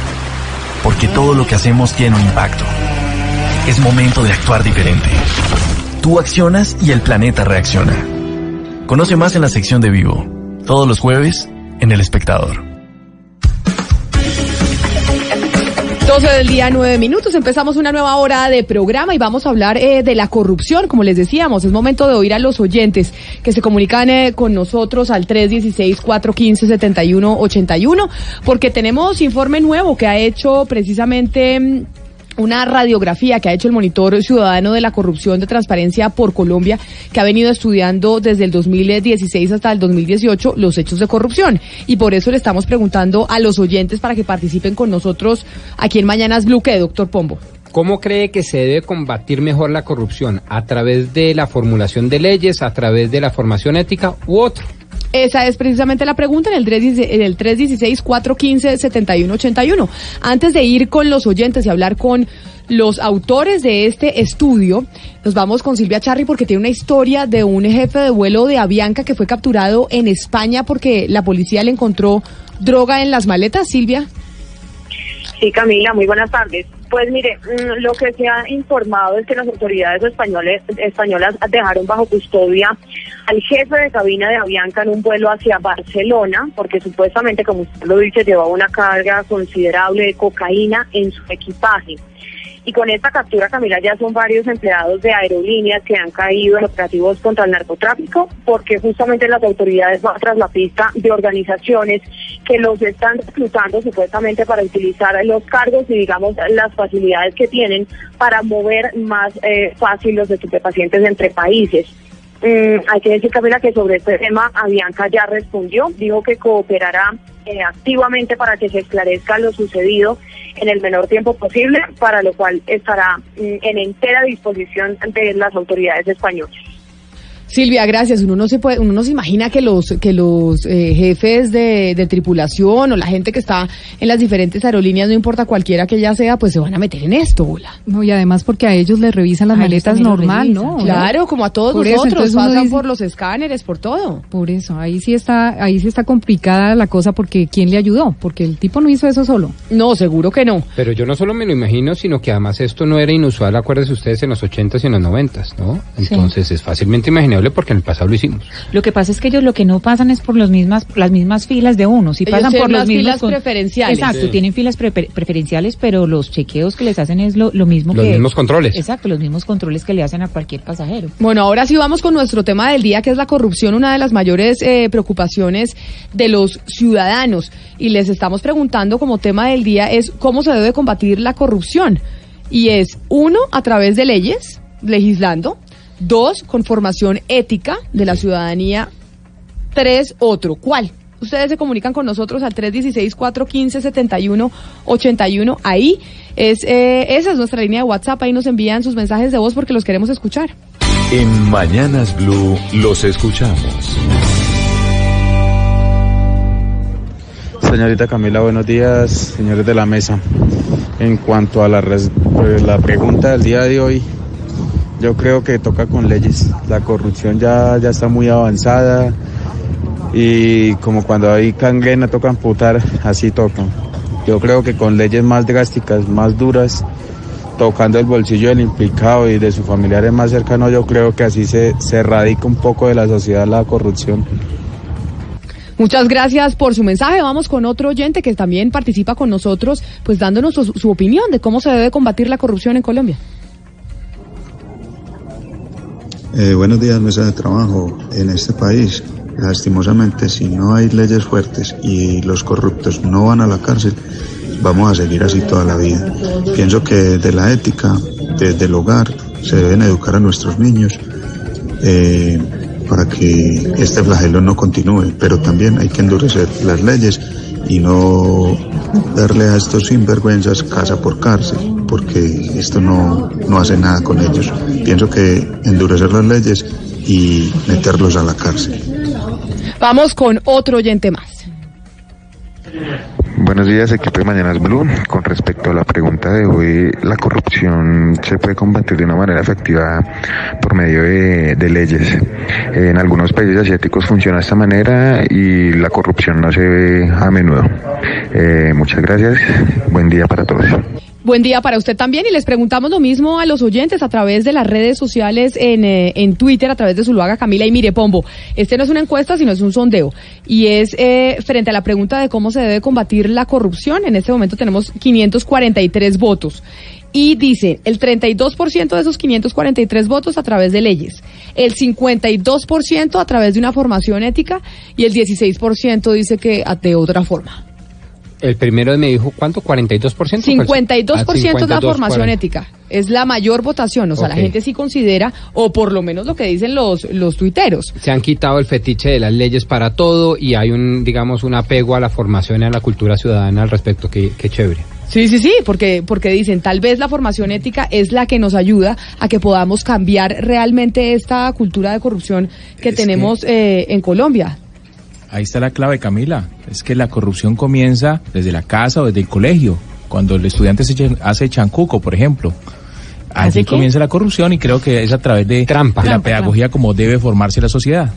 Porque todo lo que hacemos tiene un impacto. Es momento de actuar diferente. Tú accionas y el planeta reacciona. Conoce más en la sección de Vivo. Todos los jueves en El Espectador. 12 del día, 9 minutos. Empezamos una nueva hora de programa y vamos a hablar eh, de la corrupción. Como les decíamos, es momento de oír a los oyentes que se comunican eh, con nosotros al 316-415-7181, porque tenemos informe nuevo que ha hecho precisamente. Una radiografía que ha hecho el Monitor Ciudadano de la Corrupción de Transparencia por Colombia, que ha venido estudiando desde el 2016 hasta el 2018 los hechos de corrupción. Y por eso le estamos preguntando a los oyentes para que participen con nosotros aquí en Mañanas Blue, que doctor Pombo. ¿Cómo cree que se debe combatir mejor la corrupción? ¿A través de la formulación de leyes, a través de la formación ética u otro? Esa es precisamente la pregunta en el 316 en el 316-415-7181. Antes de ir con los oyentes y hablar con los autores de este estudio, nos vamos con Silvia Charri porque tiene una historia de un jefe de vuelo de Avianca que fue capturado en España porque la policía le encontró droga en las maletas. Silvia. Sí, Camila, muy buenas tardes. Pues mire, mm, lo que se ha informado es que las autoridades españoles, españolas dejaron bajo custodia al jefe de cabina de Avianca en un vuelo hacia Barcelona, porque supuestamente, como usted lo dice, llevaba una carga considerable de cocaína en su equipaje. Y con esta captura, Camila, ya son varios empleados de aerolíneas que han caído en operativos contra el narcotráfico, porque justamente las autoridades van tras la pista de organizaciones que los están reclutando supuestamente para utilizar los cargos y, digamos, las facilidades que tienen para mover más eh, fácil los estupefacientes entre países. Mm, hay que decir, Camila, que sobre este tema Avianca ya respondió, dijo que cooperará eh, activamente para que se esclarezca lo sucedido en el menor tiempo posible, para lo cual estará mm, en entera disposición de las autoridades españolas. Silvia, gracias. Uno no se puede, uno no se imagina que los que los eh, jefes de, de tripulación o la gente que está en las diferentes aerolíneas, no importa cualquiera que ella sea, pues se van a meter en esto, Bula. No, y además porque a ellos les revisan las A maletas normal, ¿no? Claro, como a todos Por eso, nosotros, entonces uno pasan dice- por los escáneres, por todo. Por eso, ahí sí está, ahí sí está complicada la cosa porque ¿quién le ayudó? Porque el tipo no hizo eso solo. No, seguro que no. Pero yo no solo me lo imagino, sino que además esto no era inusual, acuérdense ustedes, en los 80s y en los 90s, ¿no? Entonces es fácilmente imaginable responsable porque en el pasado lo hicimos. Lo que pasa es que ellos lo que no pasan es por los mismas, las mismas filas de uno. Si Ellos pasan por los las filas con- preferenciales. Exacto, Sí. tienen filas pre- preferenciales, pero los chequeos que les hacen es lo, lo mismo Los que. mismos controles. Exacto, los mismos controles que le hacen a cualquier pasajero. Bueno, ahora sí vamos con nuestro tema del día, que es la corrupción, una de las mayores eh, preocupaciones de los ciudadanos. Y les estamos preguntando como tema del día es cómo se debe combatir la corrupción. Y es, uno, a través de leyes, legislando. Dos, con formación ética de la ciudadanía. Tres, otro. ¿Cuál? Ustedes se comunican con nosotros al 316-415-7181. Ahí es, eh, esa es nuestra línea de WhatsApp. Ahí nos envían sus mensajes de voz porque los queremos escuchar. En Mañanas Blue los escuchamos. Señorita Camila, buenos días, señores de la mesa. En cuanto a la, res- pues, la pregunta del día de hoy, yo creo que toca con leyes. La corrupción ya, ya está muy avanzada y como cuando hay cangrena toca amputar, así toca. Yo creo que con leyes más drásticas, más duras, tocando el bolsillo del implicado y de sus familiares más cercanos, yo creo que así se, se erradica un poco de la sociedad la corrupción. Muchas gracias por su mensaje. Vamos con otro oyente que también participa con nosotros, pues dándonos su, su opinión de cómo se debe combatir la corrupción en Colombia. Eh, buenos días, mesa de trabajo. En este país, lastimosamente, si no hay leyes fuertes y los corruptos no van a la cárcel, vamos a seguir así toda la vida. Pienso que desde la ética, desde el hogar, se deben educar a nuestros niños eh, para que este flagelo no continúe, pero también hay que endurecer las leyes y no darle a estos sinvergüenzas casa por cárcel, porque esto no, no hace nada con ellos. Pienso que endurecer las leyes y meterlos a la cárcel. Vamos con otro oyente más. Buenos días, equipo de Mañanas Blue. Con respecto a la pregunta de hoy, la corrupción se puede combatir de una manera efectiva por medio de, leyes. En algunos países asiáticos funciona de esta manera y la corrupción no se ve a menudo. Eh, muchas gracias. Buen día para todos. Buen día para usted también y les preguntamos lo mismo a los oyentes a través de las redes sociales en, eh, en Twitter, a través de Zuluaga Camila y mire Pombo. Este no es una encuesta, sino es un sondeo y es eh, frente a la pregunta de cómo se debe combatir la corrupción. En este momento tenemos 543 votos. Y dice, el 32% de esos 543 votos a través de leyes, el 52% a través de una formación ética y el 16% dice que de otra forma. El primero me dijo, ¿cuánto? ¿42%? 52% es la Ah, formación 40. ética. Es la mayor votación. O sea, la gente sí considera, o por lo menos lo que dicen los, los tuiteros. Se han quitado el fetiche de las leyes para todo y hay un, digamos, un apego a la formación y a la cultura ciudadana al respecto. Qué, qué chévere. Sí, sí, sí, porque, porque dicen, tal vez la formación ética es la que nos ayuda a que podamos cambiar realmente esta cultura de corrupción que tenemos eh, en Colombia. Ahí está la clave, Camila. Es que la corrupción comienza desde la casa o desde el colegio. Cuando el estudiante se hace chancuco, por ejemplo. ¿Hace Allí comienza la corrupción y creo que es a través de, de la Trampa, pedagogía como debe formarse la sociedad.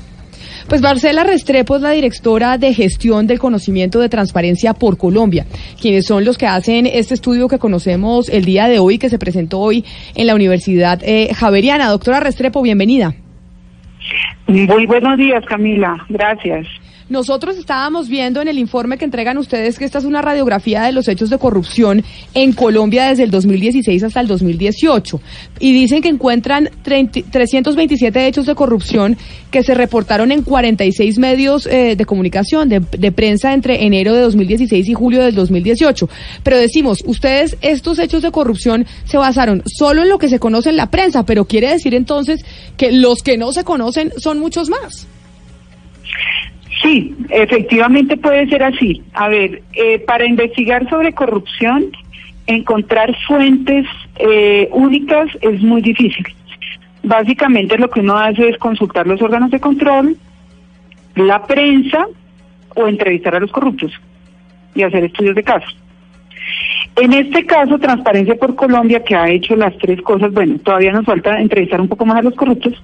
Pues Marcela Restrepo es la directora de gestión del conocimiento de transparencia por Colombia, quienes son los que hacen este estudio que conocemos el día de hoy, que se presentó hoy en la Universidad eh, Javeriana. Doctora Restrepo, bienvenida. Muy buenos días, Camila. Gracias. Nosotros estábamos viendo en el informe que entregan ustedes que esta es una radiografía de los hechos de corrupción en Colombia desde el 2016 hasta el 2018 y dicen que encuentran 30 327 hechos de corrupción que se reportaron en 46 medios eh, de comunicación, de, de prensa entre enero de 2016 y julio del 2018. Pero decimos, ustedes estos hechos de corrupción se basaron solo en lo que se conoce en la prensa, pero quiere decir entonces que los que no se conocen son muchos más. Sí, efectivamente puede ser así. A ver, eh, para investigar sobre corrupción, encontrar fuentes eh, únicas es muy difícil. Básicamente lo que uno hace es consultar los órganos de control, la prensa o entrevistar a los corruptos y hacer estudios de caso. En este caso, Transparencia por Colombia, que ha hecho las tres cosas, bueno, todavía nos falta entrevistar un poco más a los corruptos,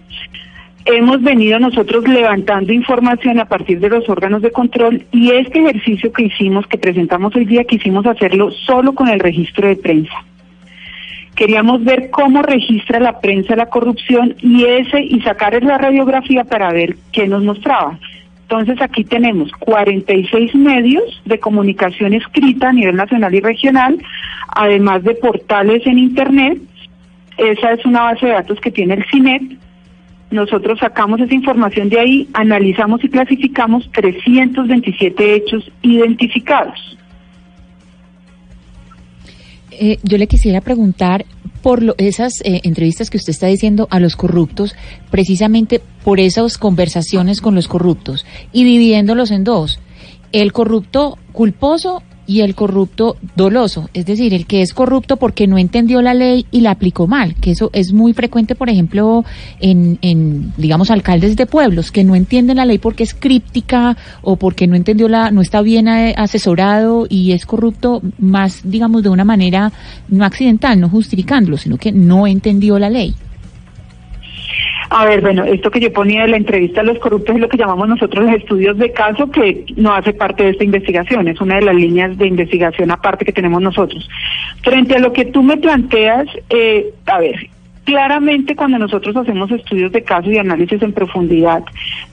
hemos venido nosotros levantando información a partir de los órganos de control y este ejercicio que hicimos, que presentamos hoy día, quisimos hacerlo solo con el registro de prensa. Queríamos ver cómo registra la prensa la corrupción y ese y sacar la radiografía para ver qué nos mostraba. Entonces aquí tenemos 46 medios de comunicación escrita a nivel nacional y regional, además de portales en Internet. Esa es una base de datos que tiene el CINET. Nosotros sacamos esa información de ahí, analizamos y clasificamos 327 hechos identificados. Eh, yo le quisiera preguntar por lo- esas eh, entrevistas que usted está diciendo a los corruptos, precisamente por esas conversaciones con los corruptos y dividiéndolos en dos, el corrupto culposo y el corrupto doloso, es decir, el que es corrupto porque no entendió la ley y la aplicó mal, que eso es muy frecuente, por ejemplo, en, en digamos, alcaldes de pueblos que no entienden la ley porque es críptica o porque no entendió la, no está bien eh, asesorado y es corrupto más, digamos, de una manera no accidental, no justificándolo, sino que no entendió la ley. A ver, bueno, esto que yo ponía de la entrevista a los corruptos es lo que llamamos nosotros los estudios de caso, que no hace parte de esta investigación, es una de las líneas de investigación aparte que tenemos nosotros. Frente a lo que tú me planteas, eh, a ver, claramente cuando nosotros hacemos estudios de caso y análisis en profundidad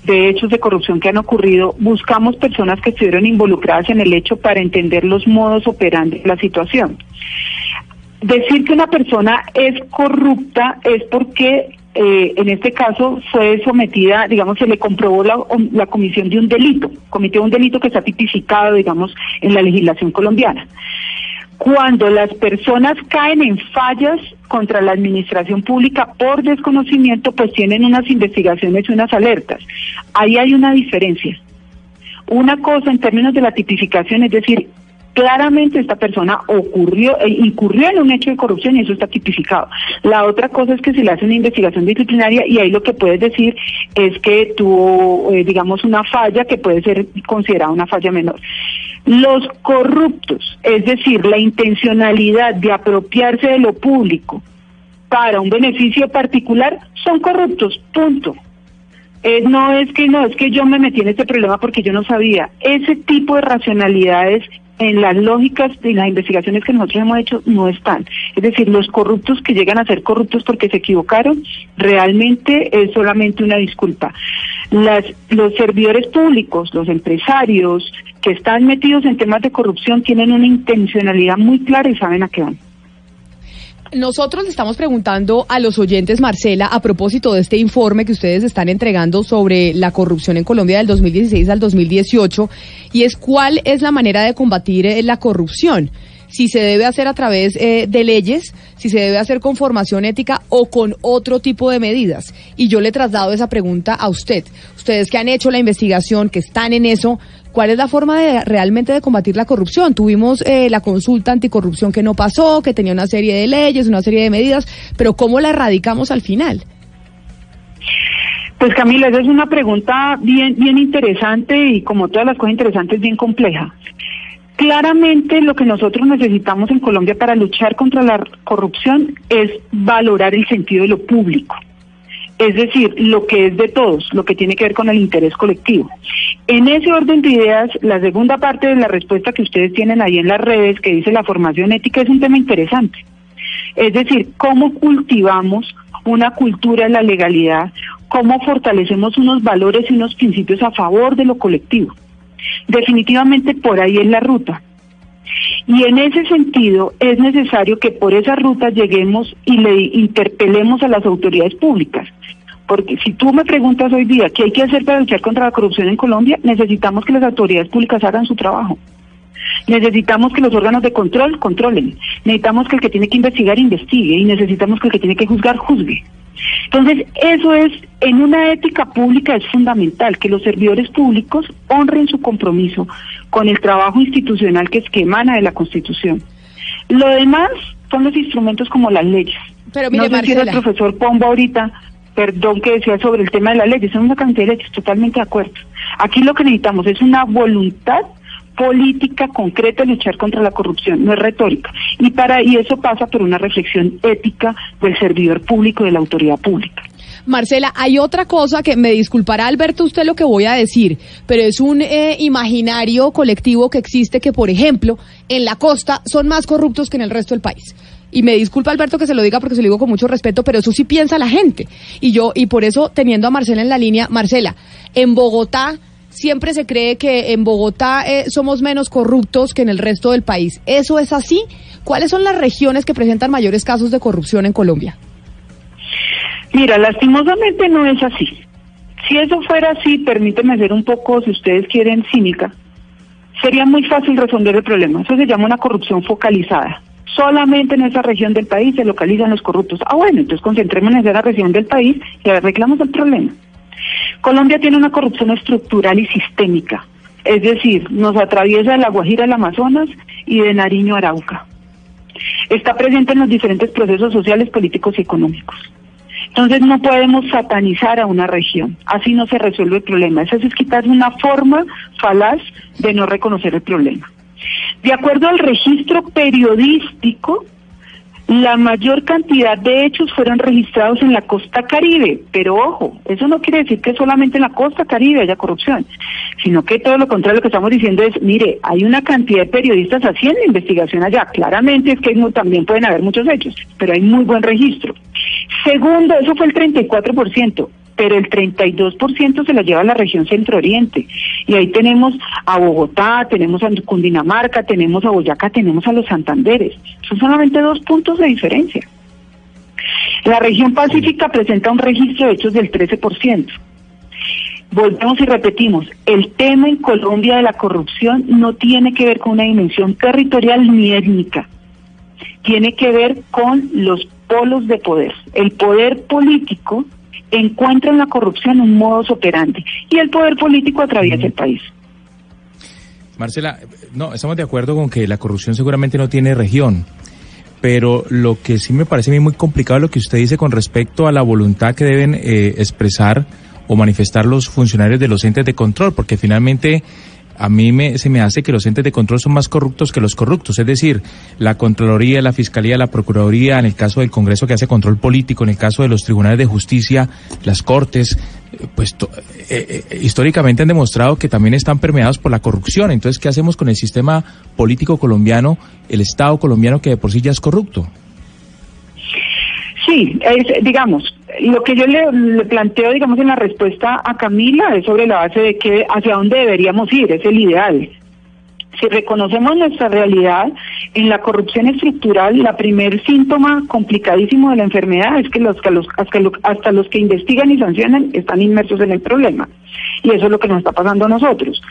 de hechos de corrupción que han ocurrido, buscamos personas que estuvieron involucradas en el hecho para entender los modos operandi de la situación. Decir que una persona es corrupta es porque eh, en este caso fue sometida, digamos, se le comprobó la, la comisión de un delito, cometió un delito que está tipificado, digamos, en la legislación colombiana. Cuando las personas caen en fallas contra la administración pública por desconocimiento, pues tienen unas investigaciones y unas alertas. Ahí hay una diferencia. Una cosa en términos de la tipificación, es decir, claramente esta persona ocurrió, eh, incurrió en un hecho de corrupción y eso está tipificado. La otra cosa es que se le hace una investigación disciplinaria y ahí lo que puedes decir es que tuvo, eh, digamos, una falla que puede ser considerada una falla menor. Los corruptos, es decir, la intencionalidad de apropiarse de lo público para un beneficio particular, son corruptos, punto. Eh, no es que no, es que yo me metí en este problema porque yo no sabía. Ese tipo de racionalidades en las lógicas de las investigaciones que nosotros hemos hecho no están. Es decir, los corruptos que llegan a ser corruptos porque se equivocaron, realmente es solamente una disculpa. Las, los servidores públicos, los empresarios que están metidos en temas de corrupción tienen una intencionalidad muy clara y saben a qué van. Nosotros le estamos preguntando a los oyentes, Marcela, a propósito de este informe que ustedes están entregando sobre la corrupción en Colombia del 2016 al 2018, y es cuál es la manera de combatir eh, la corrupción. Si se debe hacer a través eh, de leyes, si se debe hacer con formación ética o con otro tipo de medidas. Y yo le traslado esa pregunta a usted. Ustedes que han hecho la investigación, que están en eso, ¿Cuál es la forma de realmente de combatir la corrupción? Tuvimos eh, la consulta anticorrupción que no pasó, que tenía una serie de leyes, una serie de medidas, pero ¿cómo la erradicamos al final? Pues Camila, esa es una pregunta bien, bien interesante y como todas las cosas interesantes, bien compleja. Claramente lo que nosotros necesitamos en Colombia para luchar contra la corrupción es valorar el sentido de lo público. Es decir, lo que es de todos, lo que tiene que ver con el interés colectivo. En ese orden de ideas, la segunda parte de la respuesta que ustedes tienen ahí en las redes, que dice la formación ética, es un tema interesante. Es decir, cómo cultivamos una cultura de la legalidad, cómo fortalecemos unos valores y unos principios a favor de lo colectivo. Definitivamente por ahí es la ruta. Y en ese sentido es necesario que por esa ruta lleguemos y le interpelemos a las autoridades públicas. Porque si tú me preguntas hoy día qué hay que hacer para luchar contra la corrupción en Colombia, necesitamos que las autoridades públicas hagan su trabajo. Necesitamos que los órganos de control controlen. Necesitamos que el que tiene que investigar investigue y necesitamos que el que tiene que juzgar juzgue. Entonces, eso es, en una ética pública es fundamental que los servidores públicos honren su compromiso con el trabajo institucional que es que emana de la Constitución. Lo demás son los instrumentos como las leyes. Pero mire, no sé si era el Marcela. profesor Pombo ahorita, perdón, que decía sobre el tema de las leyes, son una cantidad de leyes, totalmente de acuerdo. Aquí lo que necesitamos es una voluntad política concreta de luchar contra la corrupción, no es retórica. Y para y eso pasa por una reflexión ética del servidor público, de la autoridad pública. Marcela, hay otra cosa que me disculpará Alberto usted lo que voy a decir, pero es un eh, imaginario colectivo que existe que, por ejemplo, en la costa son más corruptos que en el resto del país. y me disculpa Alberto que se lo diga porque se lo digo con mucho respeto, pero eso sí piensa la gente. Y yo, y por eso teniendo a Marcela en la línea, Marcela, en Bogotá siempre se cree que en Bogotá eh, somos menos corruptos que en el resto del país. ¿Eso es así? ¿Cuáles son las regiones que presentan mayores casos de corrupción en Colombia? Mira, lastimosamente no es así. Si eso fuera así, permíteme ser un poco, si ustedes quieren, cínica, sería muy fácil resolver el problema. Eso se llama una corrupción focalizada. Solamente en esa región del país se localizan los corruptos. Ah, bueno, entonces concentrémonos en esa región del país y arreglamos el problema. Colombia tiene una corrupción estructural y sistémica. Es decir, nos atraviesa de la Guajira al Amazonas y de Nariño a Arauca. Está presente en los diferentes procesos sociales, políticos y económicos. Entonces no podemos satanizar a una región, así no se resuelve el problema. Eso es quitar una forma falaz de no reconocer el problema. De acuerdo al registro periodístico, la mayor cantidad de hechos fueron registrados en la costa caribe, pero ojo, eso no quiere decir que solamente en la costa caribe haya corrupción, sino que todo lo contrario lo que estamos diciendo es, mire, hay una cantidad de periodistas haciendo investigación allá, claramente es que también pueden haber muchos hechos, pero hay muy buen registro. Segundo, eso fue el 34%, pero el 32% se la lleva a la región centro-oriente. Y ahí tenemos a Bogotá, tenemos a Cundinamarca, tenemos a Boyacá, tenemos a los Santanderes. Son solamente dos puntos de diferencia. La región pacífica presenta un registro de hechos del 13%. Volvemos y repetimos, el tema en Colombia de la corrupción no tiene que ver con una dimensión territorial ni étnica, tiene que ver con los polos de poder. El poder político encuentra en la corrupción un modus operandi y el poder político atraviesa el país. Marcela, no, estamos de acuerdo con que la corrupción seguramente no tiene región, pero lo que sí me parece a mí muy complicado es lo que usted dice con respecto a la voluntad que deben eh, expresar o manifestar los funcionarios de los entes de control, porque finalmente a mí me, se me hace que los entes de control son más corruptos que los corruptos. Es decir, la Contraloría, la Fiscalía, la Procuraduría, en el caso del Congreso que hace control político, en el caso de los tribunales de justicia, las Cortes, eh, pues eh, eh, históricamente han demostrado que también están permeados por la corrupción. Entonces, ¿qué hacemos con el sistema político colombiano, el Estado colombiano que de por sí ya es corrupto? Sí, es, digamos, lo que yo le, planteo, digamos, en la respuesta a Camila es sobre la base de que hacia dónde deberíamos ir, es el ideal. Si reconocemos nuestra realidad en la corrupción estructural, la primer síntoma complicadísimo de la enfermedad es que los, hasta, los, hasta los que investigan y sancionan están inmersos en el problema. Y eso es lo que nos está pasando a nosotros.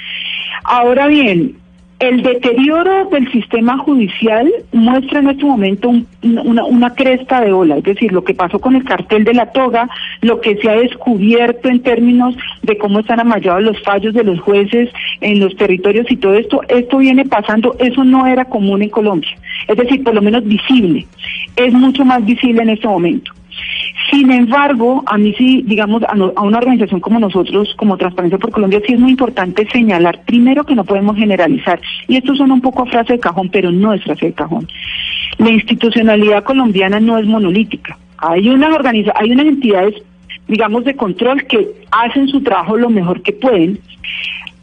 Ahora bien, el deterioro del sistema judicial muestra en este momento una, una, cresta de ola, es decir, lo que pasó con el cartel de la toga, lo que se ha descubierto en términos de cómo están amallados los fallos de los jueces en los territorios y todo esto, esto viene pasando, eso no era común en Colombia, es decir, por lo menos visible, es mucho más visible en este momento. Sin embargo, a mí sí, digamos, a, una organización como nosotros, como Transparencia por Colombia, sí es muy importante señalar, primero, que no podemos generalizar. Y esto suena un poco a frase de cajón, pero no es frase de cajón. La institucionalidad colombiana no es monolítica. Hay unas, organiza hay unas entidades, digamos, de control que hacen su trabajo lo mejor que pueden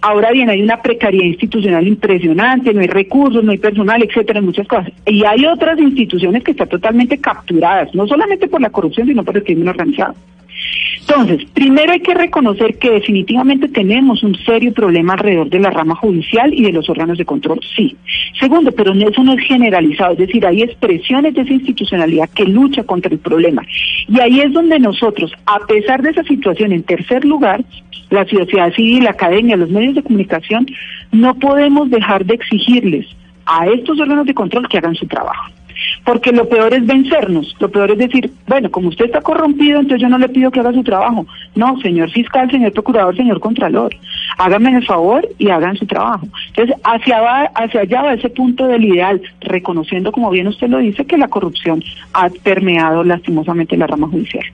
Ahora bien, hay una precariedad institucional impresionante, no hay recursos, no hay personal, etcétera, muchas cosas. Y hay otras instituciones que están totalmente capturadas, no solamente por la corrupción, sino por el crimen organizado. Entonces, primero hay que reconocer que definitivamente tenemos un serio problema alrededor de la rama judicial y de los órganos de control, sí. Segundo, pero eso no es generalizado, es decir, hay expresiones de esa institucionalidad que lucha contra el problema. Y ahí es donde nosotros, a pesar de esa situación, en tercer lugar, la sociedad civil, la academia, los medios de comunicación, no podemos dejar de exigirles a estos órganos de control que hagan su trabajo. Porque lo peor es vencernos, lo peor es decir, bueno, como usted está corrompido, entonces yo no le pido que haga su trabajo. No, señor fiscal, señor procurador, señor contralor, háganme el favor y hagan su trabajo. Entonces, hacia, hacia allá va ese punto del ideal, reconociendo, como bien usted lo dice, que la corrupción ha permeado lastimosamente la rama judicial.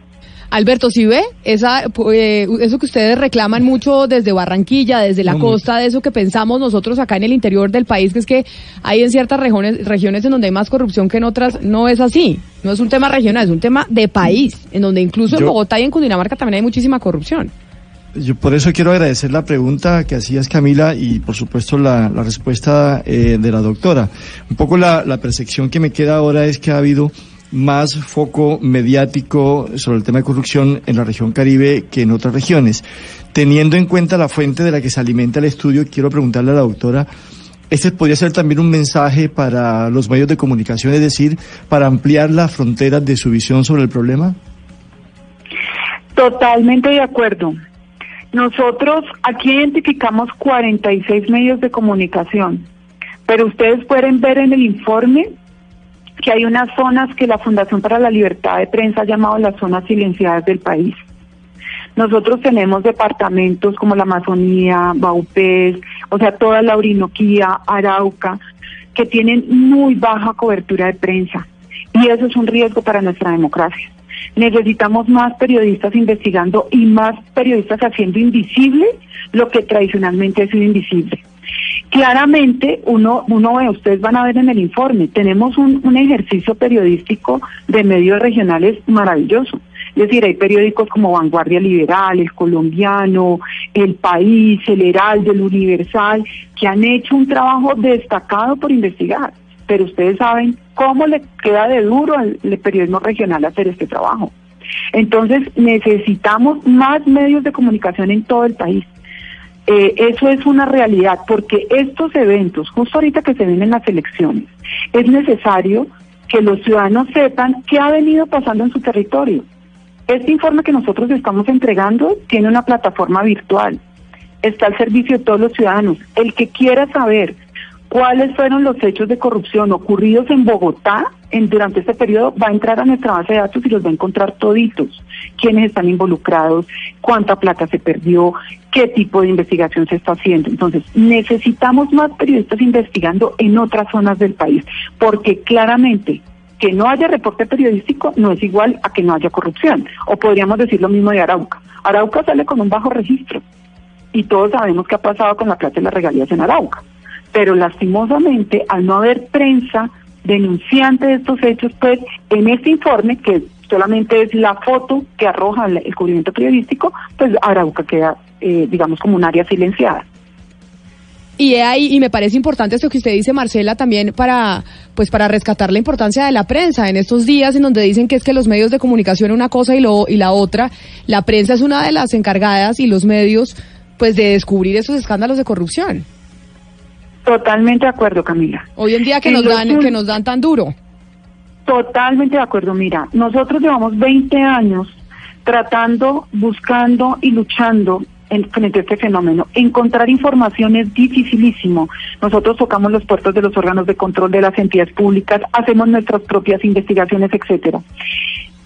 Alberto, si ve esa, eh, eso que ustedes reclaman mucho desde Barranquilla, desde la costa, de eso que pensamos nosotros acá en el interior del país, que es que hay en ciertas regiones, regiones en donde hay más corrupción que en otras, no es así. No es un tema regional, es un tema de país, en donde incluso en Bogotá y en Cundinamarca también hay muchísima corrupción. yo por eso quiero agradecer la pregunta que hacías Camila y por supuesto la, la respuesta eh, de la doctora. Un poco la, la percepción que me queda ahora es que ha habido más foco mediático sobre el tema de corrupción en la región Caribe que en otras regiones. Teniendo en cuenta la fuente de la que se alimenta el estudio, quiero preguntarle a la doctora, este podría ser también un mensaje para los medios de comunicación, es decir, para ampliar las fronteras de su visión sobre el problema. Totalmente de acuerdo. Nosotros aquí identificamos 46 medios de comunicación, pero ustedes pueden ver en el informe que hay unas zonas que la Fundación para la Libertad de Prensa ha llamado las zonas silenciadas del país. Nosotros tenemos departamentos como la Amazonía, Baupés, o sea, toda la Orinoquía, Arauca, que tienen muy baja cobertura de prensa. Y eso es un riesgo para nuestra democracia. Necesitamos más periodistas investigando y más periodistas haciendo invisible lo que tradicionalmente ha sido invisible. Claramente, uno, uno ve, ustedes van a ver en el informe, tenemos un, ejercicio periodístico de medios regionales maravilloso. Es decir, hay periódicos como Vanguardia Liberal, El Colombiano, El País, El Heraldo, El Universal, que han hecho un trabajo destacado por investigar. Pero ustedes saben cómo le queda de duro al periodismo regional hacer este trabajo. Entonces, necesitamos más medios de comunicación en todo el país. Eh, eso es una realidad, porque estos eventos, justo ahorita que se vienen las elecciones, es necesario que los ciudadanos sepan qué ha venido pasando en su territorio. Este informe que nosotros estamos entregando tiene una plataforma virtual. Está al servicio de todos los ciudadanos. El que quiera saber cuáles fueron los hechos de corrupción ocurridos en Bogotá en, durante este periodo va a entrar a nuestra base de datos y los va a encontrar toditos. Quiénes están involucrados, cuánta plata se perdió, qué tipo de investigación se está haciendo. Entonces, necesitamos más periodistas investigando en otras zonas del país, porque claramente que no haya reporte periodístico no es igual a que no haya corrupción. O podríamos decir lo mismo de Arauca. Arauca sale con un bajo registro y todos sabemos qué ha pasado con la plata de las regalías en Arauca. Pero lastimosamente, al no haber prensa denunciante de estos hechos, pues en este informe, que solamente es la foto que arroja el, cubrimiento periodístico, pues Arauca queda, eh, digamos, como un área silenciada. Y ahí, y me parece importante esto que usted dice, Marcela, también para, pues para rescatar la importancia de la prensa en estos días en donde dicen que es que los medios de comunicación una cosa y lo, y la otra, la prensa es una de las encargadas y los medios, pues de descubrir esos escándalos de corrupción. Totalmente de acuerdo, Camila. Hoy en día que nos dan, que nos dan tan duro. Totalmente de acuerdo. Mira, nosotros llevamos 20 años tratando, buscando y luchando en, frente a este fenómeno. Encontrar información es dificilísimo. Nosotros tocamos los puertos de los órganos de control de las entidades públicas, hacemos nuestras propias investigaciones, etcétera.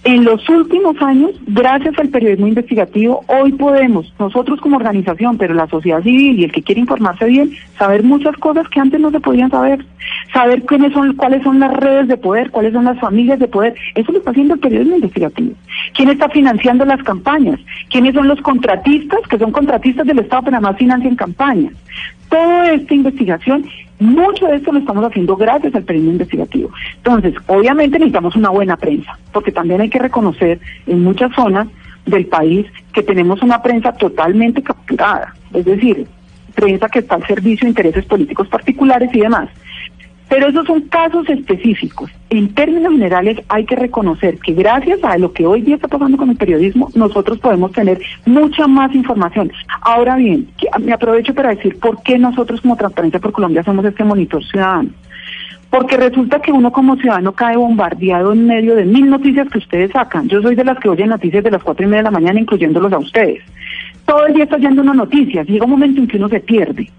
En los últimos años, gracias al periodismo investigativo, hoy podemos, nosotros como organización, pero la sociedad civil y el que quiere informarse bien, saber muchas cosas que antes no se podían saber. Saber quiénes son, cuáles son las redes de poder, cuáles son las familias de poder. Eso lo está haciendo el periodismo investigativo. ¿Quién está financiando las campañas? ¿Quiénes son los contratistas, que son contratistas del Estado, pero además financian campañas? Toda esta investigación, mucho de esto lo estamos haciendo gracias al periodismo investigativo. Entonces, obviamente necesitamos una buena prensa, porque también hay que reconocer en muchas zonas del país que tenemos una prensa totalmente capturada, es decir, prensa que está al servicio de intereses políticos particulares y demás. Pero esos son casos específicos. En términos generales hay que reconocer que gracias a lo que hoy día está pasando con el periodismo, nosotros podemos tener mucha más información. Ahora bien, me aprovecho para decir por qué nosotros como Transparencia por Colombia somos este monitor ciudadano. Porque resulta que uno como ciudadano cae bombardeado en medio de mil noticias que ustedes sacan. Yo soy de las que oyen noticias de las cuatro y media de la mañana, incluyéndolos a ustedes. Todo el día está oyendo una noticia. Llega un momento en que uno se pierde.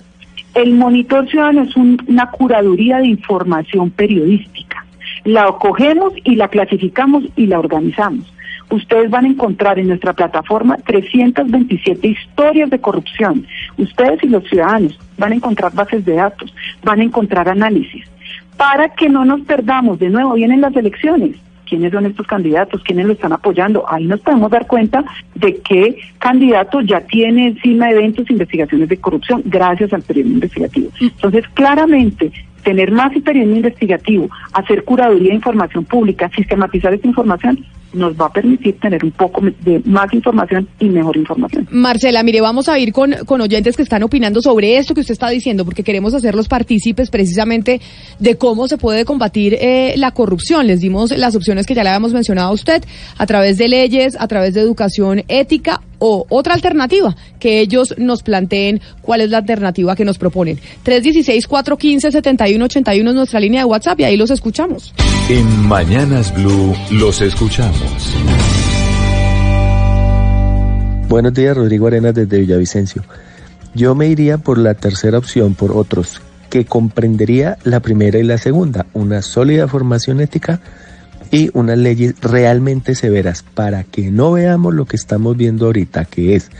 El monitor ciudadano es un- una curaduría de información periodística. La cogemos y la clasificamos y la organizamos. Ustedes van a encontrar en nuestra plataforma 327 historias de corrupción. Ustedes y los ciudadanos van a encontrar bases de datos, van a encontrar análisis. Para que no nos perdamos, de nuevo vienen las elecciones. ¿Quiénes son estos candidatos? ¿Quiénes lo están apoyando? Ahí nos podemos dar cuenta de qué candidato ya tiene encima eventos, investigaciones de corrupción, gracias al periodismo investigativo. Entonces, claramente, tener más periodismo investigativo, hacer curaduría de información pública, sistematizar esta información, nos va a permitir tener un poco de más información y mejor información. Marcela, mire, vamos a ir con, con oyentes que están opinando sobre esto que usted está diciendo, porque queremos hacerlos partícipes precisamente de cómo se puede combatir eh, la corrupción. Les dimos las opciones que ya le habíamos mencionado a usted, a través de leyes, a través de educación ética o otra alternativa, que ellos nos planteen cuál es la alternativa que nos proponen. 316-415-7181 es nuestra línea de WhatsApp y ahí los escuchamos. En Mañanas Blue los escuchamos. Buenos días, Rodrigo Arenas desde Villavicencio. Yo me iría por la tercera opción, por otros, que comprendería la primera y la segunda, una sólida formación ética y unas leyes realmente severas para que no veamos lo que estamos viendo ahorita, que es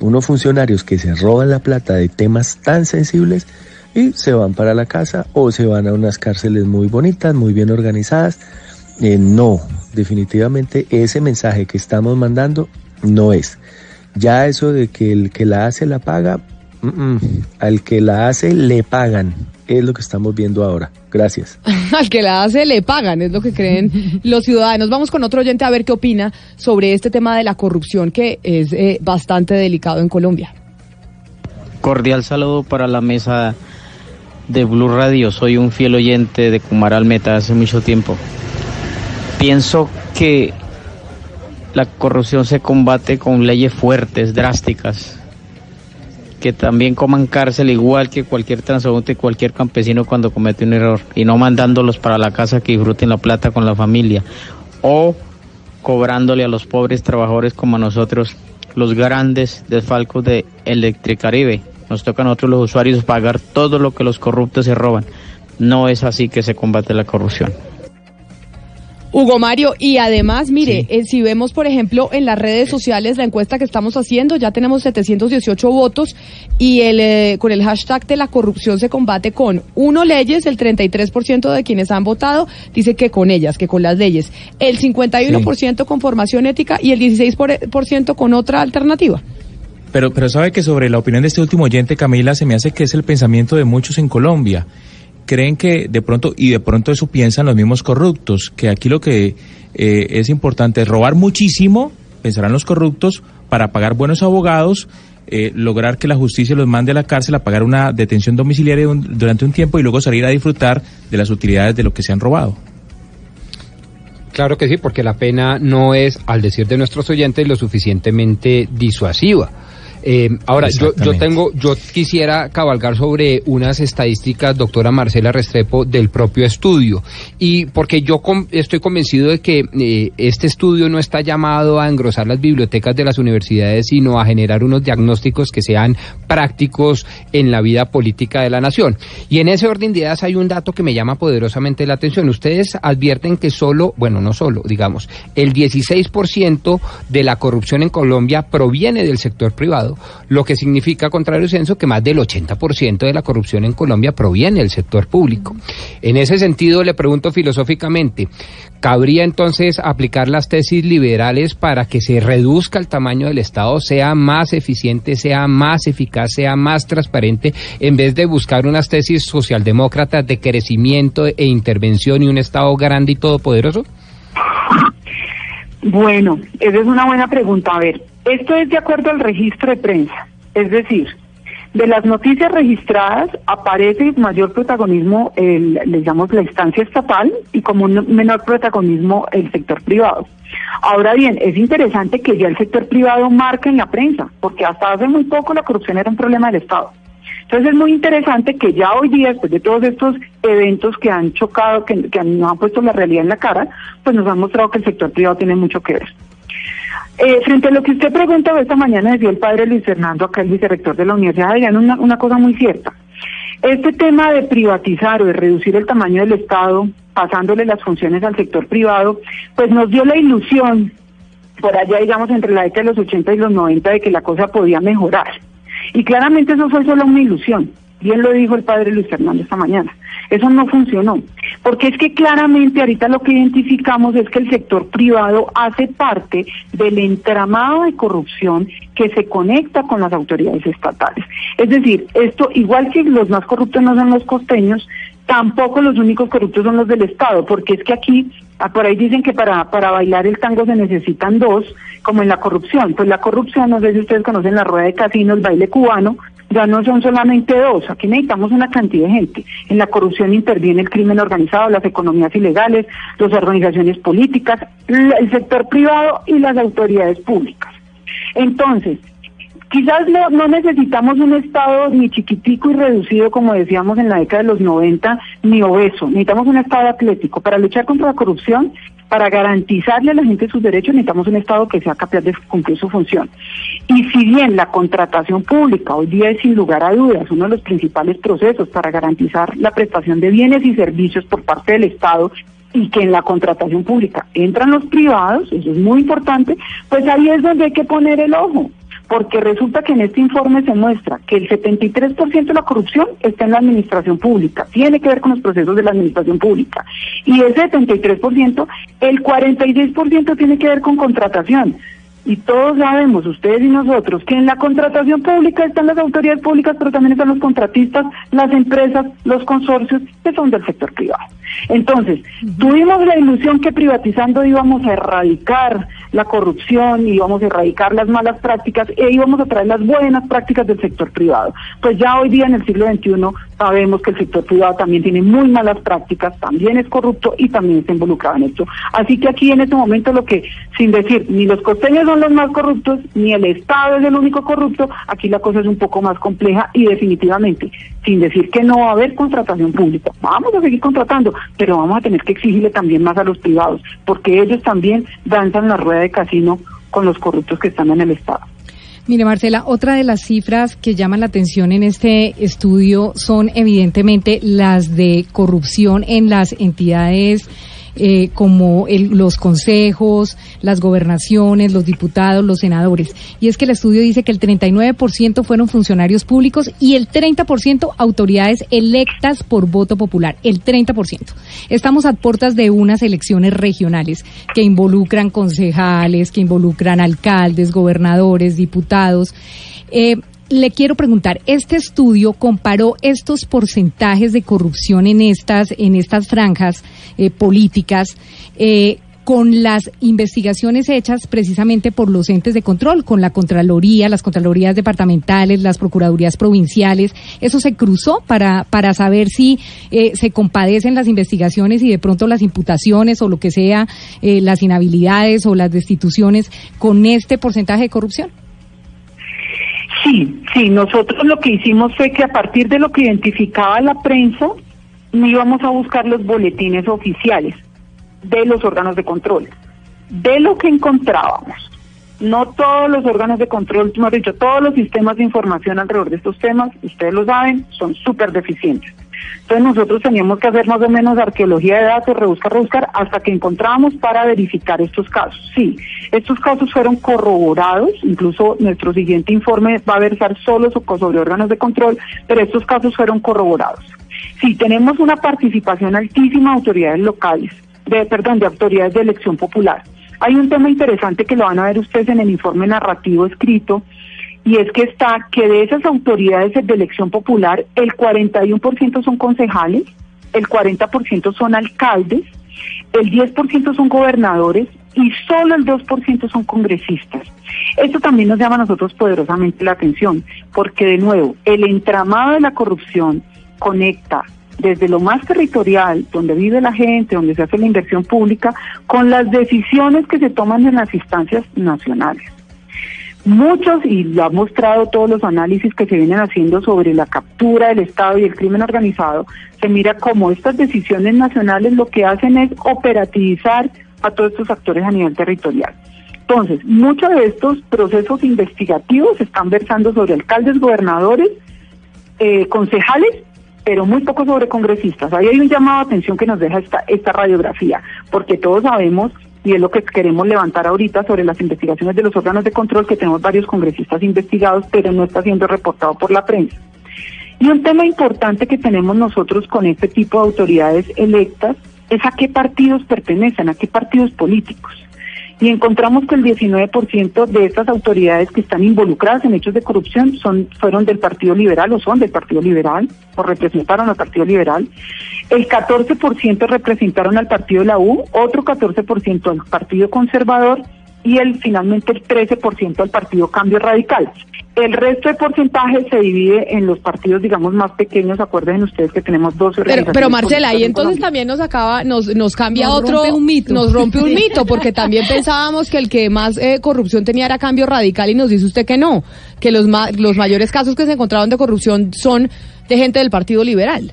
unos funcionarios que se roban la plata de temas tan sensibles y se van para la casa o se van a unas cárceles muy bonitas, muy bien organizadas. Eh, no, definitivamente ese mensaje que estamos mandando no es. Ya eso de que el que la hace la paga, al que la hace le pagan. Es lo que estamos viendo ahora. Gracias. Al que la hace le pagan, es lo que creen los ciudadanos. Vamos con otro oyente a ver qué opina sobre este tema de la corrupción que es eh, bastante delicado en Colombia. Cordial saludo para la mesa de Blue Radio. Soy un fiel oyente de Cumaral Meta hace mucho tiempo. Pienso que la corrupción se combate con leyes fuertes, drásticas, que también coman cárcel igual que cualquier transeúnte, cualquier campesino cuando comete un error, y no mandándolos para la casa que disfruten la plata con la familia, o cobrándole a los pobres trabajadores como a nosotros los grandes desfalcos de Electricaribe. Nos toca a nosotros los usuarios pagar todo lo que los corruptos se roban. No es así que se combate la corrupción. Hugo Mario, y además, mire, eh, si vemos, por ejemplo, en las redes sociales la encuesta que estamos haciendo, ya tenemos 718 votos y el, eh, con el hashtag de la corrupción se combate con uno leyes, el 33% de quienes han votado dice que con ellas, que con las leyes, el 51% con formación ética y el 16% con otra alternativa. Pero, pero sabe que sobre la opinión de este último oyente, Camila, se me hace que es el pensamiento de muchos en Colombia creen que de pronto, y de pronto eso piensan los mismos corruptos, que aquí lo que eh, es importante es robar muchísimo, pensarán los corruptos, para pagar buenos abogados, eh, lograr que la justicia los mande a la cárcel a pagar una detención domiciliaria durante un tiempo y luego salir a disfrutar de las utilidades de lo que se han robado. Claro que sí, porque la pena no es, al decir de nuestros oyentes, lo suficientemente disuasiva. Eh, ahora, yo, yo tengo, yo quisiera cabalgar sobre unas estadísticas, doctora Marcela Restrepo, del propio estudio. Y porque yo estoy convencido de que eh, este estudio no está llamado a engrosar las bibliotecas de las universidades, sino a generar unos diagnósticos que sean prácticos en la vida política de la nación. Y en ese orden de ideas hay un dato que me llama poderosamente la atención. Ustedes advierten que solo, bueno, no solo, digamos, el 16% de la corrupción en Colombia proviene del sector privado lo que significa, contrario censo, que más del 80% de la corrupción en Colombia proviene del sector público. En ese sentido, le pregunto filosóficamente, ¿cabría entonces aplicar las tesis liberales para que se reduzca el tamaño del Estado, sea más eficiente, sea más eficaz, sea más transparente, en vez de buscar unas tesis socialdemócratas de crecimiento e intervención y un Estado grande y todopoderoso? Bueno, esa es una buena pregunta. A ver, esto es de acuerdo al registro de prensa, es decir, de las noticias registradas aparece mayor protagonismo, el, le llamamos la instancia estatal, y como un menor protagonismo el sector privado. Ahora bien, es interesante que ya el sector privado marque en la prensa, porque hasta hace muy poco la corrupción era un problema del Estado. Entonces es muy interesante que ya hoy día, después de todos estos eventos que han chocado, que, que nos han puesto la realidad en la cara, pues nos han mostrado que el sector privado tiene mucho que ver. Eh, frente a lo que usted preguntaba esta mañana, decía el padre Luis Fernando, acá el vicerrector de la Universidad de una, una cosa muy cierta. Este tema de privatizar o de reducir el tamaño del Estado, pasándole las funciones al sector privado, pues nos dio la ilusión, por allá digamos entre la década de los 80 y los 90, de que la cosa podía mejorar. Y claramente eso fue solo una ilusión. Bien lo dijo el padre Luis Fernando esta mañana. Eso no funcionó. Porque es que claramente ahorita lo que identificamos es que el sector privado hace parte del entramado de corrupción que se conecta con las autoridades estatales. Es decir, esto, igual que los más corruptos no son los costeños, tampoco los únicos corruptos son los del Estado, porque es que aquí, ah, por ahí dicen que para, para bailar el tango se necesitan dos, como en la corrupción. Pues la corrupción, no sé si ustedes conocen la rueda de casino, el baile cubano, ya no son solamente dos, aquí necesitamos una cantidad de gente. En la corrupción interviene el crimen organizado, las economías ilegales, las organizaciones políticas, el sector privado y las autoridades públicas. Entonces, quizás no, no, necesitamos un Estado ni chiquitico y reducido, como decíamos en la década de los 90, ni obeso. Necesitamos un Estado atlético. Para luchar contra la corrupción, para garantizarle a la gente sus derechos, necesitamos un Estado que sea capaz de cumplir su función. Y si bien la contratación pública hoy día es sin lugar a dudas uno de los principales procesos para garantizar la prestación de bienes y servicios por parte del Estado y que en la contratación pública entran los privados, eso es muy importante, pues ahí es donde hay que poner el ojo porque resulta que en este informe se muestra que el 73% de la corrupción está en la administración pública, tiene que ver con los procesos de la administración pública, y ese 73%, el 46% tiene que ver con contratación. Y todos sabemos, ustedes y nosotros, que en la contratación pública están las autoridades públicas, pero también están los contratistas, las empresas, los consorcios, que son del sector privado. Entonces, tuvimos la ilusión que privatizando íbamos a erradicar la corrupción, íbamos a erradicar las malas prácticas e íbamos a traer las buenas prácticas del sector privado. Pues ya hoy día en el siglo XXI sabemos que el sector privado también tiene muy malas prácticas, también es corrupto y también está involucrado en esto. Así que aquí en este momento lo que, sin decir, ni los costeños son los más corruptos, ni el Estado es el único corrupto, aquí la cosa es un poco más compleja y definitivamente, sin decir que no va a haber contratación pública, vamos a seguir contratando, pero vamos a tener que exigirle también más a los privados, porque ellos también danzan la rueda de casino con los corruptos que están en el Estado. Mire, Marcela, otra de las cifras que llaman la atención en este estudio son evidentemente las de corrupción en las entidades eh, como los consejos, las gobernaciones, los diputados, los senadores. Y es que el estudio dice que el 39% fueron funcionarios públicos y el 30% autoridades electas por voto popular. El 30%. Estamos a puertas de unas elecciones regionales que involucran concejales, que involucran alcaldes, gobernadores, diputados. Eh, le quiero preguntar, este estudio comparó estos porcentajes de corrupción en estas, en estas franjas eh, políticas eh, con las investigaciones hechas precisamente por los entes de control, con la Contraloría, las Contralorías departamentales, las Procuradurías provinciales. Eso se cruzó para, para saber si eh, se compadecen las investigaciones y de pronto las imputaciones o lo que sea, las inhabilidades o las destituciones con este porcentaje de corrupción. Sí, sí, nosotros lo que hicimos fue que a partir de lo que identificaba la prensa, íbamos a buscar los boletines oficiales de los órganos de control, de lo que encontrábamos. No todos los órganos de control, hemos dicho, todos los sistemas de información alrededor de estos temas, ustedes lo saben, son súper deficientes. Entonces nosotros teníamos que hacer más o menos arqueología de datos, rebuscar, rebuscar, hasta que encontramos para verificar estos casos. Sí, estos casos fueron corroborados, incluso nuestro siguiente informe va a versar solo sobre órganos de control, pero estos casos fueron corroborados. Sí, tenemos una participación altísima de autoridades locales, de, perdón, de autoridades de elección popular. Hay un tema interesante que lo van a ver ustedes en el informe narrativo escrito, y es que está que de esas autoridades de elección popular, el 41% son concejales, el 40% son alcaldes, el 10% son gobernadores y solo el 2% son congresistas. Esto también nos llama a nosotros poderosamente la atención, porque de nuevo, el entramado de la corrupción conecta desde lo más territorial, donde vive la gente, donde se hace la inversión pública, con las decisiones que se toman en las instancias nacionales. Muchos, y lo han mostrado todos los análisis que se vienen haciendo sobre la captura del Estado y el crimen organizado, se mira como estas decisiones nacionales lo que hacen es operativizar a todos estos actores a nivel territorial. Entonces, muchos de estos procesos investigativos están versando sobre alcaldes, gobernadores, eh, concejales, pero muy poco sobre congresistas. Ahí hay un llamado de atención que nos deja esta, esta radiografía, porque todos sabemos y es lo que queremos levantar ahorita sobre las investigaciones de los órganos de control, que tenemos varios congresistas investigados, pero no está siendo reportado por la prensa. Y un tema importante que tenemos nosotros con este tipo de autoridades electas es a qué partidos pertenecen, a qué partidos políticos. Y encontramos que el 19% de estas autoridades que están involucradas en hechos de corrupción son fueron del Partido Liberal o son del Partido Liberal o representaron al Partido Liberal. El 14% representaron al Partido de la U, otro 14% al Partido Conservador y el finalmente el 13% al Partido Cambio Radical. El resto de porcentajes se divide en los partidos, digamos, más pequeños. Acuerden ustedes que tenemos dos Pero, pero Marcela, y entonces también nos acaba, nos, nos cambia Nos otro, rompe un mito. nos rompe un mito, porque también pensábamos que el que más eh, corrupción tenía era cambio radical y nos dice usted que no, que los ma- los mayores casos que se encontraron de corrupción son de gente del Partido Liberal.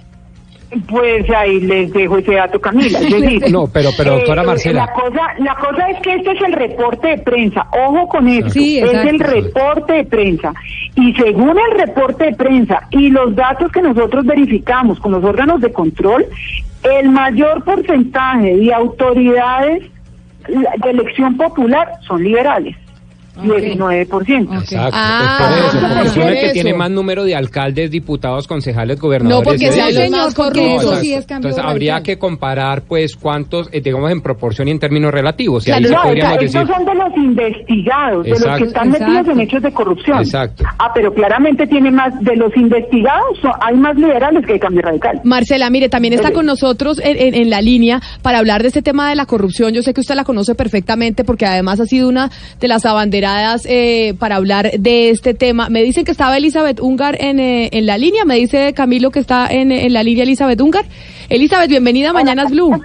Pues ahí les dejo ese dato, Camila. Es decir, No, pero- pero, doctora eh, Marcela. La cosa, la cosa es que este es el reporte de prensa. Ojo con eso. Sí, es el reporte de prensa. Y según el reporte de prensa y los datos que nosotros verificamos con los órganos de control, el mayor porcentaje de autoridades de elección popular son liberales. 19%. Exacto. Ah, es por eso, porque por son el que eso. tiene más número de alcaldes, diputados, concejales, No gobernadores. porque de sean ellos. los más porque corruptos. eso sí es cambio Entonces habría que comparar, pues, cuántos, eh, digamos, en proporción y en términos relativos. Y ahí Claro, sí no, podríamos esa- decir. estos son de los investigados, de los Exacto. que están metidos Exacto. en hechos de corrupción. Exacto. Ah, pero claramente tiene más, de los investigados, so- hay más liberales que de cambio radical. Marcela, mire, también está con nosotros en, en- en la línea para hablar de este tema de la corrupción. Yo sé que usted la conoce perfectamente porque además ha sido una de las abanderadas eh, para hablar de este tema. Me dicen que estaba Elizabeth Ungar en, eh, en la línea. Me dice Camilo que está en, en la línea Elizabeth Ungar. Elizabeth, bienvenida a Mañanas Blue.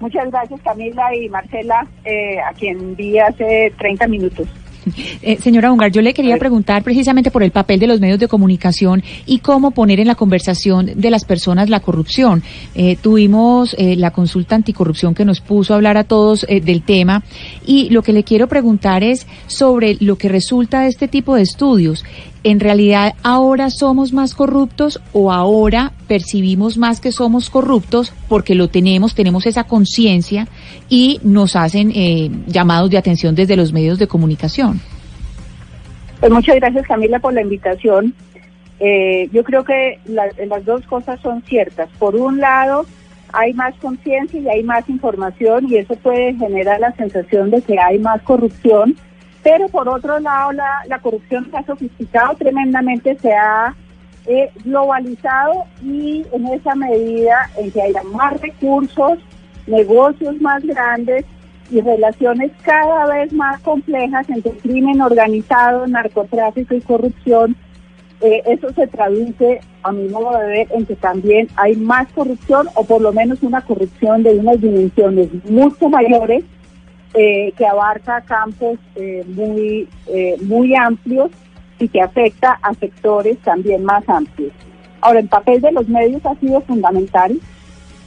Muchas gracias Camila y Marcela, eh, a quien vi hace 30 minutos. Eh, señora Ungar, yo le quería preguntar precisamente por el papel de los medios de comunicación y cómo poner en la conversación de las personas la corrupción. Eh, tuvimos eh, la consulta anticorrupción que nos puso a hablar a todos del tema y lo que le quiero preguntar es sobre lo que resulta de este tipo de estudios. ¿En realidad ahora somos más corruptos o ahora percibimos más que somos corruptos porque lo tenemos, tenemos esa conciencia y nos hacen eh, llamados de atención desde los medios de comunicación? Pues muchas gracias Camila por la invitación. Eh, yo creo que la- las dos cosas son ciertas. Por un lado, hay más conciencia y hay más información y eso puede generar la sensación de que hay más corrupción, pero por otro lado la, la corrupción se ha sofisticado tremendamente, se ha eh, globalizado y en esa medida en que haya más recursos, negocios más grandes y relaciones cada vez más complejas entre crimen organizado, narcotráfico y corrupción, eh, eso se traduce, a mi modo de ver, en que también hay más corrupción o por lo menos una corrupción de unas dimensiones mucho mayores eh, que abarca campos eh, muy, eh, muy amplios y que afecta a sectores también más amplios. Ahora, el papel de los medios ha sido fundamental.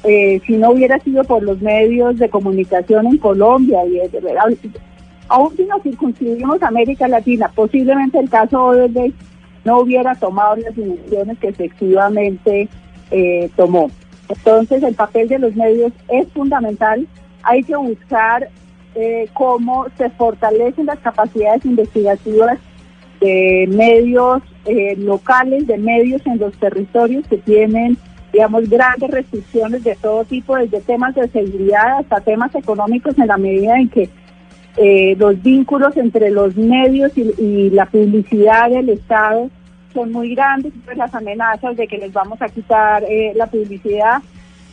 Eh, si no hubiera sido por los medios de comunicación en Colombia y verdad, aún si nos circunscribimos a América Latina, posiblemente el caso Odebrecht no hubiera tomado las dimensiones que efectivamente eh, tomó. Entonces, el papel de los medios es fundamental. Hay que buscar eh, cómo se fortalecen las capacidades investigativas de medios eh, locales, de medios en los territorios que tienen, digamos, grandes restricciones de todo tipo, desde temas de seguridad hasta temas económicos, en la medida en que eh, los vínculos entre los medios y, la publicidad del Estado son muy grandes, pues las amenazas de que les vamos a quitar eh, la publicidad,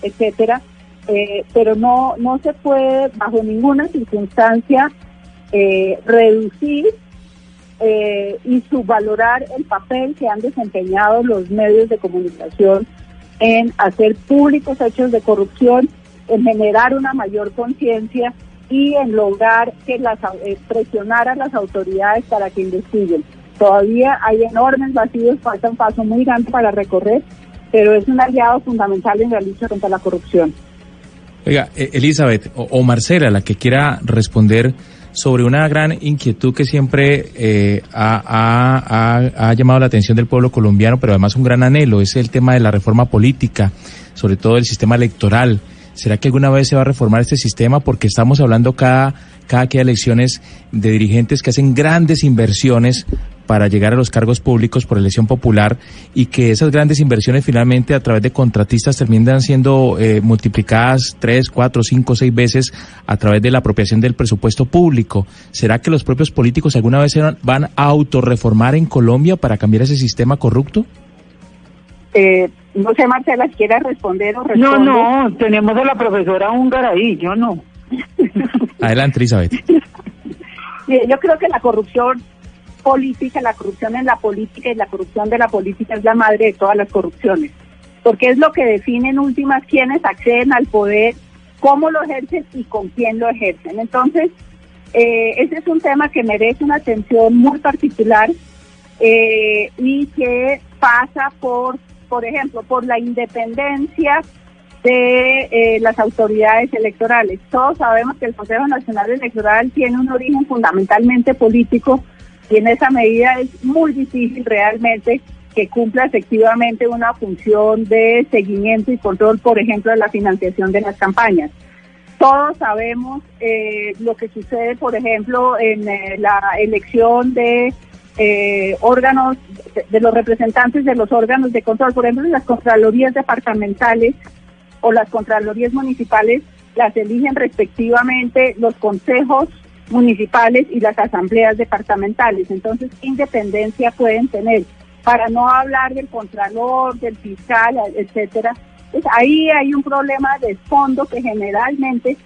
etcétera, eh, pero no no se puede bajo ninguna circunstancia eh, reducir eh, y subvalorar el papel que han desempeñado los medios de comunicación en hacer públicos hechos de corrupción, en generar una mayor conciencia y en lograr que las eh, presionar a las autoridades para que investiguen. Todavía hay enormes vacíos, falta un paso muy grande para recorrer, pero es un aliado fundamental en la lucha contra la corrupción. Oiga, eh, Elizabeth o, Marcela, la que quiera responder sobre una gran inquietud que siempre eh, ha- ha- ha llamado la atención del pueblo colombiano, pero además un gran anhelo, es el tema de la reforma política, sobre todo el sistema electoral. ¿Será que alguna vez se va a reformar este sistema? Porque estamos hablando cada, cada que hay elecciones de dirigentes que hacen grandes inversiones para llegar a los cargos públicos por elección popular y que esas grandes inversiones finalmente a través de contratistas terminan siendo eh, multiplicadas tres, cuatro, cinco, seis veces a través de la apropiación del presupuesto público. ¿Será que los propios políticos alguna vez van a autorreformar en Colombia para cambiar ese sistema corrupto? Eh, no sé, Marcela, quiere responder o No, no, tenemos a la profesora húngara ahí, yo no. Adelante, Elizabeth. yo creo que la corrupción política, la corrupción en la política y la corrupción de la política es la madre de todas las corrupciones, porque es lo que define en últimas quiénes acceden al poder, cómo lo ejercen y con quién lo ejercen. Entonces, eh, ese es un tema que merece una atención muy particular eh, y que pasa por, por ejemplo, por la independencia de eh, las autoridades electorales. Todos sabemos que el Consejo Nacional Electoral tiene un origen fundamentalmente político y en esa medida es muy difícil realmente que cumpla efectivamente una función de seguimiento y control, por ejemplo, de la financiación de las campañas. Todos sabemos eh, lo que sucede, por ejemplo, en eh, la elección de eh, órganos, de, los representantes de los órganos de control, por ejemplo, en las contralorías departamentales o las contralorías municipales, las eligen respectivamente los consejos municipales y las asambleas departamentales. Entonces, ¿qué independencia pueden tener? Para no hablar del contralor, del fiscal, etcétera. Pues ahí hay un problema de fondo que generalmente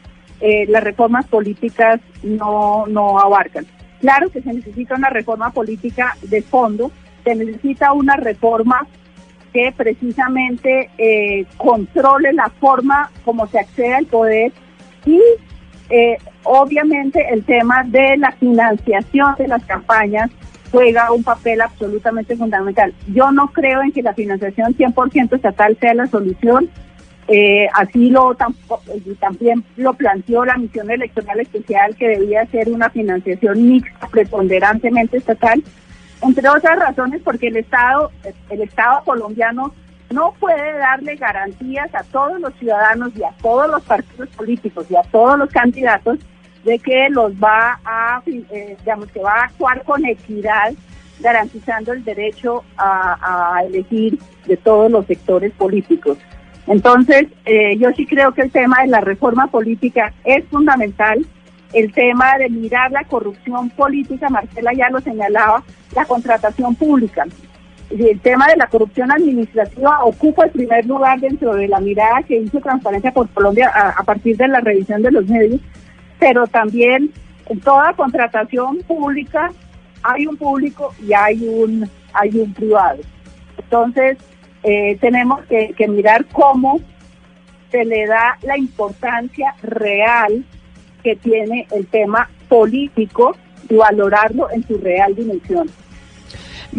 eh, las reformas políticas no, no abarcan. Claro que se necesita una reforma política de fondo, se necesita una reforma que precisamente eh, controle la forma como se accede al poder y eh, obviamente el tema de la financiación de las campañas juega un papel absolutamente fundamental. Yo no creo en que la financiación 100% estatal sea la solución. Eh, así lo también lo planteó la misión electoral especial que debía ser una financiación mixta preponderantemente estatal, entre otras razones porque el Estado el Estado colombiano no puede darle garantías a todos los ciudadanos y a todos los partidos políticos y a todos los candidatos de que los va a, eh, digamos, que va a actuar con equidad, garantizando el derecho a, elegir de todos los sectores políticos. Entonces, eh, yo sí creo que el tema de la reforma política es fundamental. El tema de mirar la corrupción política, Marcela ya lo señalaba, la contratación pública el tema de la corrupción administrativa ocupa el primer lugar dentro de la mirada que hizo Transparencia por Colombia a, partir de la revisión de los medios, pero también en toda contratación pública hay un público y hay un hay un privado. Entonces eh, tenemos que mirar cómo se le da la importancia real que tiene el tema político y valorarlo en su real dimensión.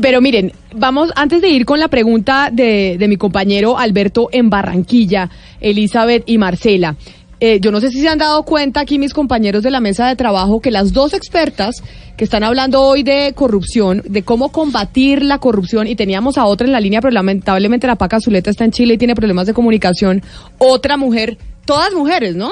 Pero miren, vamos, antes de ir con la pregunta de, de mi compañero Alberto en Barranquilla, Elizabeth y Marcela. Eh, yo no sé si se han dado cuenta aquí mis compañeros de la mesa de trabajo que las dos expertas que están hablando hoy de corrupción, de cómo combatir la corrupción, y teníamos a otra en la línea, pero lamentablemente la Paca Zuleta está en Chile y tiene problemas de comunicación, otra mujer todas mujeres, ¿no?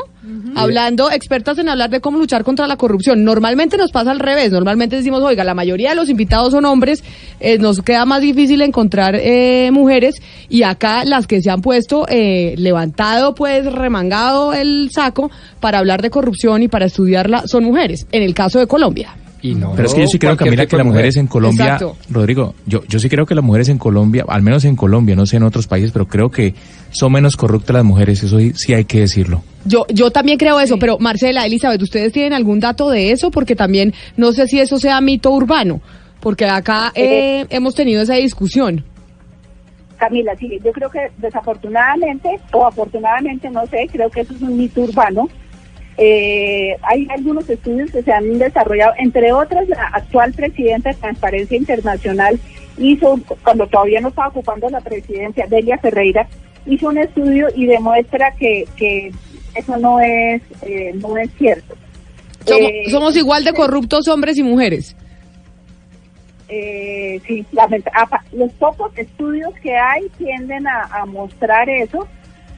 Hablando, expertas en hablar de cómo luchar contra la corrupción. Normalmente nos pasa al revés, normalmente decimos, oiga, la mayoría de los invitados son hombres, eh, nos queda más difícil encontrar eh, mujeres y acá las que se han puesto, eh, levantado pues, remangado el saco para hablar de corrupción y para estudiarla son mujeres, en el caso de Colombia. Pero es que yo sí creo, Camila, que las mujeres en Colombia, Rodrigo, yo, yo sí creo que las mujeres en Colombia, al menos en Colombia, no sé en otros países, pero creo que son menos corruptas las mujeres, eso sí hay que decirlo. Yo, yo también creo eso, pero Marcela, Elizabeth, ¿ustedes tienen algún dato de eso? Porque también no sé si eso sea mito urbano, porque acá eh, hemos tenido esa discusión. Camila, sí, yo creo que desafortunadamente, o afortunadamente, no sé, creo que eso es un mito urbano, eh, hay algunos estudios que se han desarrollado, entre otras, la actual presidenta de Transparencia Internacional hizo, cuando todavía no estaba ocupando la presidencia, Delia Ferreira, hizo un estudio y demuestra que, que eso no es, eh, no es cierto. Somos, eh, igual de corruptos hombres y mujeres. Eh, sí, los pocos estudios que hay tienden a, a mostrar eso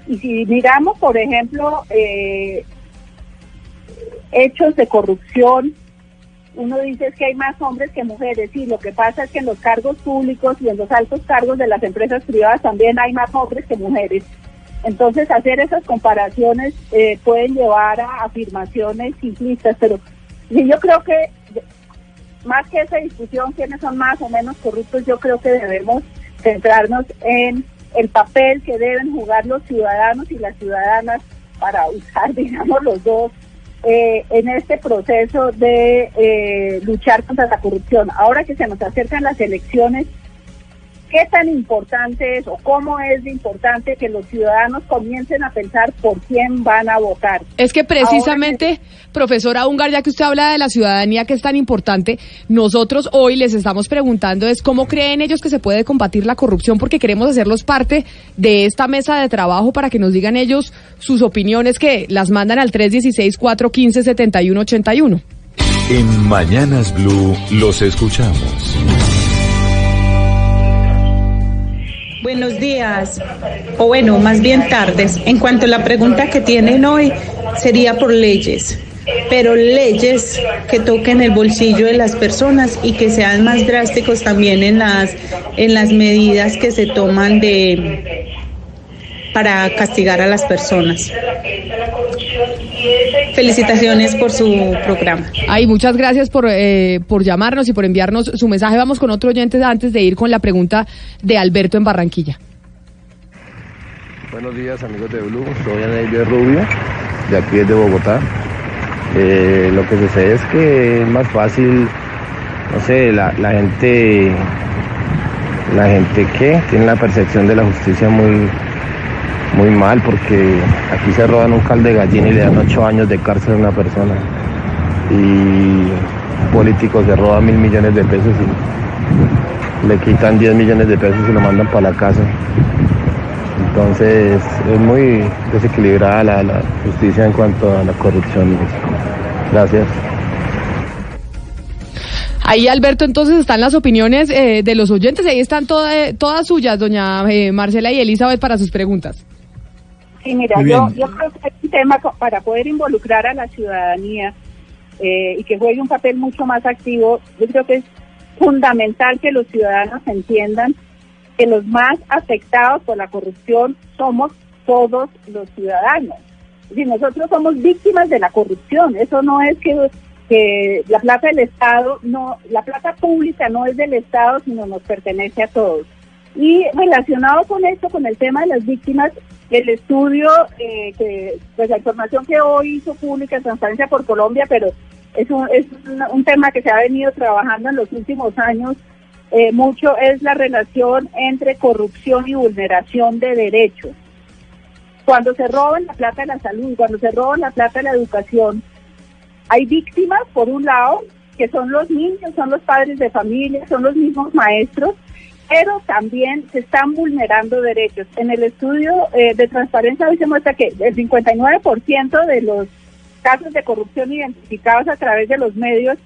Y si miramos, por ejemplo, eh, hechos de corrupción, uno dice que hay más hombres que mujeres. Sí, lo que pasa es que en los cargos públicos y en los altos cargos de las empresas privadas también hay más hombres que mujeres. Entonces, hacer esas comparaciones eh, pueden llevar a afirmaciones simplistas, pero yo creo que más que esa discusión, quiénes son más o menos corruptos, yo creo que debemos centrarnos en el papel que deben jugar los ciudadanos y las ciudadanas para usar, digamos, los dos eh, en este proceso de eh, luchar contra la corrupción. Ahora que se nos acercan las elecciones, ¿qué tan importante es o cómo es de importante que los ciudadanos comiencen a pensar por quién van a votar? Es que precisamente, profesora Ungar, ya que usted habla de la ciudadanía que es tan importante, nosotros hoy les estamos preguntando es cómo creen ellos que se puede combatir la corrupción porque queremos hacerlos parte de esta mesa de trabajo para que nos digan ellos sus opiniones que las mandan al 316-415-7181. En Mañanas Blue los escuchamos. Buenos días, o bueno, más bien tardes. En cuanto a la pregunta que tienen hoy, sería por leyes, pero leyes que toquen el bolsillo de las personas y que sean más drásticos también en las, en las medidas que se toman de para castigar a las personas. Felicitaciones por su programa. Ay, muchas gracias por, eh, por llamarnos y por enviarnos su mensaje. Vamos con otro oyente antes de ir con la pregunta de Alberto en Barranquilla. Buenos días amigos de Blue, soy Anelio Rubio, de aquí desde Bogotá. Eh, lo que sucede es que es más fácil, no sé, la, la gente, la gente que tiene la percepción de la justicia muy, muy mal porque aquí se roban un caldo de gallina y le dan ocho años de cárcel a una persona. Y políticos se roban mil millones de pesos y le quitan 10 millones de pesos y lo mandan para la casa. Entonces es muy desequilibrada la, la justicia en cuanto a la corrupción. Gracias. Ahí, Alberto, entonces están las opiniones eh, de los oyentes. Ahí están toda- todas suyas, doña eh, Marcela y Elizabeth, para sus preguntas. Sí, mira, yo, yo creo que es un tema para poder involucrar a la ciudadanía eh, y que juegue un papel mucho más activo. Yo creo que es fundamental que los ciudadanos entiendan que los más afectados por la corrupción somos todos los ciudadanos. Si nosotros somos víctimas de la corrupción, eso no es que, que la plata del Estado, no, la plata pública no es del Estado, sino nos pertenece a todos. Y relacionado con esto, con el tema de las víctimas, el estudio, eh, que, pues la información que hoy hizo pública Transparencia por Colombia, pero es un, es un tema que se ha venido trabajando en los últimos años eh, mucho, es la relación entre corrupción y vulneración de derechos. Cuando se roban la plata de la salud, cuando se roban la plata de la educación, hay víctimas, por un lado, que son los niños, son los padres de familia, son los mismos maestros, pero también se están vulnerando derechos. En el estudio eh, de transparencia hoy se muestra que el 59% de los casos de corrupción identificados a través de los medios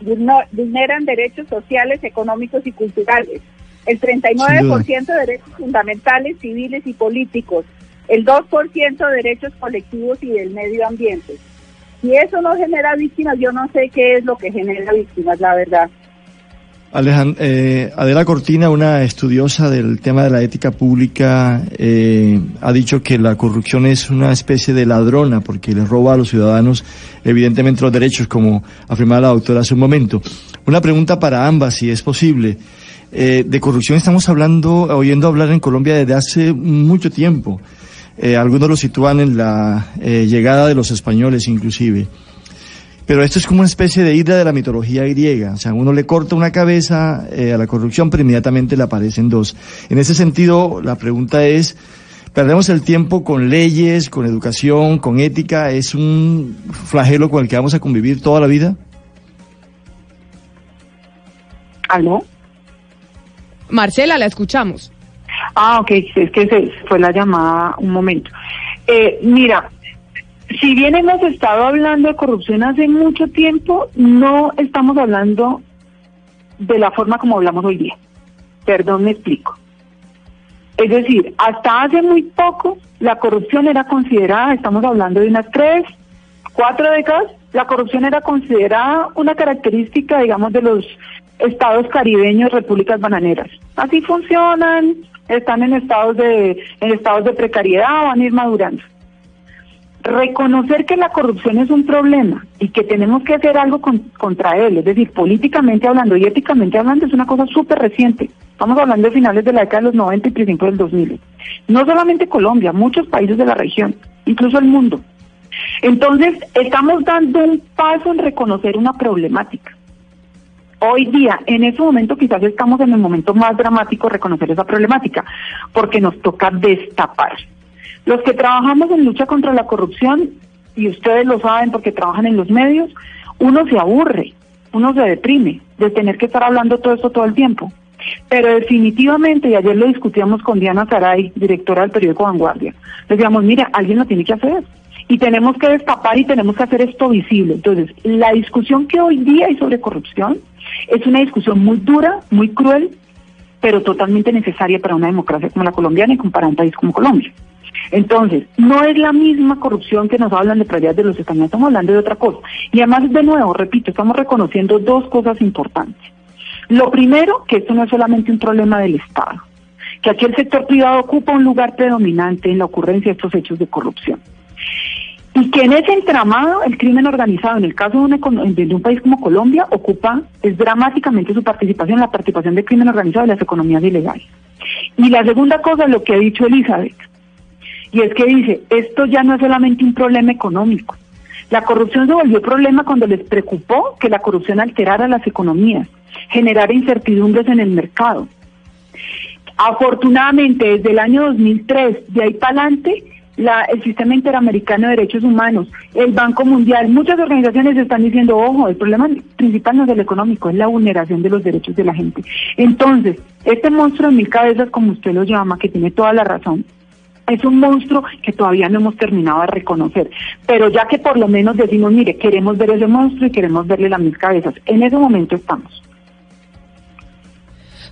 vulneran derechos sociales, económicos y culturales. El 39% de derechos fundamentales, civiles y políticos. El 2% de derechos colectivos y del medio ambiente. Si eso no genera víctimas, yo no sé qué es lo que genera víctimas, la verdad. Alejan- eh, Adela Cortina, una estudiosa del tema de la ética pública, eh, ha dicho que la corrupción es una especie de ladrona porque le roba a los ciudadanos evidentemente los derechos, como afirmaba la doctora hace un momento. Una pregunta para ambas, si es posible. Eh, de corrupción estamos hablando, oyendo hablar en Colombia desde hace mucho tiempo. Eh, algunos lo sitúan en la eh, llegada de los españoles inclusive. Pero esto es como una especie de isla de la mitología griega. O sea, uno le corta una cabeza eh, a la corrupción, pero inmediatamente le aparecen dos. En ese sentido, la pregunta es, ¿perdemos el tiempo con leyes, con educación, con ética? ¿Es un flagelo con el que vamos a convivir toda la vida? ¿Aló? Marcela, la escuchamos. Ah, ok, es que se fue la llamada un momento. Eh, mira, si bien hemos estado hablando de corrupción hace mucho tiempo, no estamos hablando de la forma como hablamos hoy día. Perdón, me explico. Es decir, hasta hace muy poco la corrupción era considerada, estamos hablando de unas tres, cuatro décadas, la corrupción era considerada una característica, digamos, de los estados caribeños, repúblicas bananeras. Así funcionan, están en estados de, en estados de precariedad, van a ir madurando. Reconocer que la corrupción es un problema y que tenemos que hacer algo contra él, es decir, políticamente hablando y éticamente hablando, es una cosa súper reciente. Estamos hablando de finales de la década de los 90 y principios del 2000. No solamente Colombia, muchos países de la región, incluso el mundo. Entonces, estamos dando un paso en reconocer una problemática. Hoy día, en ese momento, quizás estamos en el momento más dramático reconocer esa problemática, porque nos toca destapar. Los que trabajamos en lucha contra la corrupción, y ustedes lo saben porque trabajan en los medios, uno se aburre, uno se deprime de tener que estar hablando todo esto todo el tiempo. Pero definitivamente, y ayer lo discutíamos con Diana Saray, directora del periódico Vanguardia, decíamos, mira, alguien lo tiene que hacer. Y tenemos que destapar y tenemos que hacer esto visible. Entonces, la discusión que hoy día hay sobre corrupción es una discusión muy dura, muy cruel, pero totalmente necesaria para una democracia como la colombiana y para un país como Colombia. Entonces, no es la misma corrupción que nos hablan de prioridades de los españoles, estamos hablando de otra cosa. Y además, de nuevo, repito, estamos reconociendo dos cosas importantes. Lo primero, que esto no es solamente un problema del Estado, que aquí el sector privado ocupa un lugar predominante en la ocurrencia de estos hechos de corrupción. Y que en ese entramado el crimen organizado, en el caso de un, de un país como Colombia, ocupa, es dramáticamente su participación, la participación del crimen organizado y las economías ilegales. Y la segunda cosa lo que ha dicho Elizabeth, y es que dice, esto ya no es solamente un problema económico. La corrupción se volvió problema cuando les preocupó que la corrupción alterara las economías, generara incertidumbres en el mercado. Afortunadamente, desde el año 2003, de ahí para adelante, la, el Sistema Interamericano de Derechos Humanos, el Banco Mundial, muchas organizaciones están diciendo, ojo, el problema principal no es el económico, es la vulneración de los derechos de la gente. Entonces, este monstruo de mil cabezas, como usted lo llama, que tiene toda la razón, es un monstruo que todavía no hemos terminado de reconocer, pero ya que por lo menos decimos, mire, queremos ver ese monstruo y queremos verle las mil cabezas, en ese momento estamos.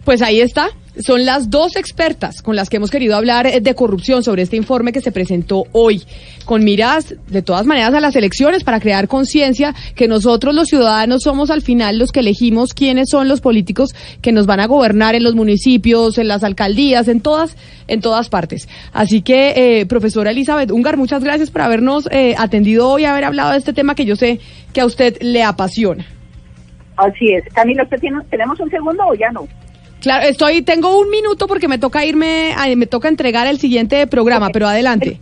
Pues ahí está. Son las dos expertas con las que hemos querido hablar eh, de corrupción sobre este informe que se presentó hoy, con miras de todas maneras a las elecciones para crear conciencia que nosotros los ciudadanos somos al final los que elegimos quiénes son los políticos que nos van a gobernar en los municipios, en las alcaldías, en todas, en todas partes. Así que, eh, profesora Elizabeth Ungar, muchas gracias por habernos eh, atendido hoy haber hablado de este tema que yo sé que a usted le apasiona. Así es. Camilo, ¿tenemos un segundo o ya no? Claro, estoy, tengo un minuto porque me toca irme, me toca entregar el siguiente programa, pero adelante.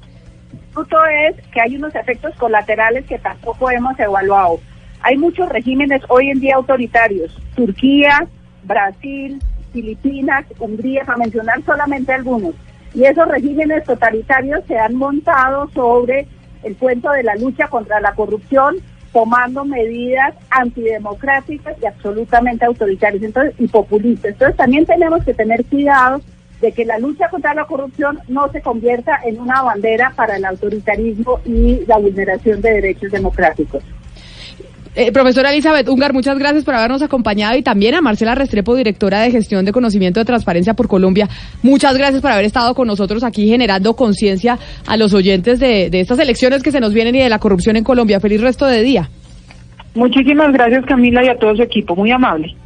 El punto es que hay unos efectos colaterales que tampoco hemos evaluado. Hay muchos regímenes hoy en día autoritarios, Turquía, Brasil, Filipinas, Hungría, para mencionar solamente algunos. Y esos regímenes totalitarios se han montado sobre el cuento de la lucha contra la corrupción tomando medidas antidemocráticas y absolutamente autoritarias entonces, y populistas. Entonces también tenemos que tener cuidado de que la lucha contra la corrupción no se convierta en una bandera para el autoritarismo y la vulneración de derechos democráticos. Eh, profesora Elizabeth Ungar, muchas gracias por habernos acompañado y también a Marcela Restrepo, directora de gestión de conocimiento de transparencia por Colombia. Muchas gracias por haber estado con nosotros aquí generando conciencia a los oyentes de, de estas elecciones que se nos vienen y de la corrupción en Colombia. Feliz resto de día. Muchísimas gracias Camila y a todo su equipo, muy amable.